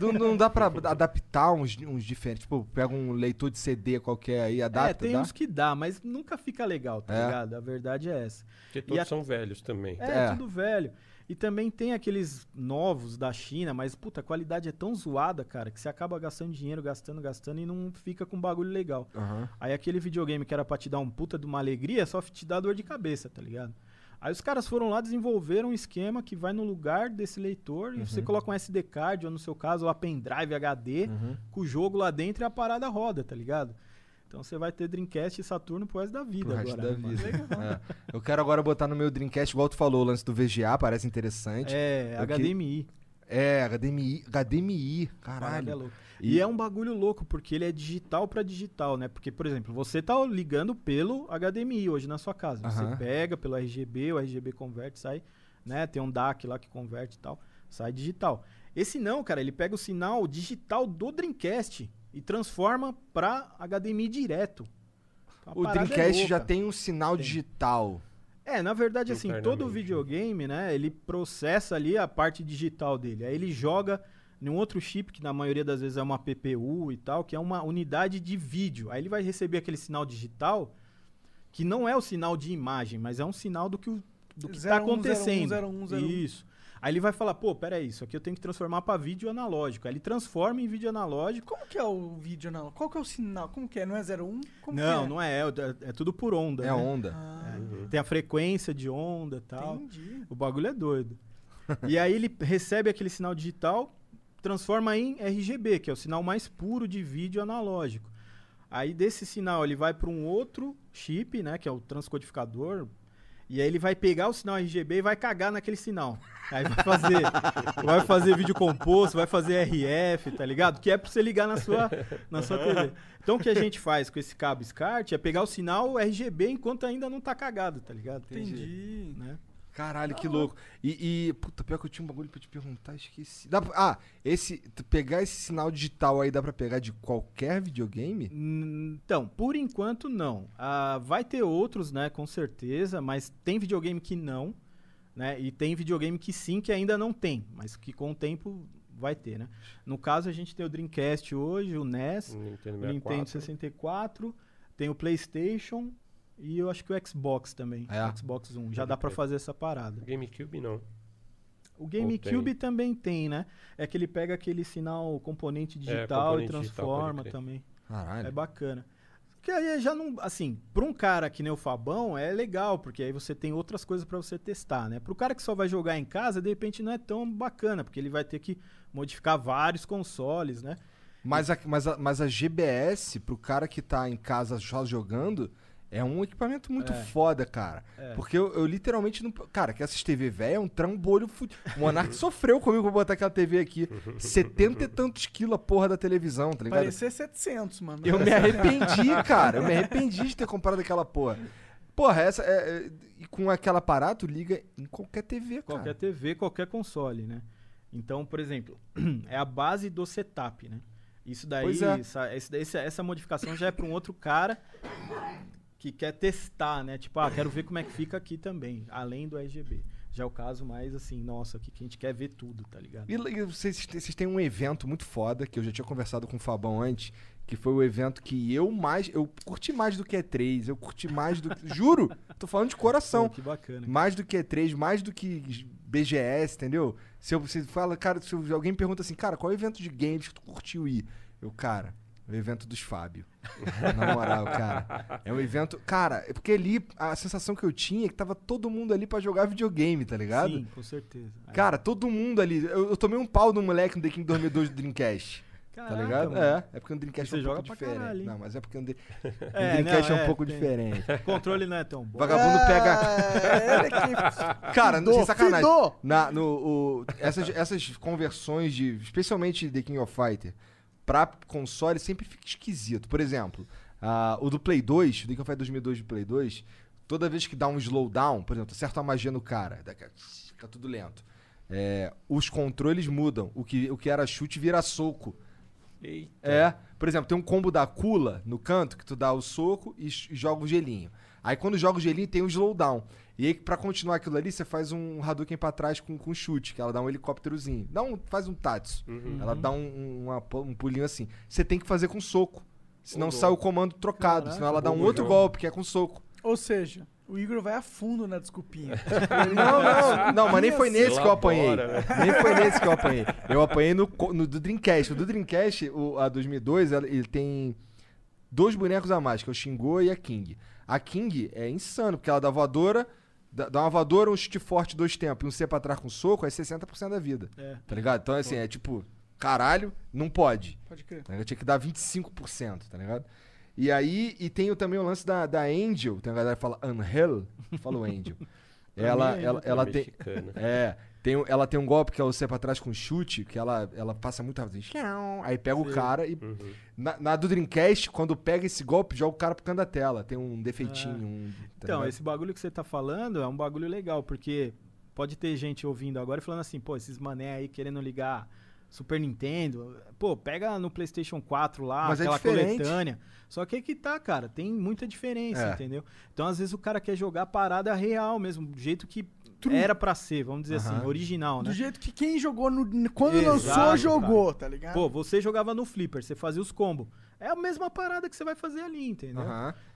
Não, não dá pra adaptar uns, uns diferentes. Tipo, pega um leitor de CD qualquer aí, adapta. é, tem dá? uns que dá, mas nunca fica legal, tá É. ligado? A verdade é essa. Porque todos a- são velhos também. É, É. tudo velho. E também tem aqueles novos da China, mas puta, a qualidade é tão zoada, cara, que você acaba gastando dinheiro, gastando, gastando e não fica com bagulho legal. Aham. Aí aquele videogame que era pra te dar um puta de uma alegria, só te dá dor de cabeça, tá ligado? Aí os caras foram lá, desenvolveram um esquema que vai no lugar desse leitor e você coloca um SD card, ou no seu caso, lá pendrive HD, com o jogo lá dentro e a parada roda, tá ligado? Então você vai ter Dreamcast e Saturno pro resto da vida Pro resto agora. da né, vida. É. Eu quero agora botar no meu Dreamcast, igual tu falou, o lance do VGA, parece interessante. É, Eu que- HDMI. É, HDMI, HDMI, é caralho. louca. E- E... é um bagulho louco, porque ele é digital pra digital, né? Porque, por exemplo, você tá ligando pelo HDMI hoje na sua casa. Aham. Você pega pelo RGB, o RGB converte, sai, né? Tem um DAC lá que converte e tal, sai digital. Esse não, cara, ele pega o sinal digital do Dreamcast e transforma pra HDMI direto. O é Dreamcast já louca. tem um sinal digital. É, na verdade, assim, todo videogame, né, ele processa ali a parte digital dele. Aí ele joga em um outro chip, que na maioria das vezes é uma PPU e tal, que é uma unidade de vídeo. Aí ele vai receber aquele sinal digital, que não é o sinal de imagem, mas é um sinal do que, o- do que tá 01, 01, acontecendo. 01, 01. Isso. Aí ele vai falar, pô, peraí, isso aqui eu tenho que transformar pra vídeo analógico. Aí ele transforma em vídeo analógico. Como que é o vídeo, não? Qual que é o sinal? Como que é? Não é 01? Como não, que é? não é, é, é tudo por onda. É né? onda. Ah, Tem a frequência de onda e tal. entendi. O bagulho é doido. e aí ele recebe aquele sinal digital, transforma em RGB, que é o sinal mais puro de vídeo analógico. Aí desse sinal ele vai para um outro chip, né, que é o transcodificador, e aí ele vai pegar o sinal RGB e vai cagar naquele sinal. Aí vai fazer, vai fazer vídeo composto, vai fazer RF, tá ligado? Que é pra você ligar na sua, na sua TV. Então o que a gente faz com esse cabo SCART é pegar o sinal RGB enquanto ainda não tá cagado, tá ligado? Entendi. Né? Caralho, que louco. E, e, puta, pior que eu tinha um bagulho pra te perguntar, esqueci. Dá pra- ah, esse, pegar esse sinal digital aí dá pra pegar de qualquer videogame? Então, por enquanto não. Ah, vai ter outros, né, com certeza, mas tem videogame que não, né? E tem videogame que sim, que ainda não tem, mas que com o tempo vai ter, né? No caso, a gente tem o Dreamcast hoje, o NES, Nintendo o 64. Nintendo 64, tem o PlayStation e eu acho que o Xbox também, É. o Xbox One. Já dá pra crer. fazer essa parada. GameCube não. O GameCube também tem, né? É que ele pega aquele sinal componente digital e componente digital, transforma crer. também. Caralho. É bacana. Porque aí já não. Assim, pra um cara que nem o Fabão, é legal, porque aí você tem outras coisas pra você testar, né? Pro cara que só vai jogar em casa, de repente não é tão bacana, porque ele vai ter que modificar vários consoles, né? Mas a, mas, a, mas a GBS, pro cara que tá em casa só jogando, é um equipamento muito É. foda, cara. É. Porque eu, eu literalmente não. Cara, que essas TV velha é um trambolho fudido. O Monark sofreu comigo pra botar aquela TV aqui. 70 e tantos quilos a porra da televisão, tá ligado? Parecia 700, mano. Eu me arrependi, cara. Eu me arrependi de ter comprado aquela porra. Porra, essa. É, é- e com aquela aparato, liga em qualquer TV, cara. Qualquer TV, qualquer console, né? Então, por exemplo, é a base do setup, né? Isso daí, é. essa, essa, essa modificação já é para um outro cara que quer testar, né? Tipo, ah, quero ver como é que fica aqui também, além do RGB. Já é o caso mais assim, nossa, aqui que a gente quer ver tudo, tá ligado? E, e vocês, vocês têm um evento muito foda, que eu já tinha conversado com o Fabão antes, que foi o evento que eu mais. Eu curti mais do que E3, eu curti mais do que. Juro! Tô falando de coração. Pô, que bacana. Mais do que E3, mais do que BGS, entendeu? Se eu- você fala, cara, se alguém pergunta assim, cara, qual é o evento de games que tu curtiu ir? Eu, cara, o evento dos Fábio. Na moral, cara. É um evento. Cara, é porque ali a sensação que eu tinha é que tava todo mundo ali pra jogar videogame, tá ligado? Sim, com certeza. Aí- Cara, todo mundo ali. Eu, eu tomei um pau do moleque no The King 2002 do Dreamcast. tá Caraca, ligado? mano. É, é porque o Dreamcast Você é um joga pouco diferente. caralho, não, mas é porque o o É, Dreamcast não, é um é, pouco tem- diferente. O controle não é tão bom. Vagabundo pega. É, que Cara, não fidou, sem sacanagem. fidou. Na, no, o- essas, essas conversões de. Especialmente The King of Fighter, pra console sempre fica esquisito. Por exemplo, ah, o do Play 2, o King of Fighter 2002 do Play 2, toda vez que dá um slowdown, por exemplo, acerta uma magia no cara, fica tudo lento. É, os controles mudam. O que, o que era chute vira soco. Eita. É, por exemplo, tem um combo da Kula no canto que tu dá o soco e, e joga o gelinho. Aí quando joga o gelinho tem um slowdown. E aí pra continuar aquilo ali, você faz um Hadouken pra trás com, com chute, que ela dá um helicópterozinho. Dá um, faz um tatsu. Ela dá um, um, uma um pulinho assim. Você tem que fazer com soco. Senão sai o comando trocado. Caraca, senão ela dá um outro jogo. golpe, que é com soco. Ou seja, o Igor vai a fundo na desculpinha. Não, não, não, mas nem foi nesse que eu apanhei. Elabora, né? Nem foi nesse que eu apanhei. Eu apanhei no, no do Dreamcast. O do Dreamcast, o, a 2002, ela- ele tem dois bonecos a mais, que é o Shingo e a King. A King é insano, porque ela dá voadora, dá, dá uma voadora, um chute forte dois tempos e um C pra trás com soco, é 60% da vida. É. Tá ligado? Então, assim, é tipo, caralho, não pode. Pode crer. Tá? Tinha que dar 25%, tá ligado? E aí, e tem o- também o lance da, da Angel, tem uma galera que fala Angel, fala o Angel. ela, é ela, Angel. ela É tem. É, tem, ela tem um golpe que é o C pra trás com chute, que ela, ela passa muito rápido. assim, Aí pega o cara e. Uhum. Na, na do Dreamcast, quando pega esse golpe, joga o cara pro canto da tela. Tem um defeitinho. um- tá Então, ligado? esse bagulho que você tá falando é um bagulho legal, porque pode ter gente ouvindo agora e falando assim, pô, esses mané aí querendo ligar Super Nintendo, pô, pega no PlayStation 4 lá, Mas é aquela diferente. coletânea. Só que aí que tá, cara, tem muita diferença, É. entendeu? Então, às vezes o cara quer jogar a parada real mesmo, do jeito que era pra ser, vamos dizer Aham. assim, original, né? Do jeito que quem jogou no, quando Exato, lançou, jogou, tá ligado? Pô, você jogava no Flipper, você fazia os combos. É a mesma parada que você vai fazer ali, entendeu?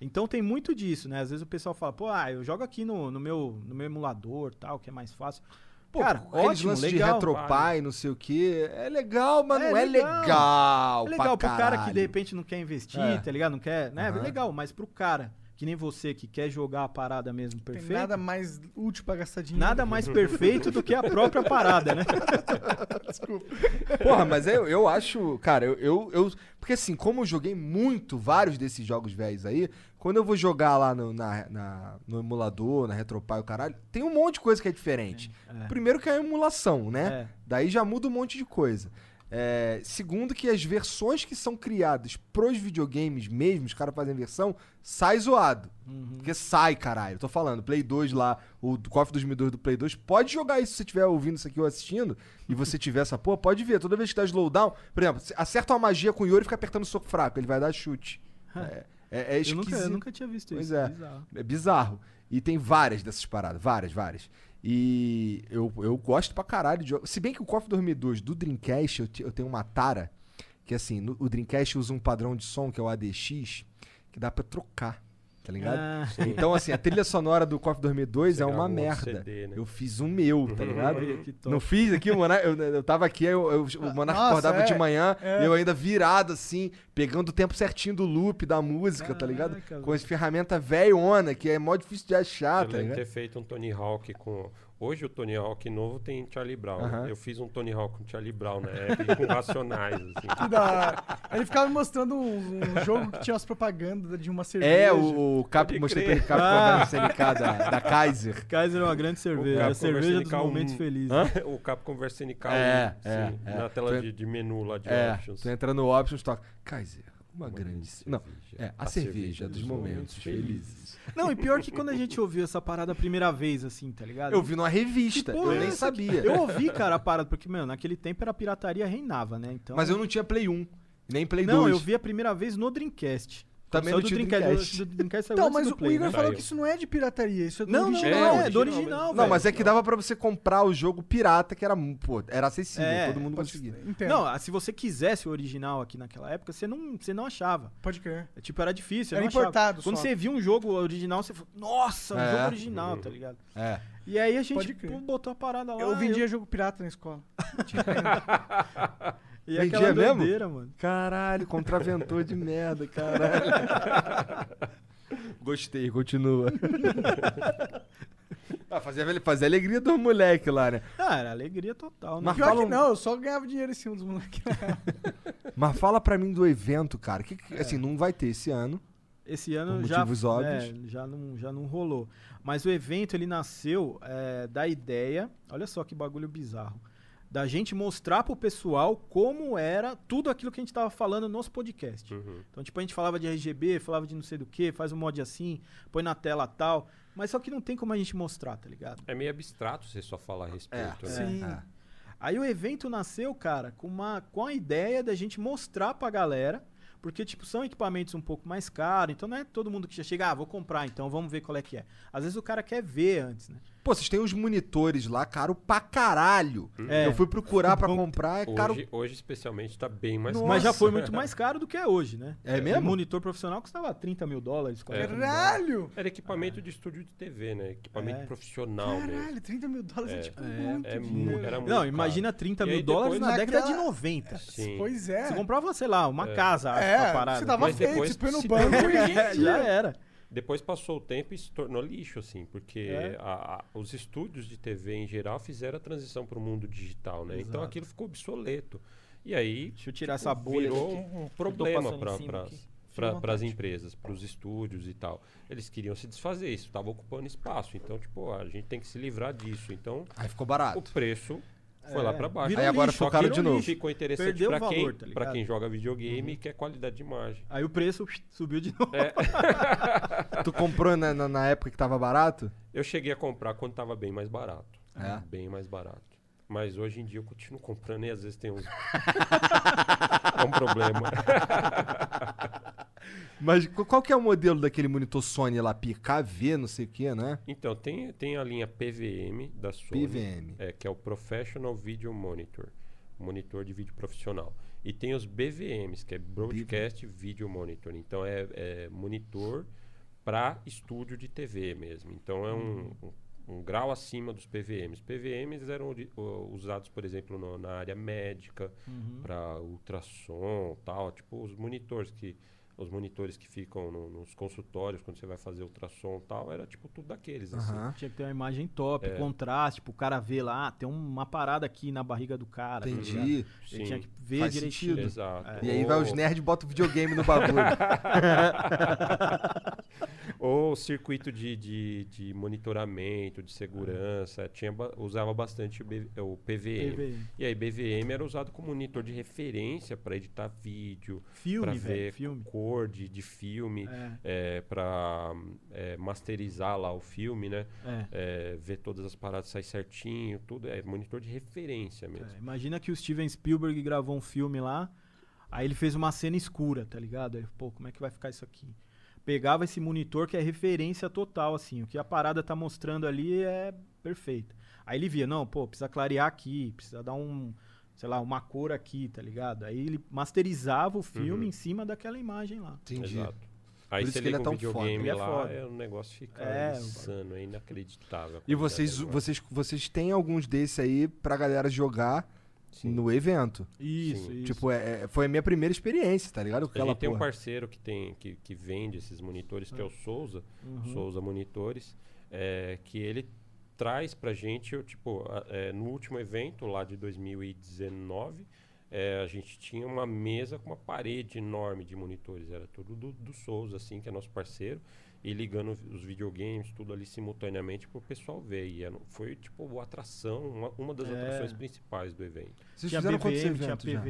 Então tem muito disso, né? Às vezes o pessoal fala, pô, ah, eu jogo aqui no, no, meu, no meu emulador tal, que é mais fácil. Pô, Cara, ótimo, lances legal. de retropie, não sei o que. É legal, mas É não é legal. legal. É legal pra pro cara que caralho. de repente não quer investir, É. tá ligado? Não quer, né? É legal, mas pro cara que nem você que quer jogar a parada mesmo perfeito, nada nada, mais útil pra gastar dinheiro. mais perfeito do que a própria parada, né? Porra, mas eu, eu acho, cara, eu, eu, eu- Porque assim, como eu joguei muito vários desses jogos velhos aí, quando eu vou jogar lá no, na, na- no emulador, na Retropie, o caralho, tem um monte de coisa que é diferente. É. Primeiro que é a emulação, né? É. Daí já muda um monte de coisa. É, segundo que as versões que são criadas pros videogames mesmo, os caras fazem versão, sai zoado. Uhum. Porque sai, caralho. Tô falando, Play 2 lá, o KOF 2002 do Play 2, pode jogar isso se você estiver ouvindo isso aqui ou assistindo, e você tiver essa porra, pode ver. Toda vez que dá slowdown, por exemplo, acerta uma magia com o Yori e fica apertando o soco fraco, ele vai dar chute. É, é, é eu, esquisito. nunca, eu nunca tinha visto Pois isso. é. bizarro. É bizarro. E tem várias dessas paradas, várias, várias. E eu, eu gosto pra caralho de. Se bem que o KOF 2002 do Dreamcast, eu, eu tenho uma tara, que assim, no- o Dreamcast usa um padrão de som, que é o ADX, que dá pra trocar, tá ligado? Ah, Então, assim, a trilha sonora do KOF 2002 Você é uma um merda. CD, né? Eu fiz o meu, tá ligado? Não fiz aqui, o Monark, eu, eu tava aqui, aí eu, eu- o Monark Nossa, acordava é, de manhã, é. e eu ainda virado assim, pegando o tempo certinho do loop da música, tá ligado? Caraca, Com as ferramentas velhona, que é mó difícil de achar, Eu tá ligado? ter feito um Tony Hawk com Hoje o Tony Hawk novo tem Charlie Brown. Aham. Eu fiz um Tony Hawk com Charlie Brown na época, com Racionais, assim. Que da. Ele ficava me mostrando um, um jogo que tinha umas propagandas de uma cerveja. É, o, o Cap, Pode mostrei pra ele Cap Ah. SNK da, da Kaiser. Kaiser é uma grande cerveja. A cerveja dos VSNK um- momentos felizes. o Capcom VSNK É, um, é, sim, é. na tela de, de menu lá de É, options. tu entra no Options, toca. Kaiser, uma, Uma grande. grande Não, cerveja. é, a, A cerveja, cerveja dos dos momentos momentos felizes. Não, e pior que quando a gente ouviu essa parada a primeira vez, assim, tá ligado? Eu vi numa revista, eu nem aqui? sabia. Eu ouvi, cara, a parada, porque, mano, naquele tempo era a pirataria reinava, né? Então... Mas eu não tinha Play 1, nem Play Não, 2. eu vi a primeira vez no Dreamcast. Também Saiu não do tinha Dreamcast. Dreamcast. O do Dreamcast saiu Então, mas do o Play, Igor né? falou Saiu. que isso não é de pirataria, isso é do Não, não, original. não, é, original do original, mesmo. Não, mas é que dava pra você comprar o jogo pirata, que era, pô, era acessível, É, todo mundo conseguia. Entendo. Não, ah, se você quisesse o original aqui naquela época, você não, você não achava. Pode crer. É, Tipo, era difícil. Era não achava. importado Quando só. você viu um jogo original, você falou, nossa, um É. jogo original, tá ligado? É. E aí a gente botou a parada lá. Eu vendia jogo pirata na escola. E Vendia aquela mesmo? mano. Caralho, contraventor de merda, caralho. Gostei, continua. ah, fazia, fazia alegria dos moleques lá, né? Ah, era alegria total, né? Mas Pior fala que não, eu só ganhava dinheiro em cima dos moleques. Mas fala pra mim do evento, cara. Que, que- assim, não vai ter esse ano. Esse ano Por já, motivos óbvios. é, já, não, já não rolou. Mas o evento ele nasceu é, da ideia, olha só que bagulho bizarro, da gente mostrar pro pessoal como era tudo aquilo que a gente tava falando nos podcasts. Uhum. Então, tipo, a gente falava de RGB, falava de não sei do que, faz um mod assim, põe na tela tal. Mas só que não tem como a gente mostrar, tá ligado? É meio abstrato você só falar a respeito. né? Sim. É. Aí o evento nasceu, cara, com, uma, com a ideia da gente mostrar pra galera, porque, tipo, são equipamentos um pouco mais caros, então não é todo mundo que já chega, ah, vou comprar, então vamos ver qual é que é. Às vezes o cara quer ver antes, né? Pô, vocês têm uns monitores lá, caro pra caralho. É. Eu fui procurar pra comprar, é caro. Hoje, hoje, especialmente, tá bem mais Nossa. Mas já caro. foi muito mais caro do que é hoje, né? É mesmo? Um monitor profissional custava 30 mil dólares, 40 mil dólares. Caralho! Era equipamento de estúdio de TV, né? Equipamento É. profissional mesmo. Caralho, 30 mil dólares é, É. tipo É, muito É dinheiro. era muito Não, caro. imagina 30 E mil dólares na década de naquela- 90. Sim. Pois é. Você comprava, sei lá, uma casa, acho, É, pra parada. você tava Mas feito, põe no banco e É, já era. Depois passou o tempo e se tornou lixo, assim, porque É. a- a- os estúdios de TV em geral fizeram a transição para o mundo digital, né? Então Exato. aquilo ficou obsoleto. E aí Deixa eu tirar essa bolha virou um, um problema para as empresas, para os estúdios e tal. Eles queriam se desfazer isso, estava ocupando espaço. Então, tipo, a gente tem que se livrar disso. Então, Aí ficou o barato. preço foi É, lá para baixo. virou Aí agora lixo, que de novo. Ficou interessante Perdeu para o quem, valor, tá pra quem joga videogame e quer qualidade de imagem. Aí o preço subiu de novo. Tu comprou na, na, na época que tava barato? Eu cheguei a comprar quando estava bem mais barato. É? Bem mais barato. Mas hoje em dia eu continuo comprando e às vezes tem uns. é um problema. Mas qu- qual que é o modelo daquele monitor Sony lá? PKV, não sei o que, né? Então, tem, tem a linha PVM da Sony. PVM. É, que é o Professional Video Monitor. Monitor de vídeo profissional. E tem os BVMs, que é Broadcast Video Monitor. Então, é, é monitor para estúdio de TV mesmo. Então, é um, um, um grau acima dos PVMs. PVMs eram usados, por exemplo, no- na área médica, para ultrassom tal. Tipo, os monitores que... Os monitores que ficam no- nos consultórios, quando você vai fazer ultrassom e tal, era tipo tudo daqueles, assim. Aham. Tinha que ter uma imagem top, É. contraste, pro cara ver lá, ah, tem uma parada aqui na barriga do cara. tá? Entendi. Ele Sim. tinha que ver Faz direitinho. sentido. Exato. E aí vai os nerds e botam videogame no bagulho. Ou circuito de, de, de monitoramento, de segurança. Tinha, usava bastante o, B- o PVM. PVM. E aí, BVM era usado como monitor de referência para editar vídeo, para Filme, ver filme. cor de, de filme, É. para masterizar lá o filme, né? É. É, ver todas as paradas sair certinho, tudo. É monitor de referência mesmo. É, imagina que o Steven Spielberg gravou um filme lá, aí ele fez uma cena escura, tá ligado? Aí, pô, como é que vai ficar isso aqui? Pegava esse monitor que é referência total, assim, o que a parada tá mostrando ali é perfeito. Aí ele via, não, pô, precisa clarear aqui, precisa dar um, sei lá, uma cor aqui, tá ligado? Aí ele masterizava o filme Uhum. em cima daquela imagem lá. Entendi. Exato. Aí você liga é um tão foda. videogame é lá, foda. é, o negócio fica É, insano, é inacreditável. E vocês, vocês, vocês têm alguns desses aí pra galera jogar no evento. Isso, Sim. isso. Tipo, é, é- foi a minha primeira experiência, tá ligado? Com A aquela gente tem um porra. parceiro que, tem, que, que vende esses monitores, que é o Souza, Uhum. Souza Monitores, é, que ele traz pra gente, eu, tipo, a- é, no último evento lá de 2019, é, a gente tinha uma mesa com uma parede enorme de monitores. Era tudo do, do Souza, assim, que é nosso parceiro. E ligando os videogames, tudo ali simultaneamente pro pessoal ver. E era- foi, tipo, a atração, uma, uma das É. atrações principais do evento. Vocês tinha fizeram quantos BVM, tinha eventos já?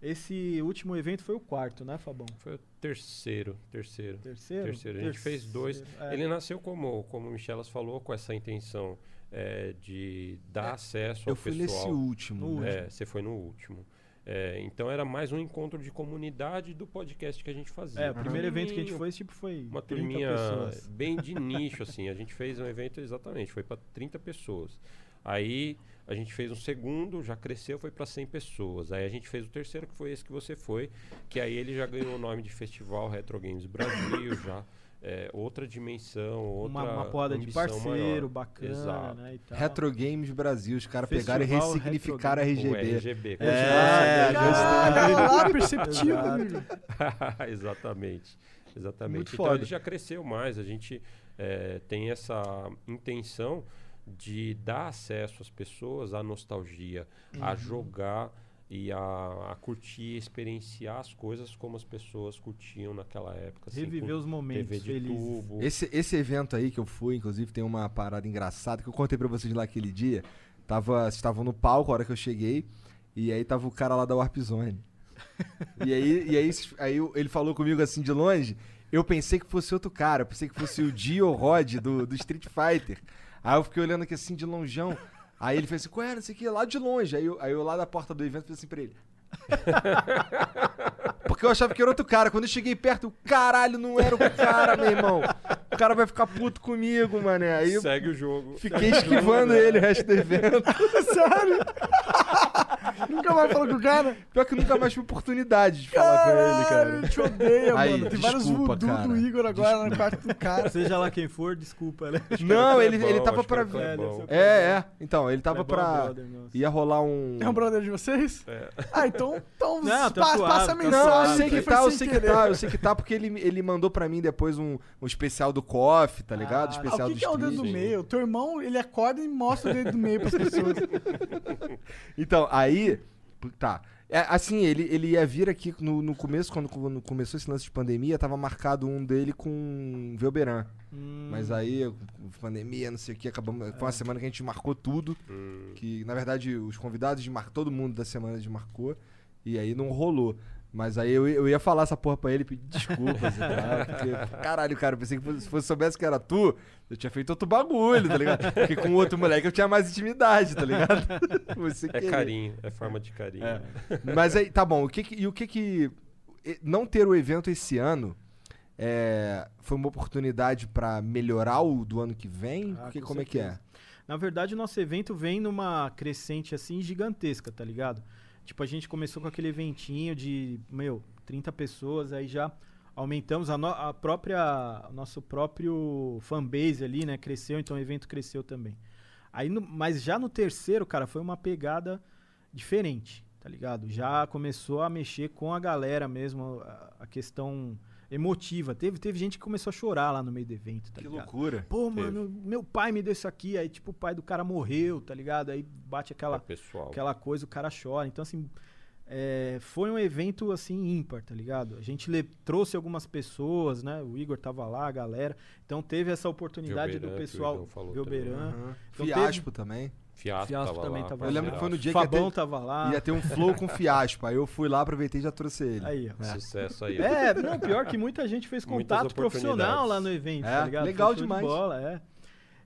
Esse último evento foi o quarto, né, Fabão? Foi o terceiro, terceiro. Terceiro? Terceiro. A gente fez dois. Terceiro, é. Ele nasceu como, como o Michelas falou, com essa intenção é, de dar acesso ao Eu fui pessoal. nesse último. No né? É, você foi no último. É, então era mais um encontro de comunidade do podcast que a gente fazia. É, o primeiro evento que a gente Pequenininho, foi, tipo, foi Uma 30 turminha pessoas. bem de nicho, assim. A gente fez um evento exatamente, foi para 30 pessoas. Aí a gente fez um segundo, já cresceu, foi para 100 pessoas. Aí a gente fez o terceiro, que foi esse que você foi, que aí ele já ganhou o nome de Festival Retro Games Brasil, já é, outra dimensão, outra Uma, uma porrada de parceiro, maior. bacana, Exato. né, e tal. Retro Games Brasil, os caras pegaram e ressignificaram a Retro RGB. O RGB. É, lá, perceptivo, Exato. amigo. Exatamente. Exatamente. Muito então foda. ele já cresceu mais. A gente eh, tem essa intenção de dar acesso às pessoas à nostalgia, a Uhum. jogar e a, a curtir, experienciar as coisas como as pessoas curtiam naquela época. assim, Reviver os momentos TV de felizes. tubo. Esse, esse evento aí que eu fui, inclusive, tem uma parada engraçada que eu contei pra vocês lá aquele dia. Tava, vocês estavam no palco a hora que eu cheguei, e aí tava o cara lá da Warp Zone. e aí, e aí, aí ele falou comigo assim de longe. Eu pensei que fosse outro cara, eu pensei que fosse o Dio Rod do, do Street Fighter. Aí eu fiquei olhando aqui assim de longeão. Aí ele fez assim, qual era, não sei o que, lá de longe. Aí eu, aí eu lá da porta do evento fiz assim pra ele. Porque eu achava que era outro cara. Quando eu cheguei perto, caralho, não era o cara, meu irmão. O cara vai ficar puto comigo, mané. Aí eu Segue o jogo. fiquei esquivando ele o resto do evento. Sério? Nunca mais falou com o cara? Pior que eu nunca mais tive oportunidade de falar com ele, cara. Ele te odeia, Aí, mano. Tem vários desculpa, voodoo cara. do Igor agora no quarto do cara. Seja lá quem for, desculpa, né? Não, ele, Clebão, ele tava pra. Clebão. É, é. Então, ele tava é pra. Ia rolar um. É um brother de vocês? É. Ah, então, então Não, tá pa- suave, passa a tá mensagem. Não, eu suave. sei que tá, eu sei que tá, eu sei que tá, porque ele, ele mandou pra mim depois um, um especial do KOF, tá ligado? Ah, Ah, especial o que, do que é o dedo do meio? Teu irmão, ele acorda e mostra o dedo do meio pras pessoas. Então, aí. Tá. É, assim, ele, ele ia vir aqui no, no começo, quando, quando começou esse lance de pandemia, tava marcado um dele com Velberan. Hum, Mas aí, pandemia, não sei o que, acabamos. Foi uma semana que a gente marcou tudo. Hum. Que, na verdade, os convidados de mar... todo mundo da semana de marcou. E aí não rolou. Mas aí eu, eu ia falar essa porra pra ele, pedir desculpas e tal. Porque, caralho, cara, eu pensei que se fosse soubesse que era tu, eu tinha feito outro bagulho, tá ligado? Porque com o outro moleque eu tinha mais intimidade, tá ligado? Você É querer. carinho, é forma de carinho. É. Mas aí, tá bom, o que que- e o que que. Não ter o evento esse ano é, foi uma oportunidade pra melhorar o do ano que vem? Ah, Porque com como é que é? certeza. Na verdade, o nosso evento vem numa crescente assim gigantesca, tá ligado? Tipo, a gente começou com aquele eventinho de, meu, 30 pessoas, aí já aumentamos a, no- a própria, nosso próprio fanbase ali, né? Cresceu, então o evento cresceu também. Aí, no- mas já no terceiro, cara, foi uma pegada diferente, tá ligado? Já começou a mexer com a galera mesmo, a, a questão emotiva. Teve, teve gente que começou a chorar lá no meio do evento, tá Que ligado? loucura. Pô, mano, meu pai me deu isso aqui, aí tipo o pai do cara morreu, tá ligado? Aí bate É aquela, pessoal. aquela coisa, o cara chora. Então, assim, é, foi um evento, assim, ímpar, tá ligado? A gente le- trouxe algumas pessoas, né? O Igor tava lá, a galera. Então teve essa oportunidade Velberan, do pessoal. Velberan. Aham. Então Fiaspo também. Fiasco, Fiasco tava também lá, tava Eu lembro que foi no dia Fabão que ia ter, tava lá. ia ter um flow com fiaspo. Aí eu fui lá, aproveitei e já trouxe ele. Aí, ó. Sucesso aí. É, não, pior que muita gente fez contato profissional lá no evento, É, tá ligado? legal Foi show de demais. bola, é.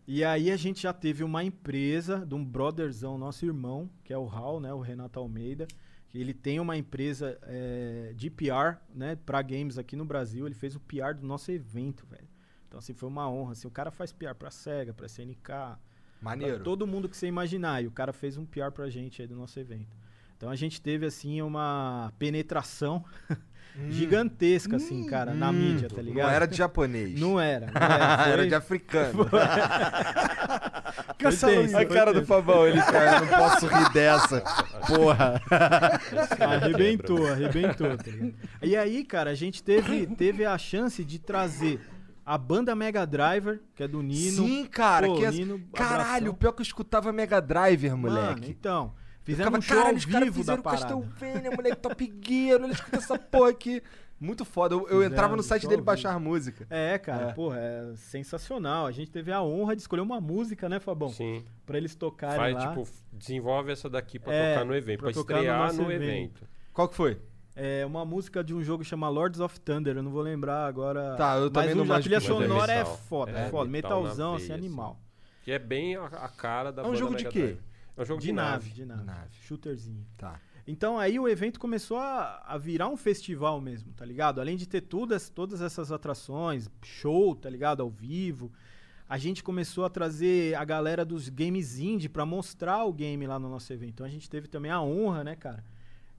E aí a gente já teve uma empresa de um brotherzão, nosso irmão, que é o Raul, né, o Renato Almeida, ele tem uma empresa é, de PR, né, pra games aqui no Brasil, ele fez o PR do nosso evento, velho. Então assim, foi uma honra, assim, o cara faz PR pra SEGA, pra SNK, Maneiro. Pra todo mundo que você imaginar. E o cara fez um PR pra gente aí do nosso evento. Então a gente teve, assim, uma penetração gigantesca, assim, cara, na mídia, tá ligado? Não era de japonês. Não era. Não era, era de africano. Foi tenso, a cara do. Fabão, ele cara, eu não posso rir dessa. Porra. Arrebentou, arrebentou. Tá e aí, cara, a gente teve, teve a chance de trazer A banda Mega Driver, que é do Nino. Sim, cara. Pô, que é- Nino, Caralho, pior que eu escutava Mega Driver, Mano, moleque. então. Eu Fizemos um show caralho, ao vivo da fizeram parada. Castlevania, moleque, Top Gear, olha, escuta essa porra aqui. Muito foda. Eu, eu entrava no site dele baixar música. É, cara, É. porra, é sensacional. A gente teve a honra de escolher uma música, né, Fabão? Sim. Pra eles tocarem Faz, lá. tipo, desenvolve essa daqui pra É, tocar no evento, pra pra, tocar no estrear nosso no, evento. evento. Qual que foi? É uma música de um jogo chamado Lords of Thunder, eu não vou lembrar agora. Tá, eu também Mas não o- a trilha é sonora é, metal. foda, É, foda. metal na Metalzão, assim, assim. animal. Que é bem a, a cara da É um banda jogo de quê? Drive. É um jogo de, De nave, nave. de nave. Nave. Shooterzinho. Tá. Então aí o evento começou a, a virar um festival mesmo, tá ligado? Além de ter todas, todas essas atrações, show, tá ligado? Ao vivo. A gente começou a trazer a galera dos games indie pra mostrar o game lá no nosso evento. Então a gente teve também a honra, né, cara?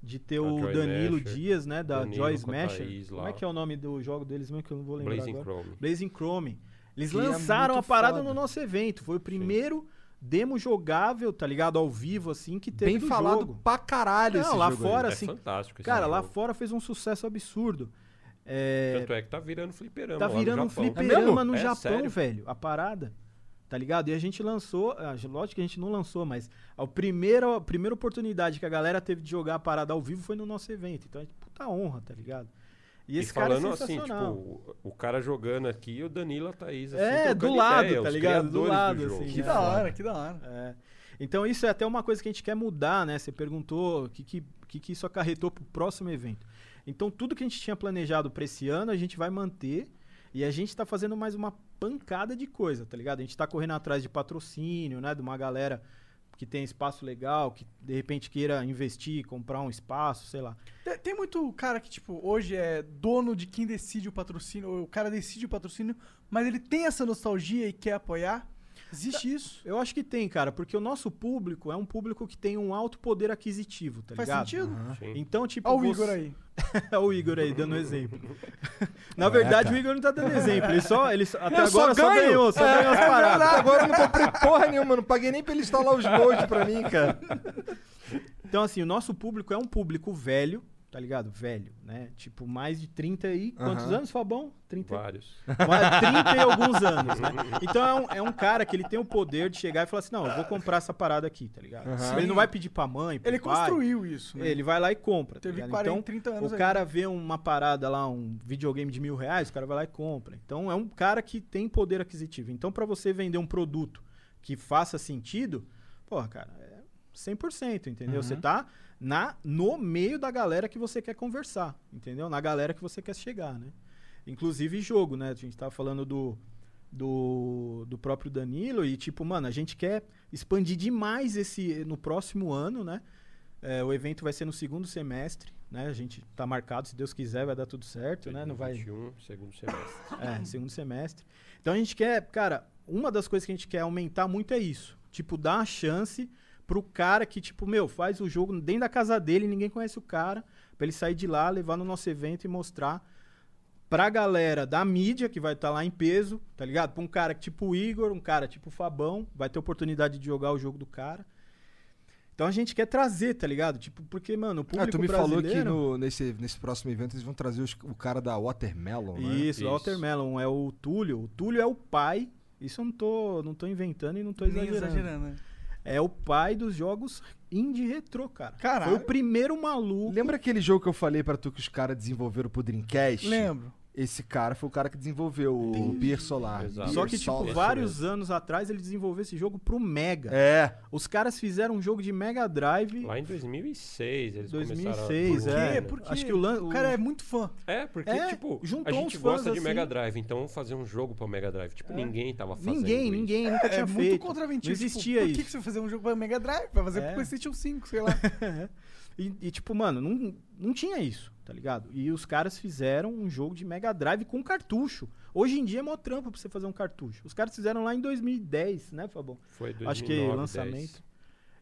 De ter A o Joy Danilo Smasher, Dias, né? Da Danilo. Thaís Como lá. é que é o nome do jogo deles mesmo que eu não vou lembrar Blazing agora? Chrome. Blazing Chrome. Eles Que é lançaram muito a parada foda. no nosso evento. Foi o primeiro demo jogável, tá ligado? Ao vivo, assim, que teve Bem do falado jogo. pra caralho Não, esse lá jogo aí. fora, É assim. fantástico esse Cara, lá jogo. fora fez um sucesso absurdo. É, Tanto é que tá virando fliperama tá lá no virando um Japão. fliperama no É Japão, sério? velho. A parada. Tá ligado? E a gente lançou. ah, Lógico que a gente não lançou, mas a primeira, a primeira oportunidade que a galera teve de jogar a parada ao vivo foi no nosso evento. Então é puta honra, tá ligado? E E, esse cara falando é assim, tipo, o, cara jogando aqui e o Danilo e a Thaís, assim, É, do lado, ideia, tá ligado? Do lado, jogo. assim, Que É. da hora, que da hora. É. Então isso é até uma coisa que a gente quer mudar, né? Você perguntou o que, que, que, que isso acarretou pro próximo evento. Então tudo que a gente tinha planejado pra esse ano, a gente vai manter e a gente tá fazendo mais uma pancada de coisa, tá ligado? A gente tá correndo atrás de patrocínio, né? De uma galera que tem espaço legal, que de repente queira investir, comprar um espaço, sei lá. Tem, muito cara que, tipo, hoje é dono de quem decide o patrocínio, ou o cara decide o patrocínio, mas ele tem essa nostalgia e quer apoiar. Existe isso? Eu acho que tem, cara, porque o nosso público é um público que tem um alto poder aquisitivo, tá Faz ligado? sentido? Sim. Então, tipo, Olha o você- Igor aí. É o Igor aí, dando exemplo. Na verdade, o Igor não tá dando exemplo. Ele só. Ele só- até Eu agora só, ganho. ganhou, só É, ganhou as é paradas. verdade. Agora eu não comprei porra nenhuma, não paguei nem pra ele instalar os mods pra mim, cara. Então, assim, o nosso público é um público velho, tá ligado? Velho, né? Tipo, mais de 30 e. Quantos Aham. anos, Fabão? 30 Vários. Mais 30 e alguns anos, né? Então é um, é um cara que ele tem o poder de chegar e falar assim: não, eu vou comprar essa parada aqui, tá ligado? Aham. Ele não vai pedir pra mãe, pro Ele pai. construiu isso, né? Ele vai lá e compra. tá Teve ligado? 40, então, 30 anos O aí. cara vê uma parada lá, um videogame de mil reais, o cara vai lá e compra. Então é um cara que tem poder aquisitivo. Então, pra você vender um produto que faça sentido, porra, cara, é 100%, entendeu? Você tá na, no meio da galera que você quer conversar, entendeu? Na galera que você quer chegar, né? Inclusive jogo, né? A gente tava falando do, do, do próprio Danilo e, tipo, mano, a gente quer expandir demais esse no próximo ano, né? É, o evento vai ser no segundo semestre, né? A gente tá marcado, se Deus quiser, vai dar tudo certo, né? Não vai 21, segundo semestre. é, segundo semestre. Então a gente quer, cara, uma das coisas que a gente quer aumentar muito é isso. Tipo, dar uma chance pro cara que, tipo, meu, faz o jogo dentro da casa dele, ninguém conhece o cara, pra ele sair de lá, levar no nosso evento e mostrar pra galera da mídia, que vai estar lá em peso, tá ligado? Pra um cara tipo o Igor, um cara tipo o Fabão, vai ter oportunidade de jogar o jogo do cara. Então a gente quer trazer, tá ligado? Tipo, porque, mano, o Ah, público tu me falou que brasileiro... no, nesse, nesse próximo evento eles vão trazer os- o cara da Watermelon, né? Isso, o Watermelon é o Túlio. O Túlio é o pai. Isso eu não tô, não tô inventando e não tô Nem exagerando. exagerando, né? É o pai dos jogos indie retrô, cara. Caralho. Foi o primeiro maluco. Lembra aquele jogo que eu falei pra tu que os caras desenvolveram pro Dreamcast? Lembro. Esse cara foi o cara que desenvolveu o Pier Solar. Exato. Só que, tipo, Solar. vários anos atrás ele desenvolveu esse jogo pro Mega. É. Os caras fizeram um jogo de Mega Drive. Lá em 2006 eles 2006, começaram a... é. Por quê? Porque Acho que o lan- o cara é muito fã. É, porque, É, tipo, juntou a gente gosta de assim. Mega Drive, então vamos fazer um jogo pra Mega Drive. Tipo, ninguém tava fazendo Ninguém, isso. ninguém nunca É tinha muito feito. contraventivo. Não tipo, existia por isso. que, que você vai fazer um jogo pra Mega Drive? Vai fazer É. pro PlayStation 5, sei lá. E, e, tipo, mano, não, não tinha isso, tá ligado? E os caras fizeram um jogo de Mega Drive com cartucho. Hoje em dia é mó trampa pra você fazer um cartucho. Os caras fizeram lá em 2010, né, Fabão? Foi 2009, Acho que 10. lançamento.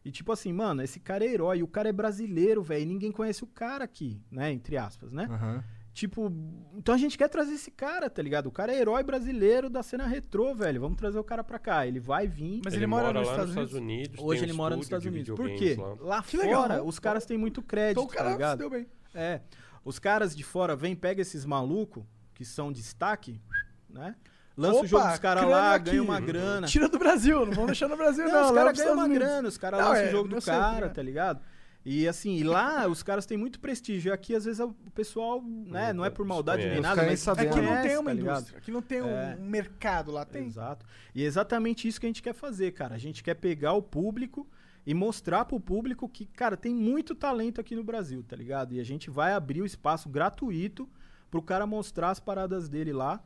E tipo assim, mano, esse cara é herói, o cara é brasileiro, velho, e ninguém conhece o cara aqui, né, entre aspas, né? Aham. Tipo, então a gente quer trazer esse cara, tá ligado? O cara é herói brasileiro da cena retrô, velho. Vamos trazer o cara pra cá. Ele vai vir. Mas ele, ele mora mora nos lá Estados nos Estados Unidos. Hoje tem ele um mora nos Estados de Unidos. Por quê? Lá. Lá fora, legal. os caras têm muito crédito, Então o tá cara se ligado? deu bem. É. Os caras de fora vêm, pega esses malucos, que são destaque, né? lança o jogo Opa, dos caras lá, aqui. ganha uma grana. Tira do Brasil, não vamos deixar no Brasil, Não, não. os caras pros ganham uma Unidos. grana, os caras lançam é, o jogo do sei, cara, é. tá ligado? E assim, e lá os caras têm muito prestígio. Aqui, às vezes, o pessoal, né, não é por maldade nem nada, mas sabem. Aqui não tem uma tá indústria, aqui não tem um- É. um mercado lá, tem. Exato. E é exatamente isso que a gente quer fazer, cara. A gente quer pegar o público e mostrar pro público que, cara, tem muito talento aqui no Brasil, tá ligado? E a gente vai abrir o espaço gratuito pro cara mostrar as paradas dele lá.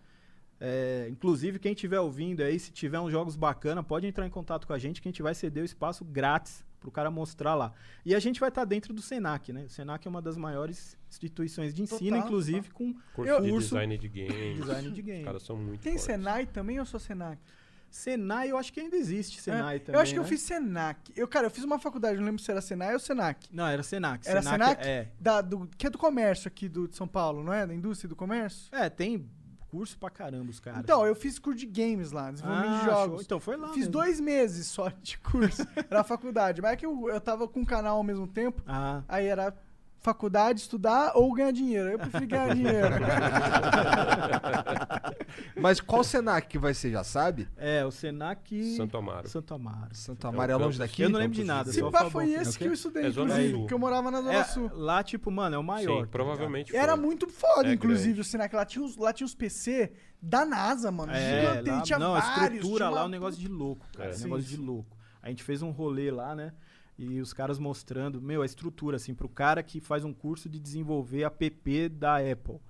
É, inclusive, quem estiver ouvindo aí, se tiver uns jogos bacana, pode entrar em contato com a gente que a gente vai ceder o espaço grátis pro cara mostrar lá. E a gente vai estar dentro do Senac, né? O Senac é uma das maiores instituições de ensino, Total, inclusive com Curso de curso design de games. design de game. Os caras são muito Tem fortes. Senai também ou só Senac? Senai, eu acho que ainda existe Senai É, também. eu acho que eu né? fiz Senac. Eu, cara, eu fiz uma faculdade, não lembro se era Senai ou Senac. Não, era Senac. Era Senac? É. Da, do, que é do comércio aqui do, de São Paulo, não é? Da indústria do comércio? É, tem curso pra caramba os caras. Então, eu fiz curso de games lá, desenvolvimento Ah, de jogos. show. Então foi lá Fiz mesmo. dois meses só de curso. era a faculdade. Mas é que eu, eu tava com um canal ao mesmo tempo. Ah, Aí era faculdade, estudar ou ganhar dinheiro. Eu preferi ganhar dinheiro. Mas qual Senac que vai ser, já sabe? é, o Senac... Santo Amaro. Santo Amaro. Santo Amaro é longe daqui? Eu não lembro de nada. Se pá, foi esse que eu estudei, É inclusive, porque eu morava na Zona É, Sul. lá, tipo, mano, é o maior. Sim, provavelmente foi. Era muito foda, É inclusive, grande. o Senac. Lá tinha, os, lá tinha os PC da NASA, mano. É, lá, tinha não, a vários. estrutura tinha lá é um negócio de louco, cara. É. É um negócio de louco. A gente fez um rolê lá, né? E os caras mostrando, meu, a estrutura, assim, pro cara que faz um curso de desenvolver app da Apple.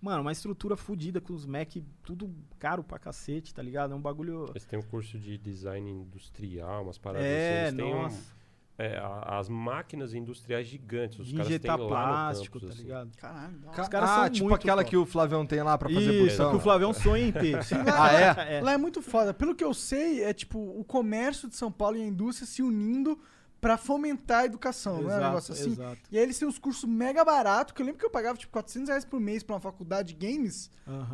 Mano, uma estrutura fodida com os Mac, tudo caro pra cacete, tá ligado? É um bagulho. Eles têm um curso de design industrial, umas paradas É, assim. Eles têm um- nossa. é, a- as máquinas industriais gigantes. Os De caras injetar têm lá no plástico, campus, tá assim. ligado? Caralho, caras ah, são tipo muito aquela top. que o Flavião tem lá pra fazer Isso, poção. que o Flavião sonha em ter. Ah, é? é. Lá é muito foda. Pelo que eu sei, é tipo o comércio de São Paulo e a indústria se unindo pra fomentar a educação, não é um Exato, negócio assim? exato. E aí eles têm uns cursos mega baratos, que eu lembro que eu pagava tipo 400 reais por mês pra uma faculdade de games,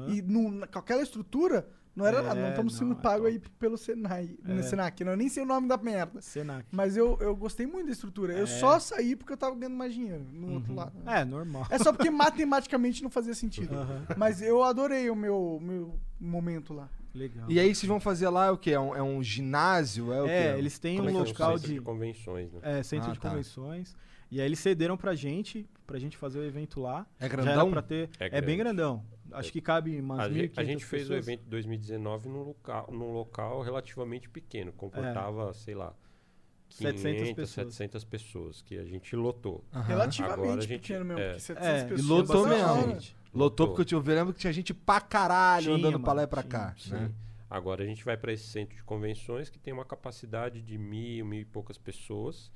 e num- com aquela estrutura, não era É, nada, não estamos sendo é pagos top. aí pelo Senai, no É. Senac, não, eu nem sei o nome da merda. Senac. Mas eu, eu gostei muito da estrutura. Eu É. só saí porque eu tava ganhando mais dinheiro no outro lado. É, normal. É só porque matematicamente não fazia sentido. Aham. Mas eu adorei o meu, meu momento lá. Legal. E aí vocês vão fazer lá o quê? É um, é um ginásio? É, o É, quê? eles têm Como um é é? local Centro de. convenções, né? É, centro Ah, de tá. convenções. E aí eles cederam pra gente, pra gente fazer o evento lá. É Já era grandão? pra ter. É É, grande. bem grandão. Acho que cabe umas A, 1.500 gente, a gente fez o pessoas. evento em 2019 num local, num local relativamente pequeno. Comportava, sei lá, 500, 700 pessoas. 700 pessoas, que a gente lotou. Relativamente Agora a gente- pequeno mesmo, é. porque 700 É, pessoas. lotou é mesmo. bastante. Lotou porque eu lembro que tinha gente pra caralho Tinha, andando pra lá e mano, pra tinha, cá. Sim. né? Agora a gente vai para esse centro de convenções que tem uma capacidade de mil, mil e poucas pessoas.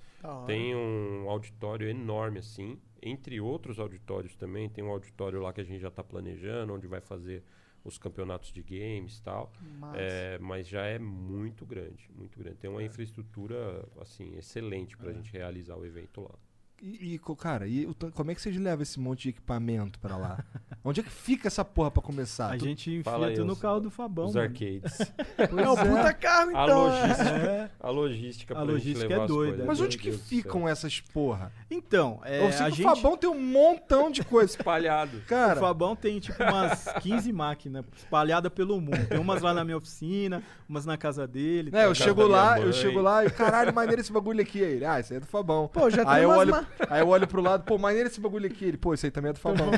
Tem um auditório enorme assim, entre outros auditórios também. Tem um auditório lá que a gente já está planejando, onde vai fazer os campeonatos de games e tal. Massa. É, mas já é muito grande, muito grande. Tem uma infraestrutura assim excelente para a gente realizar o evento lá. E, e, cara, e o como é que vocês levam esse monte de equipamento pra lá? Onde é que fica essa porra pra começar? A Tu- gente Fala enfia aí, tudo no os- carro do Fabão. os mano. arcades. É o puta carro, a então. logística, É. a logística, A logística levar é doida. Mas onde que Deus do ficam essas porra? Então, é, eu sei a que gente... o Fabão tem um montão de coisa. espalhado. O Cara, Fabão tem tipo umas 15 máquinas espalhadas pelo mundo. Tem umas lá na minha oficina, umas na casa dele. né, eu chego lá, eu chego lá e caralho, maneiro esse bagulho aqui. Aí ah, isso aí é do Fabão. Pô, já tem aí, eu umas olho, ma- aí eu olho pro lado, pô, maneiro esse bagulho aqui. Ele, pô, isso aí também é do Fabão.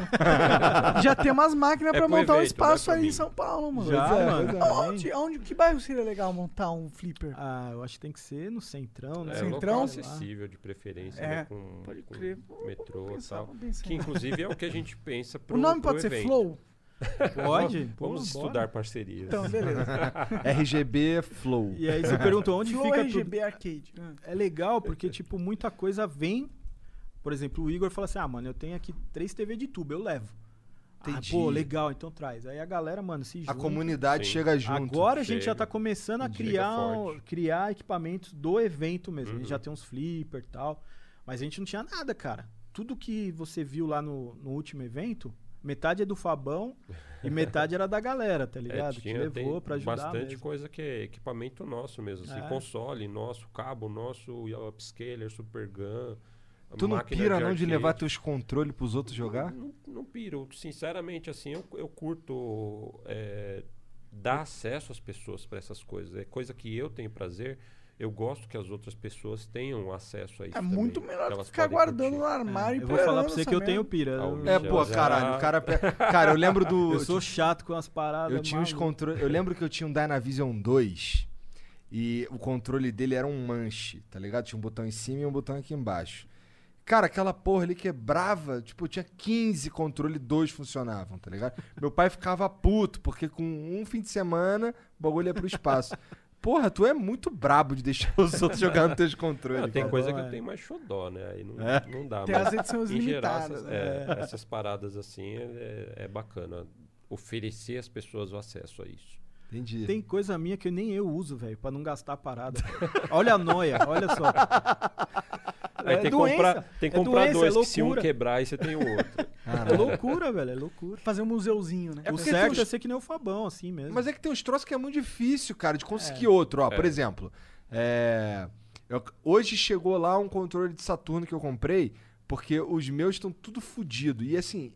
Já tem umas máquinas É pra montar um evento, espaço aí em. São Paulo, mano. Já, Pois é, mano. é. Onde, onde, que bairro seria legal montar um flipper? Ah, eu acho que tem que ser no centrão, né? É, Centrão? local acessível de preferência, É, né, com, pode com crer. metrô e pensar, tal. vou pensar. Que inclusive é o que a gente pensa pro o nome pro pode ser evento. Flow? Pode? Vamos Pô, bora. estudar parcerias. Então, beleza. RGB Flow. E aí você perguntou onde Flow fica RGB Arcade. tudo. É legal porque, tipo, muita coisa vem... Por exemplo, o Igor fala assim, ah, mano, eu tenho aqui três TV de tubo, eu levo. Ah, pô, legal, então traz. Aí a galera, mano, se junta. A comunidade Sim. chega junto. Agora a gente já tá começando a criar, um- criar equipamentos do evento mesmo. A gente Uhum. já tem uns flipper e tal. Mas a gente não tinha nada, cara. Tudo que você viu lá no, no último evento, metade é do Fabão e metade era da galera, tá É, ligado? que tinha- levou tem pra ajudar bastante mesmo. coisa que é equipamento nosso mesmo, assim, É. console nosso, cabo nosso, upscaler, super gun. Tu não pira não de levar teus controles pros outros jogar? Não, não piro. Sinceramente, assim, eu, eu curto é, dar acesso às pessoas para essas coisas. É coisa que eu tenho prazer. Eu gosto que as outras pessoas tenham acesso a isso. É muito também, melhor que ficar guardando curtir. no armário e Eu vou falar pra você que eu tenho pira. Ah, Eu- É, pô, caralho, o cara. Cara, eu lembro do. Eu sou chato com as paradas. Eu tinha os controles. Eu lembro que eu tinha um Dynavision 2 e o controle dele era um manche, tá ligado? Tinha um botão em cima e um botão aqui embaixo. Cara, aquela porra ali quebrava, tipo, tinha 15 controles, dois funcionavam, tá ligado? Meu pai ficava puto, porque com um fim de semana o bagulho ia pro espaço. Porra, tu é muito brabo de deixar os outros jogando nos teus controles. Tem cara. coisa que eu é. tenho mais xodó, né? Aí não, É. não dá. Tem mas as edições em geral, limitadas, essas, né? é, essas paradas assim é, é bacana. Oferecer às pessoas o acesso a isso. Entendi. Tem coisa minha que nem eu uso, velho, pra não gastar a parada. olha a noia, olha só. Aí É tem, que doença, comprar, tem que é comprar doença, dois, é que se um quebrar, aí você tem o outro. É loucura, velho, é loucura. Fazer um museuzinho, né? É o certo uns- é ser que nem o Fabão, assim mesmo. Mas é que tem uns troços que é muito difícil, cara, de conseguir outro. Ó, por É. exemplo, é, eu- hoje chegou lá um controle de Saturno que eu comprei, porque os meus estão tudo fodido. E assim,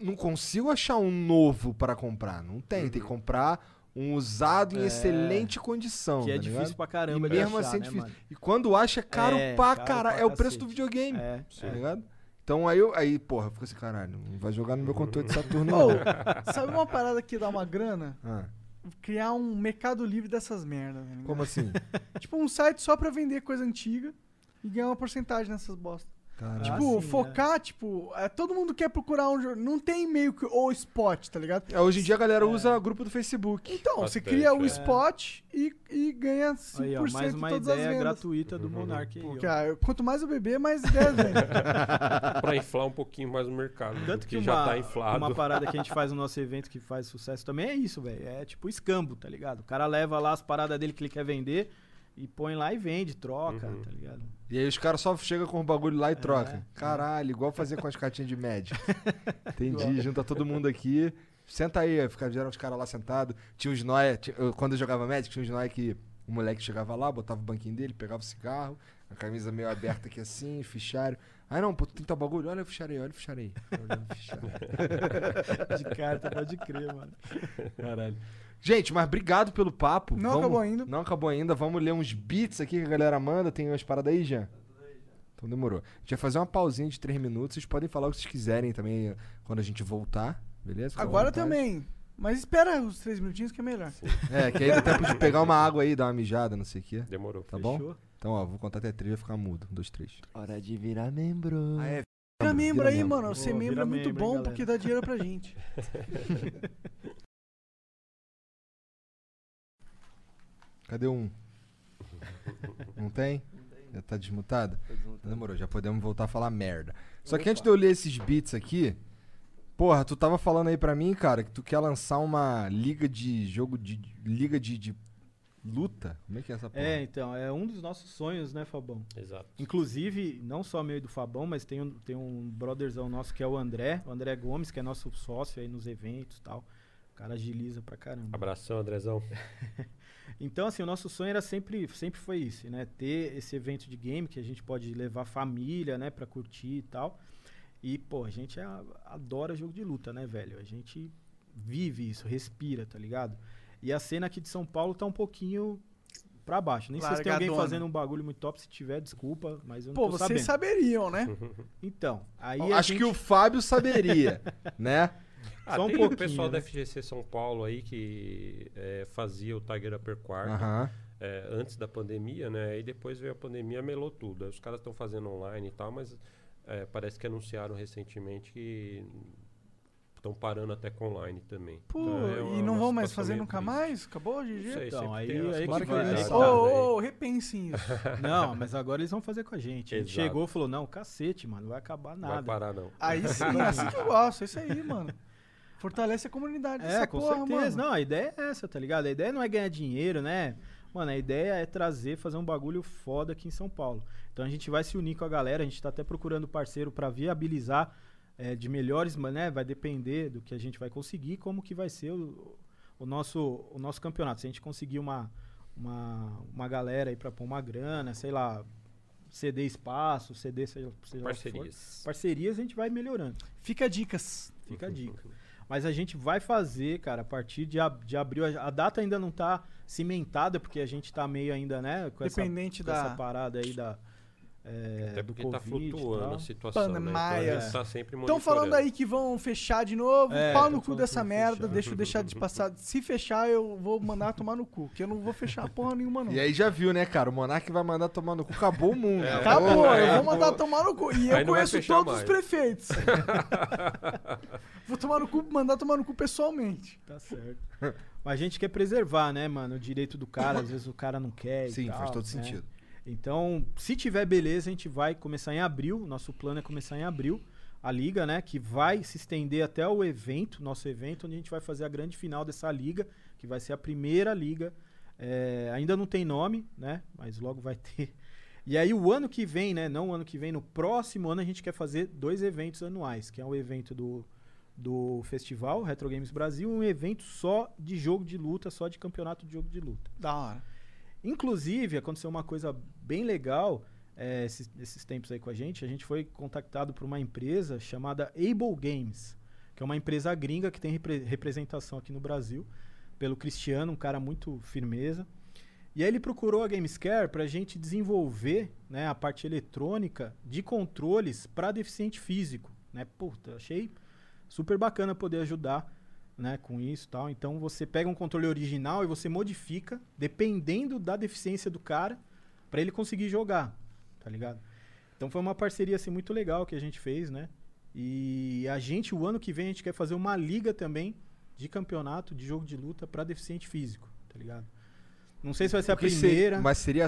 não consigo achar um novo para comprar. Não tem, tem que comprar um usado em É. excelente condição. que é tá difícil ligado? pra E caramba de mesmo achar, assim é né, difícil. mano? E quando acha, é caro É, pra caralho. É o preço do videogame. É, Tá ligado? Então aí eu, aí, porra, fica assim, caralho, não vai jogar no meu controle de Saturno, não. sabe uma parada que dá uma grana? Ah, Criar um mercado livre dessas merdas. ligado? como assim? Tipo um site só pra vender coisa antiga e ganhar uma porcentagem nessas bosta. Tipo, sim, focar, tipo, é, todo mundo quer procurar um jogo. Não tem meio que o spot, tá ligado? É, hoje em dia a galera usa grupo do Facebook. Então, você Bastante, cria o é. spot e, e ganha 5% Aí, ó, mais de uma todas as ideia vendas. gratuita do Monark aí, Porque ó. ah, quanto mais eu beber, mais ideias vem. pra inflar um pouquinho mais o mercado. Tanto que porque já uma, tá inflado. uma parada que a gente faz no nosso evento que faz sucesso também é isso, velho. É tipo escambo, tá ligado? O cara leva lá as paradas dele que ele quer vender e põe lá e vende, troca, Uhum. tá ligado? E aí os caras só chegam com o bagulho lá e trocam. Caralho, igual fazer com as cartinhas de média. Entendi, junta todo mundo aqui. Senta aí, aí fica, geral os caras lá sentados. Tinha uns nóia, tinha- eu- quando eu jogava Magic, tinha uns nóia que o moleque chegava lá, botava o banquinho dele, pegava o cigarro, a camisa meio aberta aqui assim, fichário. Ah não, pô, tal bagulho? Olha o fichário aí, olha o fichário aí. Olhando o fichário. De carta, pode crer, mano. Caralho. Gente, mas obrigado pelo papo. Não Vamos- acabou ainda. Não acabou ainda. Vamos ler uns beats aqui que a galera manda. Tem umas paradas aí, Jean? Então demorou. A gente vai fazer uma pausinha de três minutos. Vocês podem falar o que vocês quiserem também eh, quando a gente voltar. Beleza? Fica Agora também. Mas espera os três minutinhos que é melhor. É, que aí dá tempo de pegar uma água aí, dar uma mijada, não sei o quê. Demorou. Tá bom? Fechou? Então, ó, vou contar até três, vai ficar mudo. Um, dois, três. Hora de virar membro. Ah, é. Vira membro aí, mano. Pô, Ser membro é muito membro, bom galera. porque dá dinheiro pra gente. Cadê um? Não tem? Já tá desmutado? Demorou, já podemos voltar a falar merda. Só que antes de eu ler esses beats aqui, porra, tu tava falando aí pra mim, cara, que tu quer lançar uma liga de jogo de. liga de, de luta? Como é que é essa porra? É, então, é um dos nossos sonhos, né, Fabão? Exato. Inclusive, não só meu e do Fabão, mas tem um, tem um brotherzão nosso que é o André, o André Gomes, que é nosso sócio aí nos eventos e tal. O cara agiliza pra caramba. Abração, Andrezão. Então, assim, o nosso sonho era sempre, sempre foi isso, né? Ter esse evento de game que a gente pode levar família, né, pra curtir e tal. E, pô, a gente a- adora jogo de luta, né, velho? A gente vive isso, respira, tá ligado? E a cena aqui de São Paulo tá um pouquinho pra baixo. Nem sei se tem alguém Largadona. fazendo um bagulho muito top. Se tiver, desculpa, mas eu não Pô, tô vocês sabendo. saberiam, né? Então, aí Acho gente... que o Fábio saberia, né? Ah, Só um tem pouquinho, o pessoal né? da FGC São Paulo aí que é, fazia o Tiger Upper Quarter Aham. é, antes da pandemia, né? E depois veio a pandemia, melou tudo. Aí os caras estão fazendo online e tal, mas é, parece que anunciaram recentemente que estão parando até com online também. Pô, Então, é uma- e não vão mais fazer nunca triste. mais? Acabou, GG? sei, Então, aí- aí que vai, possibilidades, aí Ô, ô, repensem isso. Não, mas agora eles vão fazer com a gente. Exato. chegou e falou, não, cacete, mano, não vai acabar Vai nada. parar, não. Aí sim, é assim que eu gosto. É isso aí, mano. Fortalece a comunidade É, com porra, certeza. mano. Não, a ideia é essa, tá ligado? A ideia não é ganhar dinheiro, né? Mano, a ideia é trazer, fazer um bagulho foda aqui em São Paulo. Então a gente vai se unir com a galera, a gente tá até procurando parceiro pra viabilizar é, de melhores, mas, né? Vai depender do que a gente vai conseguir, como que vai ser o, o nosso, o nosso campeonato. Se a gente conseguir uma, uma, uma galera aí pra pôr uma grana, sei lá, ceder espaço, ceder seja, seja lá o que for. Parcerias. Parcerias a gente vai melhorando. Fica dicas. Fica a dica. Mas a gente vai fazer, cara, a partir de, ab- de abril. A, a data ainda não tá cimentada, porque a gente tá meio ainda, né? Com essa- Dependente com da- essa parada aí da. É, Até porque tá Covid e flutuando tal. a situação, né? Então tá sempre Estão falando aí que vão fechar de novo. É, pau no cu dessa merda. fechar. Deixa eu deixar de passar. Se fechar, eu vou mandar tomar no cu. Que eu não vou fechar porra nenhuma, não. E aí já viu, né, cara? O Monark vai mandar tomar no cu, acabou o mundo. É. Acabou, É, eu vou mandar tomar no cu. E Aí eu conheço todos os mais. prefeitos. vou tomar no cu, mandar tomar no cu pessoalmente. Tá certo. Mas a gente quer preservar, né, mano, o direito do cara. Às vezes o cara não quer. e Sim, tal, faz todo né? sentido. Então, se tiver beleza, a gente vai começar em abril. Nosso plano é começar em abril. A liga, né? Que vai se estender até o evento, nosso evento, onde a gente vai fazer a grande final dessa liga, que vai ser a primeira liga. É, ainda não tem nome, né? Mas logo vai ter. E aí, o ano que vem, né? Não o ano que vem, no próximo ano, a gente quer fazer dois eventos anuais, que é o evento do, do festival Retro Games Brasil, um evento só de jogo de luta, só de campeonato de jogo de luta. Da hora. Inclusive, aconteceu uma coisa bem legal é, esses, esses tempos aí com a gente. A gente foi contactado por uma empresa chamada Able Games, que é uma empresa gringa que tem repre- representação aqui no Brasil, pelo Cristiano, um cara muito firmeza. E aí ele procurou a Gamescare para a gente desenvolver né, a parte eletrônica de controles para deficiente físico. Né? Puta, achei super bacana poder ajudar né, com isso e tal. Então você pega um controle original e você modifica dependendo da deficiência do cara para ele conseguir jogar, tá ligado? Então foi uma parceria assim muito legal que a gente fez, né? E a gente o ano que vem a gente quer fazer uma liga também de campeonato de jogo de luta para deficiente físico, tá ligado? Não sei se vai ser a Porque primeira. mas seria.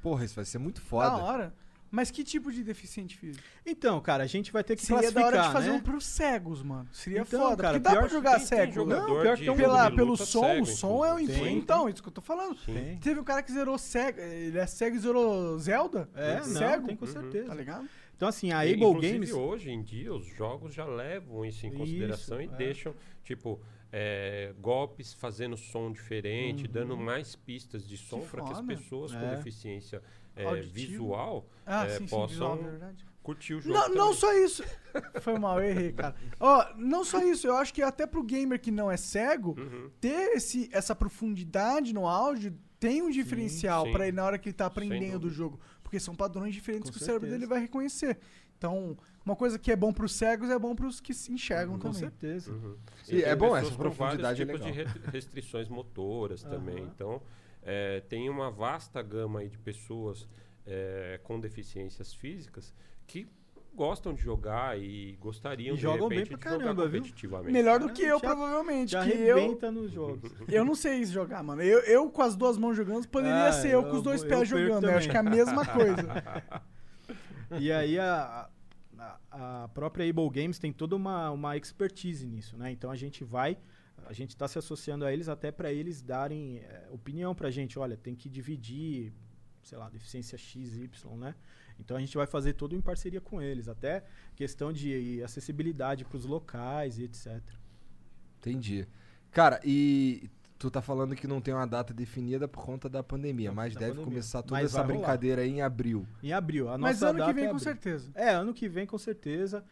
Porra, isso vai ser muito foda. Da hora. Mas que tipo de deficiente físico? Então, cara, a gente vai ter que Seria da classificar, hora de fazer né? um pros cegos, mano. Seria Então, foda. cara, porque dá pra jogar tem- tem cego. jogador Não, pior que tem um Pela, pelo som, cego, o som é o. Então, isso que eu tô falando. Tem. Teve um cara que zerou cego. Ele é cego e zerou Zelda? É, não, cego. tem com certeza. Tá ligado? Então assim, a E, Able inclusive, Games hoje em dia, os jogos já levam isso em Isso, consideração e é. deixam, tipo, é, golpes fazendo som diferente, dando mais pistas de som para que as Uhum. pessoas com É. deficiência é, visual Ah, é, sim, sim, possam visual, é verdade. curtir o jogo. Não, não só isso. Foi mal, eu errei, cara. Ó, não só isso, eu acho que até pro gamer que não é cego, Uhum. ter esse, essa profundidade no áudio tem um diferencial sim. pra ele na hora que ele tá aprendendo do jogo. Porque são padrões diferentes Com que o cérebro certeza. dele vai reconhecer. Então, uma coisa que é bom pros cegos é bom pros que se enxergam com também. certeza. Uhum. E é tem bom, essa com vários profundidade é tipos de legal. re- restrições motoras também. Então, é, tem uma vasta gama aí de pessoas é, com deficiências físicas que gostam de jogar e gostariam E de jogam bem repente pra de jogar caramba, viu? competitivamente. Melhor do que eu, já- provavelmente. Já que eu, arrebenta nos jogos. eu não sei jogar, mano. Eu, eu com as duas mãos jogando, poderia Ah, ser eu, com eu os dois pés eu perco jogando. Eu acho que é a mesma coisa. E aí a, a, a própria Able Games tem toda uma, uma expertise nisso, né? Então a gente vai, a gente está se associando a eles até para eles darem eh, opinião pra gente. Olha, tem que dividir, sei lá, deficiência X, Y, né? Então a gente vai fazer tudo em parceria com eles, até questão de acessibilidade para os locais e etc. Entendi. Cara, e tu tá falando que não tem uma data definida por conta da pandemia, Não, mas da deve pandemia. começar toda Mas essa rolar. brincadeira aí em abril. Em abril. A Mas nossa ano que data vem, é com certeza. É, ano que vem com certeza.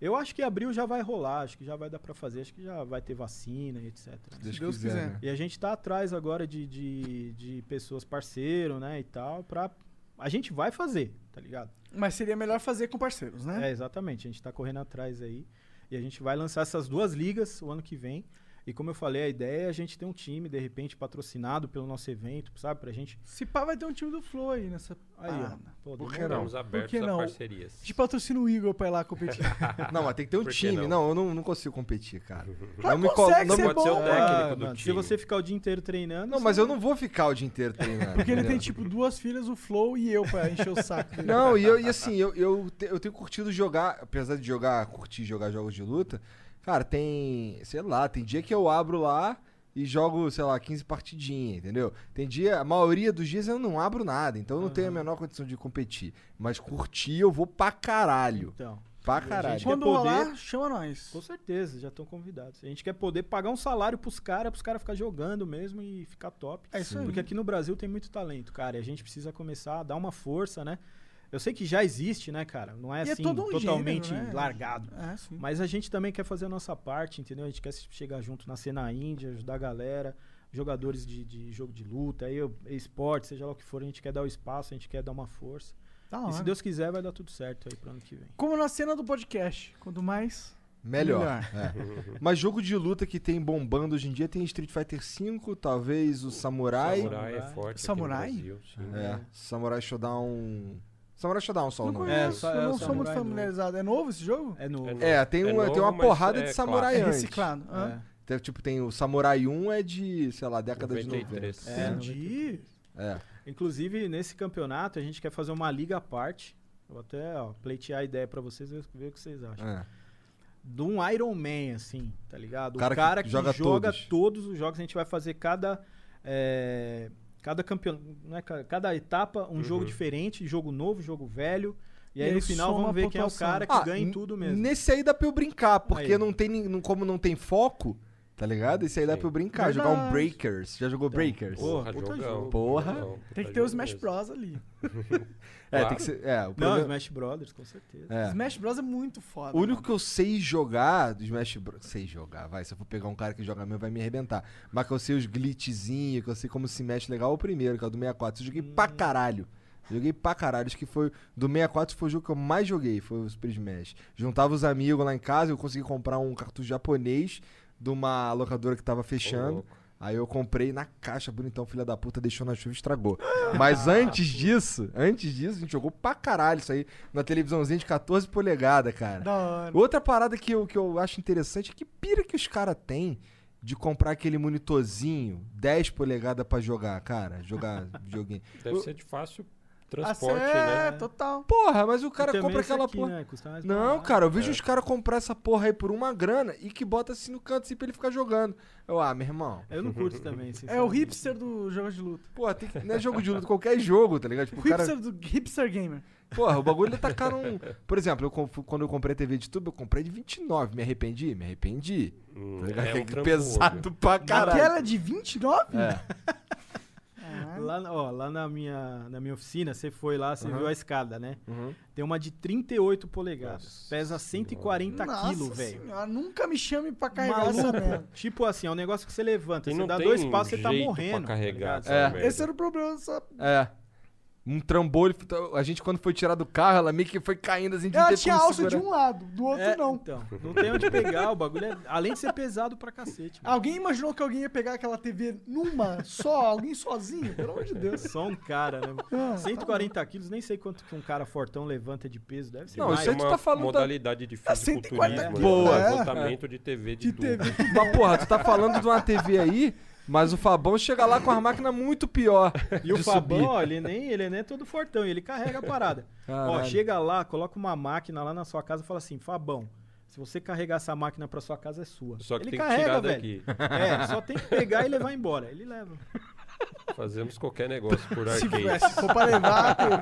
Eu acho que abril já vai rolar, acho que já vai dar pra fazer, acho que já vai ter vacina e etc. Se Deus, Deus quiser, quiser. né? E a gente tá atrás agora de, de, de pessoas parceiro, né, e tal, pra... A gente vai fazer, tá ligado? Mas seria melhor fazer com parceiros, né? É, exatamente, a gente tá correndo atrás aí. E a gente vai lançar essas duas ligas o ano que vem. E como eu falei, a ideia é a gente ter um time, de repente, patrocinado pelo nosso evento, sabe? Pra gente... Se pá, vai ter um time do Flow aí nessa Aí, ó. parada. Pô, Por que não? Abertos que não? parcerias. A gente patrocina o Igor pra ir lá competir. Não, mas tem que ter um Por que time. não? Não, eu não, não consigo competir, cara. Não me que colo- consegue não ser me- pode ser o bom, técnico Ah, do mano, se time. você ficar o dia inteiro treinando... Não, mas eu não vou ficar o dia inteiro treinando. Porque ele tem, tipo, duas filhas, o Flow e eu pra encher o saco dele. Não, e, eu, e assim, eu, eu, te- eu tenho curtido jogar, apesar de jogar, curtir jogar jogos de luta, cara, tem, sei lá, tem dia que eu abro lá e jogo, sei lá, 15 partidinhas, entendeu? Tem dia, a maioria dos dias eu não abro nada, então eu não tenho a menor condição de competir. Mas curtir eu vou pra caralho. Então... Pra a caralho. gente Quando quer poder- rolar, chama nós. Com certeza, já estão convidados. A gente quer poder pagar um salário pros caras, pros caras ficar jogando mesmo e ficar top. É isso aí. Porque aqui no Brasil tem muito talento, cara, e a gente precisa começar a dar uma força, né? Eu sei que já existe, né, cara? Não é E é assim, todo um totalmente gênero, né? largado. É, sim. Mas a gente também quer fazer a nossa parte, entendeu? A gente quer chegar junto na cena índia, ajudar a galera, jogadores de, de jogo de luta, aí eu- esporte, seja lá o que for, a gente quer dar o espaço, a gente quer dar uma força. Da e se Deus quiser, vai dar tudo certo aí pro ano que vem. Como na cena do podcast. Quanto mais. Melhor. Melhor. é. Mas jogo de luta que tem bombando hoje em dia tem Street Fighter V, talvez o Samurai. Samurai é forte. Samurai? Aqui no Brasil, sim. É, Samurai Showdown. Samurai Showdown só o Não nome. É, conheço, só- eu é não sou muito novo. familiarizado. É novo esse jogo? É no. É novo. É, tem, É uma, novo, tem uma mas porrada é de samurai É antes. reciclado. Ah, Tem, tipo, tem o Samurai 1 é de, sei lá, década de 93. 90. É, Entendi. É. Inclusive, nesse campeonato, a gente quer fazer uma liga à parte. Vou até ó, pleitear a ideia pra vocês, ver, ver o que vocês acham. é. De um Iron Man, assim, tá ligado? Cara o que cara que, joga joga, todos. todos. os jogos, a gente vai fazer cada. é, cada campeão. É, ca- cada etapa, um jogo diferente, jogo novo, jogo velho. E, aí, no final vamos ver quem é o cara que Ah, ganha em tudo mesmo. Nesse aí dá pra eu brincar, porque Aí. não tem, como não tem foco, tá ligado? Esse aí dá Sim. pra eu brincar, jogar um Verdade. Breakers. Já jogou Breakers? Porra, puta jogão. jogo. Porra. Jogão, Tem que ter o Smash mesmo. Bros ali. É, Claro. tem que ser. É, o Não, problema- Smash Brothers, com certeza. é. Smash Bros é muito foda. O único mano. que eu sei jogar do Smash Bros. Sei jogar, vai. Se eu for pegar um cara que joga mesmo, vai me arrebentar. Mas que eu sei os glitchzinhos, que eu sei como se mexe legal, é o primeiro, que é o do 64. Eu joguei pra caralho. Joguei pra caralho. Acho que foi. Do 64 foi o jogo que eu mais joguei, foi o Super Smash. Juntava os amigos lá em casa, eu consegui comprar um cartucho japonês de uma locadora que tava fechando. louco. Aí eu comprei na caixa, bonitão, filha da puta, deixou na chuva e estragou. Mas antes disso, antes disso, a gente jogou pra caralho isso aí na televisãozinha de 14 polegadas, cara. Da hora. Outra parada que eu, que eu acho interessante é que pira que os caras têm de comprar aquele monitorzinho 10 polegadas pra jogar, cara. Jogar joguinho. Deve Eu- ser de fácil transporte, cê- né? total. Porra, mas o cara compra aquela aqui, porra. né, Não, barato. cara, eu vejo É. os caras comprar essa porra aí por uma grana e que bota assim no canto assim pra ele ficar jogando. Eu, ah, meu irmão. Eu não curto também, É o hipster do jogo de luta. Porra, tem que, não é jogo de luta, qualquer jogo, tá ligado? Tipo, O cara. hipster do hipster gamer. Porra, o bagulho tá caro um. Por exemplo, eu, comp- quando eu comprei a TV de tubo, eu comprei de 29. Me arrependi? Me arrependi. Hum, Tá ligado? é Que um trampo pesado pra caralho. Aquela é de 29? É. Caralho. Lá, ó, lá na minha, na minha oficina, você foi lá, você Uhum. viu a escada, né? Uhum. Tem uma de 38 polegadas. Nossa pesa 140 Nossa quilos, velho. senhora, nunca me chame pra carregar essa merda. Maluco. Tipo assim, é um negócio que você levanta. E você não dá tem dois passos, você tá jeito pra morrendo. tá carregar essa É. Esse era o problema dessa... É. Um trambolho. A gente, quando foi tirar do carro, ela meio que foi caindo assim de Ela tinha alça de segurar. um lado, do outro É, não. Então, não tem onde pegar. O bagulho é. Além de ser pesado pra cacete. mano. Alguém imaginou que alguém ia pegar aquela TV numa só, alguém sozinho? Pelo amor de Deus. Só um cara, né? Ah, 140 quilos, nem sei quanto que um cara fortão levanta de peso. Deve ser Não, mais. isso aí tu tá falando da- modalidade de É 140 fisiculturismo. quilos, né? é. Levantamento de TV de, De tubo. TV. Mas, porra, tu tá falando de uma TV aí, mas o Fabão chega lá com a máquina muito pior. E o Fabão, subir. ó, ele nem, ele nem é todo fortão, ele carrega a parada. ó, Caralho. chega lá, coloca uma máquina lá na sua casa e fala assim, Fabão, se você carregar essa máquina pra sua casa é sua. Só que ele tem que carrega, tirar velho. daqui. É, só tem que pegar e levar embora. Ele leva. Fazemos qualquer negócio por Se, arcade. se for pra levar TV.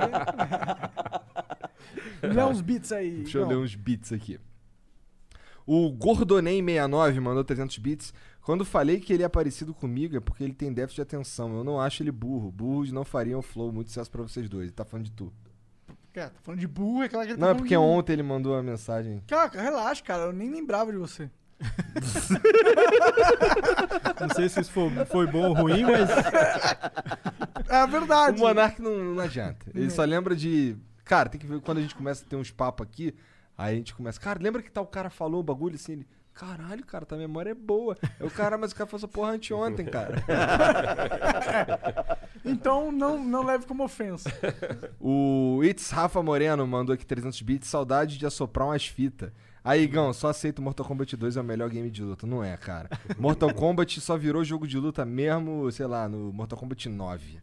Lê uns beats aí. Deixa eu João. ler uns bits aqui. O Gordonei69 mandou 300 bits. Quando falei que ele é parecido comigo é porque ele tem déficit de atenção. Eu não acho ele burro. Burros não fariam flow. Muito sucesso pra vocês dois. Ele tá falando de tu. Cara, tá falando de burro, é aquela que ele tá Não, é falando porque de... ontem ele mandou a mensagem. Cara, relaxa, cara. Eu nem lembrava de você. Não sei se isso foi, foi bom ou ruim, mas É verdade. O Monark não, não adianta. Ele só lembra de. Cara, tem que ver quando a gente começa a ter uns papos aqui. Aí a gente começa. Cara, lembra que tal cara falou um bagulho assim? Ele. Caralho, cara, tua memória é boa. É o cara, mas o cara falou essa porra anteontem, cara. Então não, não leve como ofensa. O It's Rafa Moreno mandou aqui 300 bits. Saudade de assoprar umas fitas. Aí, Igão, só aceito Mortal Kombat 2 é o melhor game de luta. Não é, cara. Mortal Kombat só virou jogo de luta mesmo, sei lá, no Mortal Kombat 9.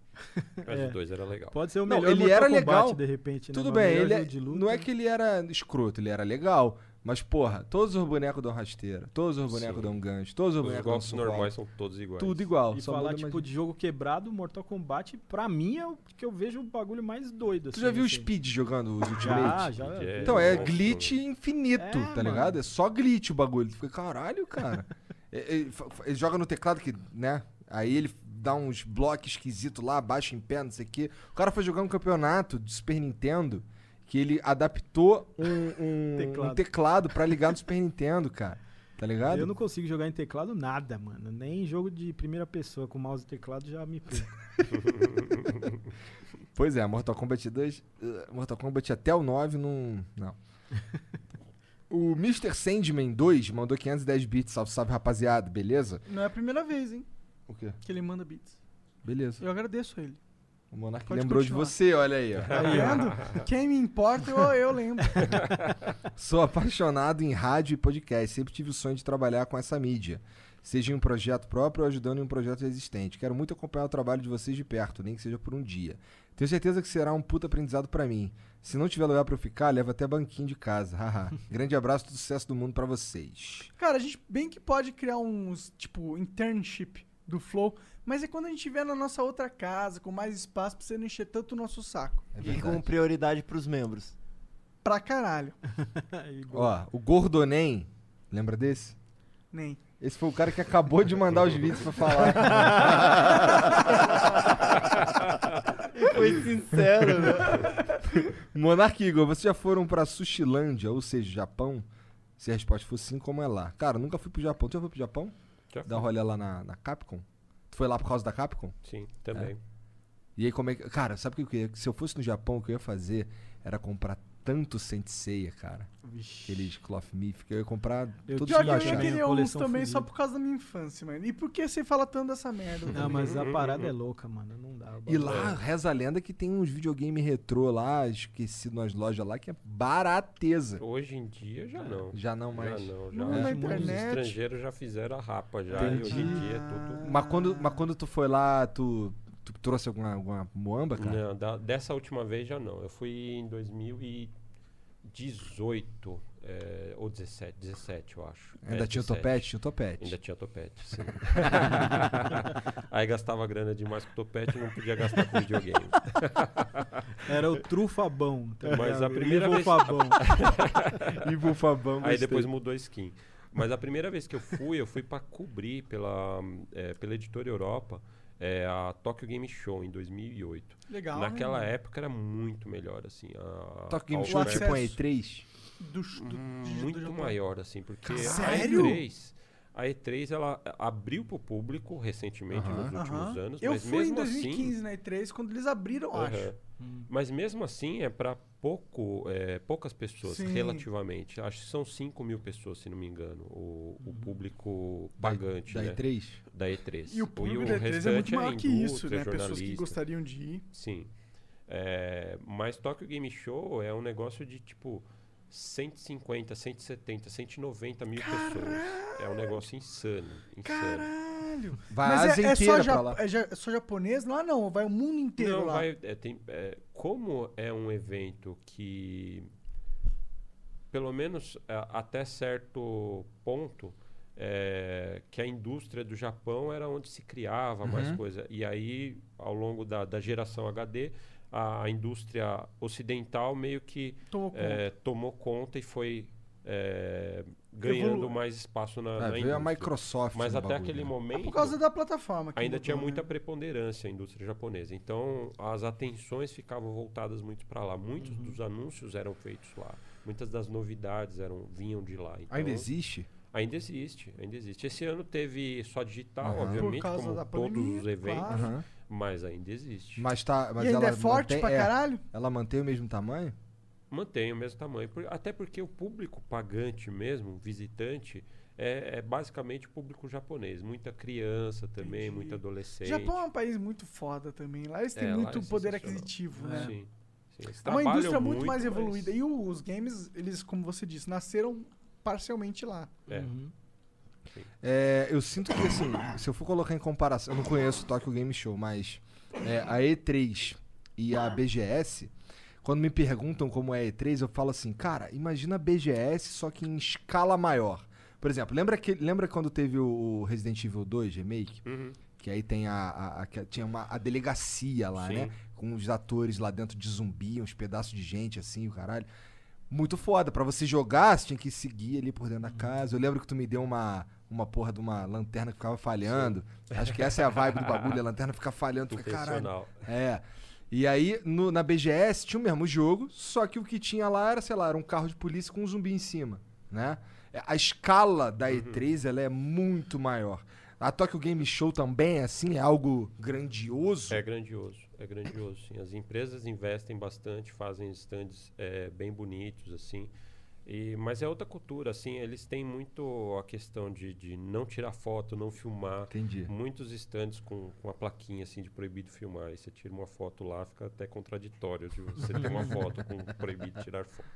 Mas É. o 2 era legal. pode ser o Não, melhor ele Mortal era Kombat, legal. de repente, né? Tudo o bem, ele é- jogo de luta. não é que ele era escroto, ele era legal. Mas, porra, todos os bonecos dão rasteira, todos os bonecos Sim. dão gancho, todos os Os bonecos dão soco normais são todos iguais. Tudo igual. E só falar, tipo, mais- de jogo quebrado, Mortal Kombat, pra mim é o que eu vejo o bagulho mais doido. Tu assim, já viu o assim. Speed jogando os Já, Ultimate? já. É, Então, é glitch infinito, É, tá mano. ligado? É só glitch o bagulho. Tu fica, caralho, cara. É, é, fa- ele joga no teclado que, né? Aí ele dá uns blocos esquisitos lá, baixa em pé, não sei o quê. O cara foi jogar um campeonato de Super Nintendo que ele adaptou um, um- um Teclado. teclado. pra ligar no Super Nintendo, cara. Tá ligado? Eu não consigo jogar em teclado nada, mano. Nem jogo de primeira pessoa com mouse e teclado já me. Pois é, Mortal Kombat 2. uh, Mortal Kombat até o 9 não. Não. o Mr. Sandman 2 mandou 510 bits. Salve, salve, rapaziada. Beleza? Não é a primeira vez, hein? O quê? Que ele manda beats. Beleza. Eu agradeço a ele. O Monark Pode lembrou continuar. de você, olha aí, ó. Tá vendo? Quem me importa, eu, eu lembro. Sou apaixonado em rádio e podcast. Sempre tive o sonho de trabalhar com essa mídia. Seja em um projeto próprio ou ajudando em um projeto existente. Quero muito acompanhar o trabalho de vocês de perto, nem que seja por um dia. Tenho certeza que será um puta aprendizado pra mim. Se não tiver lugar pra eu ficar, leva até banquinho de casa. Grande abraço, todo sucesso do mundo pra vocês. Cara, a gente bem que pode criar uns, tipo, internship do Flow, mas é quando a gente estiver na nossa outra casa, com mais espaço, pra você não encher tanto o nosso saco. E com prioridade pros membros. Pra caralho. Ó, o Gordonem, lembra desse? Nem. Esse foi o cara que acabou de mandar os vídeos pra falar. Foi sincero, né? Monark Igor, vocês já foram pra Sushilândia, ou seja, Japão? Se a resposta for sim, como é lá? Cara, nunca fui pro Japão. Tu já foi pro Japão? Já Dar um rolê lá na, na Capcom? Tu foi lá por causa da Capcom? Sim, também. E aí, como é que. Cara, sabe o que eu queria? Se eu fosse no Japão, o que eu ia fazer era comprar tanto Senseiya, cara. Aqueles Cloth Mythic. Eu ia comprar Eu todos os que eu queria uns também só por causa da minha infância, mano. E por que você fala tanto dessa merda? Não, mas a parada é louca, mano. Não dá. E lá, reza a lenda que tem uns videogame retrô lá, esquecido nas lojas lá, que é barateza. Hoje em dia já não. Já não mais. Já não. Já Não, acho na que muitos internet. estrangeiros já fizeram a rapa já. E hoje em dia é tudo. Mas quando, mas quando tu foi lá, tu trouxe alguma, alguma moamba, cara? Não, da- dessa última vez já não. Eu fui em 2018 é, ou 17, 17 eu acho. Ainda É, tinha o 17. topete? Tinha o topete. Ainda tinha topete, sim. Aí gastava grana demais com topete e não podia gastar com videogame. Era o trufabão. Tá Mas a primeira vez- Fabão. Fabão, Aí depois mudou a skin. Mas a primeira vez que eu fui, eu fui pra cobrir pela, é, pela editora Europa é, a Tokyo Game Show em 2008. Legal, Naquela né? época era muito melhor, assim. A, Tokyo Game a Show tipo um E3? Do, do, Hum, do muito Japão. maior, assim, porque Sério? a E3, a E3 ela abriu pro público recentemente, Aham. nos últimos Aham. anos, Eu mas fui em mesmo 2015 assim, na E3, quando eles abriram, eu acho. Aham. Mas mesmo assim é para pouco, é, poucas pessoas, Sim. relativamente. Acho que são 5 mil pessoas, se não me engano, o, o público pagante. Da né? E3? Da E3. E o público e da E3 é muito restante maior que isso, né? Pessoas que gostariam de ir. Sim. É, mas Tokyo Game Show é um negócio de tipo 150, 170, 190 mil pessoas. É um negócio insano. insano. Caralho! Vai Mas a Ásia é, é, só inteira pra lá. é é só japonês? Lá não, vai o mundo inteiro Não, lá. vai, é, tem, é, como é um evento que, pelo menos a- até certo ponto, é, que a indústria do Japão era onde se criava mais Uhum. coisa. E aí, ao longo da, da geração HD, a, indústria ocidental meio que Tomou é, tomou conta e foi é, ganhando Evolu- mais espaço na, É, na veio a indústria. Microsoft Mas até bagulho, aquele né? momento... É por causa da plataforma. que Ainda mudou, tinha né? muita preponderância a indústria japonesa. Então, as atenções ficavam voltadas muito para lá. Muitos Uhum. dos anúncios eram feitos lá. Muitas das novidades eram vinham de lá. Então, Ainda existe? Ainda existe, ainda existe. Esse ano teve só digital, Aham. obviamente, Por causa como da todos pandemia, os eventos, claro. Aham. Mas ainda existe. Mas tá. Mas E ainda ela é forte mantém, pra é, caralho? Ela mantém o mesmo tamanho? Mantém o mesmo tamanho. por- até porque o público pagante mesmo, visitante, é, é basicamente o público japonês. Muita criança também, Entendi. muita adolescente. Japão é um país muito foda também. Lá eles têm É, muito é poder aquisitivo, né? Sim. sim. É uma indústria muito, mais mas- evoluída. E os games, eles, como você disse, nasceram parcialmente lá. É. Uhum. É, eu sinto que, assim, se eu for colocar em comparação, eu não conheço o Tokyo Game Show, mas é, a E3 e a BGS, quando me perguntam como é a E3, eu falo assim, cara, imagina a BGS só que em escala maior. Por exemplo, lembra, que, lembra quando teve o Resident Evil 2 Remake? Uhum. Que aí tem a, a- a- tinha uma, a delegacia lá, Sim. né? Com os atores lá dentro de zumbi, uns pedaços de gente assim, o caralho. Muito foda. Pra você jogar, você tinha que seguir ali por dentro da casa. Eu lembro que tu me deu uma, uma porra de uma lanterna que ficava falhando. Acho que essa é a vibe do bagulho, a lanterna fica falhando, fica caralho. É. E aí, no- na BGS, tinha o mesmo jogo, só que o que tinha lá era, sei lá, era um carro de polícia com um zumbi em cima, né? É, A escala da E3, ela é muito maior. A Tokyo Game Show também é assim, é algo grandioso. É grandioso, é grandioso, sim. As empresas investem bastante, fazem stands é, bem bonitos, assim. E, mas é outra cultura, assim, eles têm muito a questão de, de não tirar foto, não filmar. Entendi. Muitos stands com, com a plaquinha, assim, de proibido filmar. E você tira uma foto lá, fica até contraditório de você ter uma foto com proibido tirar foto.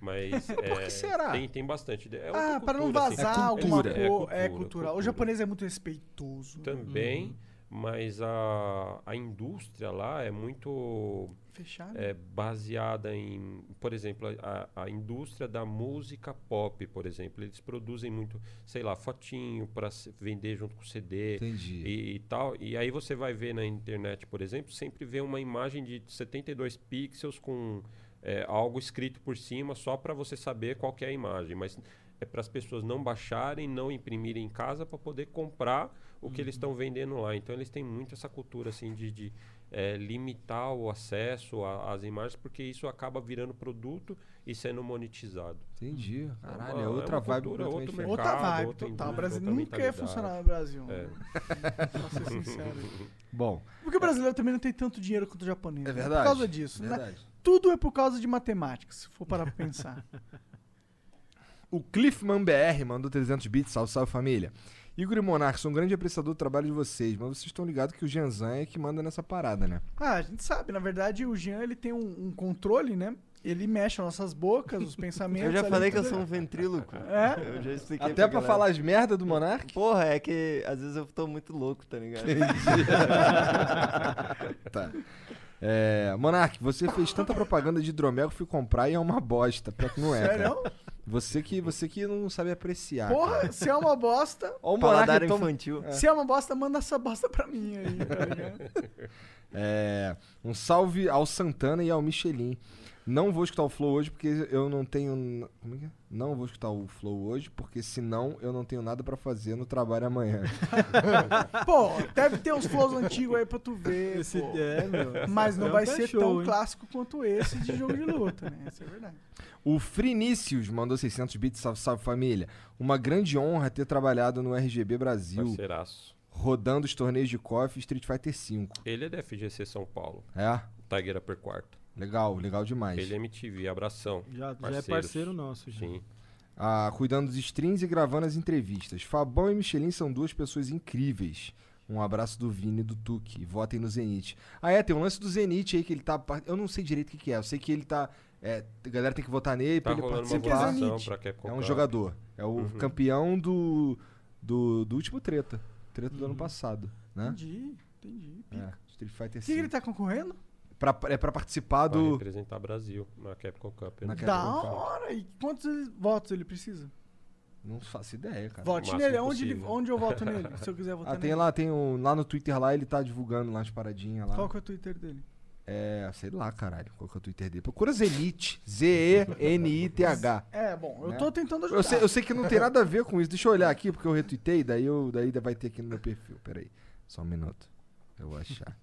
Mas Por que é, será? Tem, tem bastante. É Ah, para não assim. vazar É alguma cultura. coisa. É, cultura, cultural. O cultura. japonês é muito respeitoso. Também, mas a, a indústria lá é muito Fechado. é, baseada em, por exemplo, a, a indústria da música pop, por exemplo, eles produzem muito, sei lá, fotinho para vender junto com CD Entendi. e, e tal. E aí você vai ver na internet, por exemplo, sempre vê uma imagem de 72 pixels com é, algo escrito por cima só para você saber qual que é a imagem, mas é para as pessoas não baixarem, não imprimirem em casa para poder comprar o que eles estão vendendo lá. Então eles têm muito essa cultura assim de, de, é, limitar o acesso às imagens, porque isso acaba virando produto e sendo monetizado. Entendi. É Caralho, uma- é é outra uma vibe cultura, outro diferente. Outra mercado, vibe, outra total. O indústria, Brasil nunca ia funcionar no Brasil. É. Pra ser sincero. Bom, Porque o brasileiro também não tem tanto dinheiro quanto o japonês. é né? verdade. Por causa disso. né? Verdade. Tudo é por causa de matemática, se for parar pra pensar. O Cliffman BR mandou 300 bits, salve, salve família. Igor e Monark, sou um grande apreciador do trabalho de vocês, mas vocês estão ligados que o Janzan é que manda nessa parada, né? ah, a gente sabe. Na verdade, o Jean ele tem um, um controle, né? Ele mexe as nossas bocas, os pensamentos. Eu já ali, falei que eu sou um ventríloco. É? Eu já expliquei Até pra galera. falar as merdas do Monark? Porra, é que às vezes eu tô muito louco, tá ligado? tá. É, Monark, você fez tanta propaganda de hidromel que fui comprar e é uma bosta. Pior que não é, cara. Sério? Você que, você que não sabe apreciar. Porra, cara. se é uma bosta. Ó, o Paladar toma- infantil. Se é uma bosta, manda essa bosta pra mim aí, tá ligado? É, um salve ao Santana e ao Michelin. Não vou escutar o Flow hoje porque eu não tenho. Como é que é? Não vou escutar o Flow hoje porque senão eu não tenho nada pra fazer no trabalho amanhã. Pô, deve ter uns flows antigos aí pra tu ver. Esse, pô. é, meu. Mas não É um vai ser show, tão hein? clássico quanto esse de jogo de luta, né? Essa é verdade. O Frinícius mandou 600 bits, salve, salve família. Uma grande honra ter trabalhado no RGB Brasil, Parceiraço. rodando os torneios de KOF e Street Fighter V. Ele é da FGC São Paulo, É? Tiger Upper Quarto. Legal, legal demais. Ele é MTV, abração. Já, já é parceiro nosso, já. Sim. Ah, cuidando dos streams e gravando as entrevistas. Fabão e Michelin são duas pessoas incríveis. Um abraço do Vini e do Tuque. Votem no Zenit. Ah, é, tem um lance do Zenit aí que ele tá. Eu não sei direito o que, que é. Eu sei que ele tá. É, a galera tem que votar nele Tá pra ele participar. Capcom É um jogador. É o Uhum. campeão do, do. do último treta. Treta do ano Uhum. passado. Né? Entendi, entendi. É, Street Fighter O que, que ele tá concorrendo? Pra, é pra participar Pra do. representar Brasil na Capcom Cup. Na né? Capcom Da Cup. hora! E quantos votos ele precisa? Não faço ideia, cara. Vote nele. Onde, ele- onde eu voto nele? Se eu quiser votar Ah, tem nele. lá, tem um, lá no Twitter lá, ele tá divulgando lá as paradinhas lá. Qual que é o Twitter dele? É, sei lá, caralho, qual que é o Twitter dele. Procura Zenith, Z-E-N-I-T-H. É, bom, eu Né? tô tentando ajudar. Eu sei, eu sei que não tem nada a ver com isso. Deixa eu olhar aqui, porque eu retuitei, daí, eu, daí vai ter aqui no meu perfil. Peraí, só um minuto. Eu vou achar.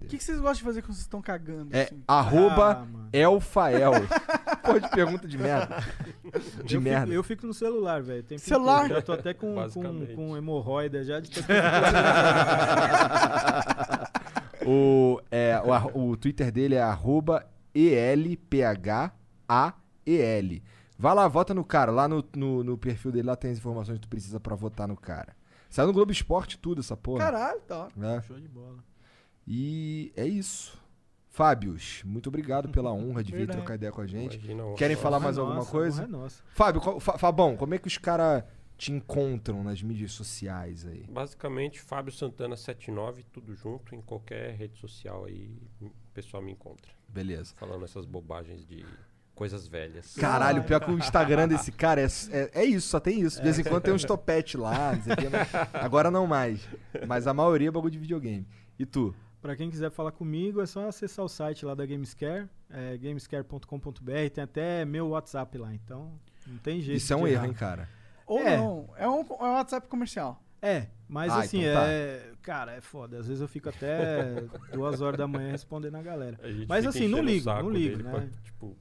O que, que vocês gostam de fazer quando vocês estão cagando? É assim? arroba Ah. Elfael. Pô, de pergunta de merda. De eu merda. Fico, eu fico no celular, velho. Celular? inteiro. Já tô até com, com, com hemorroida já de o, é, o, o Twitter dele é arroba E-L-P-H-A-E-L. Vai lá, vota no cara. Lá no, no, no perfil dele, lá tem as informações que tu precisa pra votar no cara. Saiu no Globo Esporte tudo, essa porra. Caralho, tá. É. Show de bola. E é isso. Fábios, muito obrigado pela honra de vir Verdade. trocar ideia com a gente. Imagina, Querem ó, falar Honra mais é alguma nossa, coisa? honra é nossa. Fábio, qual- Fabão, como é que os caras te encontram nas mídias sociais aí? Basicamente, Fábio Santana 79, tudo junto, em qualquer rede social aí, o pessoal me encontra. Beleza. Falando essas bobagens de coisas velhas. Caralho, pior que o Instagram desse cara é, é, é isso, só tem isso. De vez em quando tem uns topete lá, não sei o mas agora não mais. Mas a maioria é bagulho de videogame. E tu? Pra quem quiser falar comigo, é só acessar o site lá da Gamescare, é gamescare.com.br, tem até meu WhatsApp lá, então não tem jeito. Isso é um de erro, hein, cara? Ou É. não. É um, é um WhatsApp comercial. É, mas Ah, assim, então tá. é. Cara, é foda. Às vezes eu fico até duas horas da manhã respondendo a galera. A Mas assim, não ligo, não ligo, né? pra, tipo,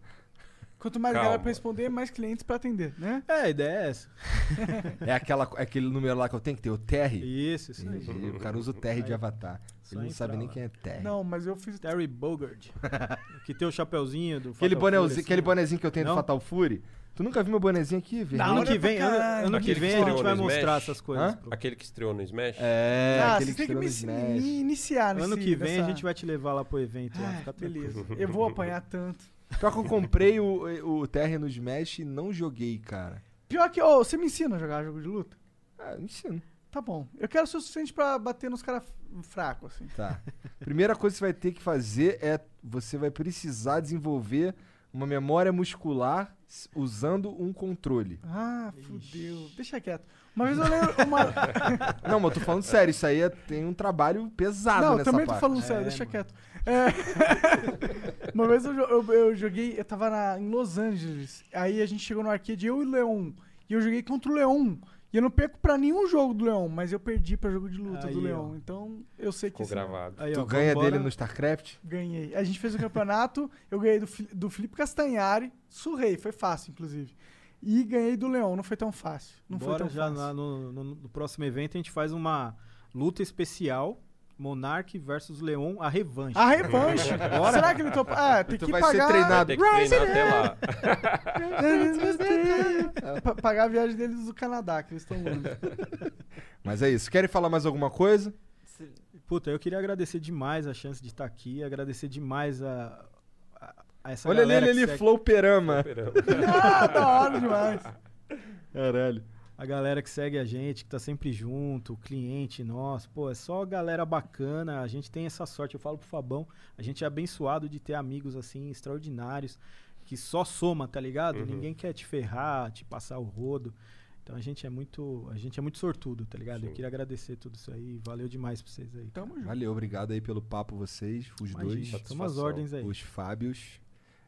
Quanto mais Calma. galera pra responder, mais clientes pra atender, né? É, a ideia é essa. É aquela, é aquele número lá que eu tenho que ter, o Terry. Isso, isso aí. O cara usa o Terry de avatar. Só Ele não sabe nem lá. quem é Terry. Não, mas eu fiz. Terry Bogard. que tem o chapeuzinho do Aquele, Fatal bonézinho, Fury, assim, aquele bonezinho que eu tenho do Não? Fatal Fury. Tu nunca viu meu bonezinho aqui, velho? Ano que vem, ano, ano que Aquele que vem a gente estreou vai mostrar essas coisas. Pro- aquele que estreou no Smash. É, ah, aquele você tem que estrela me, no Smash. iniciar nesse Ano que vem a nessa- gente vai te levar lá pro evento. lá, Ah, fica tranquilo. beleza. Eu vou apanhar tanto. Pior que eu comprei o, o Terry no Smash e não joguei, cara. Pior que, ô, você me ensina a jogar jogo de luta? Ah, me ensino. Tá bom. Eu quero ser o suficiente pra bater nos caras fracos, assim. Tá. Primeira coisa que você vai ter que fazer é você vai precisar desenvolver uma memória muscular usando um controle. Ah, fudeu. Deixa quieto. Uma vez eu lembro uma... Não, mas eu tô falando sério, isso aí é- tem um trabalho pesado Não, nessa também parte. tô falando sério, É, deixa mano. quieto. É. Uma vez eu, eu- eu joguei, eu tava na- em Los Angeles. Aí a gente chegou no arcade, eu e o Leon. E eu joguei contra o Leon. E eu não perco pra nenhum jogo do Leon, mas eu perdi pra jogo de luta Aí, do ó. Leon. Então eu sei que Ficou esse- gravado. Aí, Tu ó, ganha vambora. dele no StarCraft? ganhei. A gente fez o campeonato, eu ganhei do, Fi- do Felipe Castanhari, surrei, foi fácil, inclusive. E ganhei do Leon, não foi tão fácil. Não foi Bora tão já fácil. na- no, no- no próximo evento a gente faz uma luta especial. Monark versus Leon, a revanche. A revanche. Bora. Será que ele topa? Ah, tem Tu que vai pagar. ser treinado. Tem que treinar até lá. Pa- pagar a viagem deles do Canadá, que eles estão longe. Mas é isso. Querem falar mais alguma coisa? Puta, eu queria agradecer demais a chance de estar aqui, agradecer demais a, a, a essa Olha ali, ele ali, segue- Flow Perama. Esperamos. ah, da hora demais. Caralho. A galera que segue a gente, que tá sempre junto, o cliente nosso, pô, é só galera bacana, a gente tem essa sorte, eu falo pro Fabão, a gente é abençoado de ter amigos assim extraordinários, que só soma, tá ligado? Uhum. Ninguém quer te ferrar, te passar o rodo. Então a gente é muito, a gente é muito sortudo, tá ligado? Eu Sim. queria agradecer tudo isso aí, valeu demais pra vocês aí. Tamo junto. Valeu, obrigado aí pelo papo vocês, os Imagina, dois. tamo as ordens aí. Os Fábios.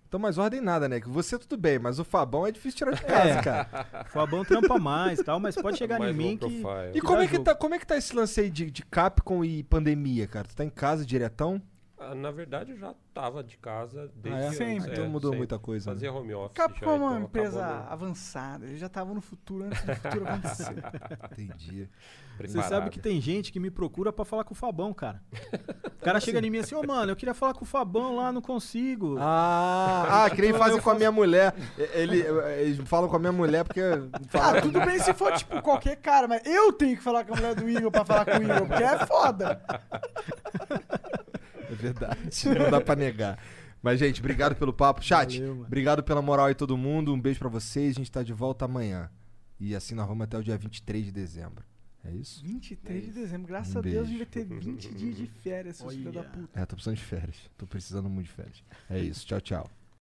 Então, mais ordem nada, né? Que você tudo bem, mas o Fabão é difícil tirar de casa, É. cara. O Fabão trampa mais, tal, mas pode chegar Mais em mim que. E que como é que, jogo. tá, como é que tá esse lance aí de, de Capcom e pandemia, cara? Tu tá em casa diretão? Ah, na verdade, eu já tava de casa desde Ah, é? Sempre. Então mudou sempre. muita coisa, né? Fazia home office Capcom já, é então uma empresa acabou no- avançada. Eles já estavam no futuro antes do futuro acontecer. Entendi. Você sabe que tem gente que me procura pra falar com o Fabão, cara. O cara chega em mim assim, ô mano, eu queria falar com o Fabão lá, não consigo. Ah, ah que nem Eu fazem com a minha mulher. Ele, eles falam com a minha mulher porque. Ah, tudo bem se for, tipo, qualquer cara, mas eu tenho que falar com a mulher do Igor pra falar com o Igor, porque é foda. É verdade, não dá pra negar. Mas, gente, obrigado pelo papo. Chat, Valeu, obrigado pela moral aí, todo mundo. Um beijo pra vocês. A gente tá de volta amanhã. E assim nós vamos até o dia 23 de dezembro. É isso? 23 de dezembro, graças Um a Deus, a gente vai ter 20 dias de férias, seus filhos da puta. É, tô precisando de férias. Tô precisando muito de férias. É isso. Tchau, tchau.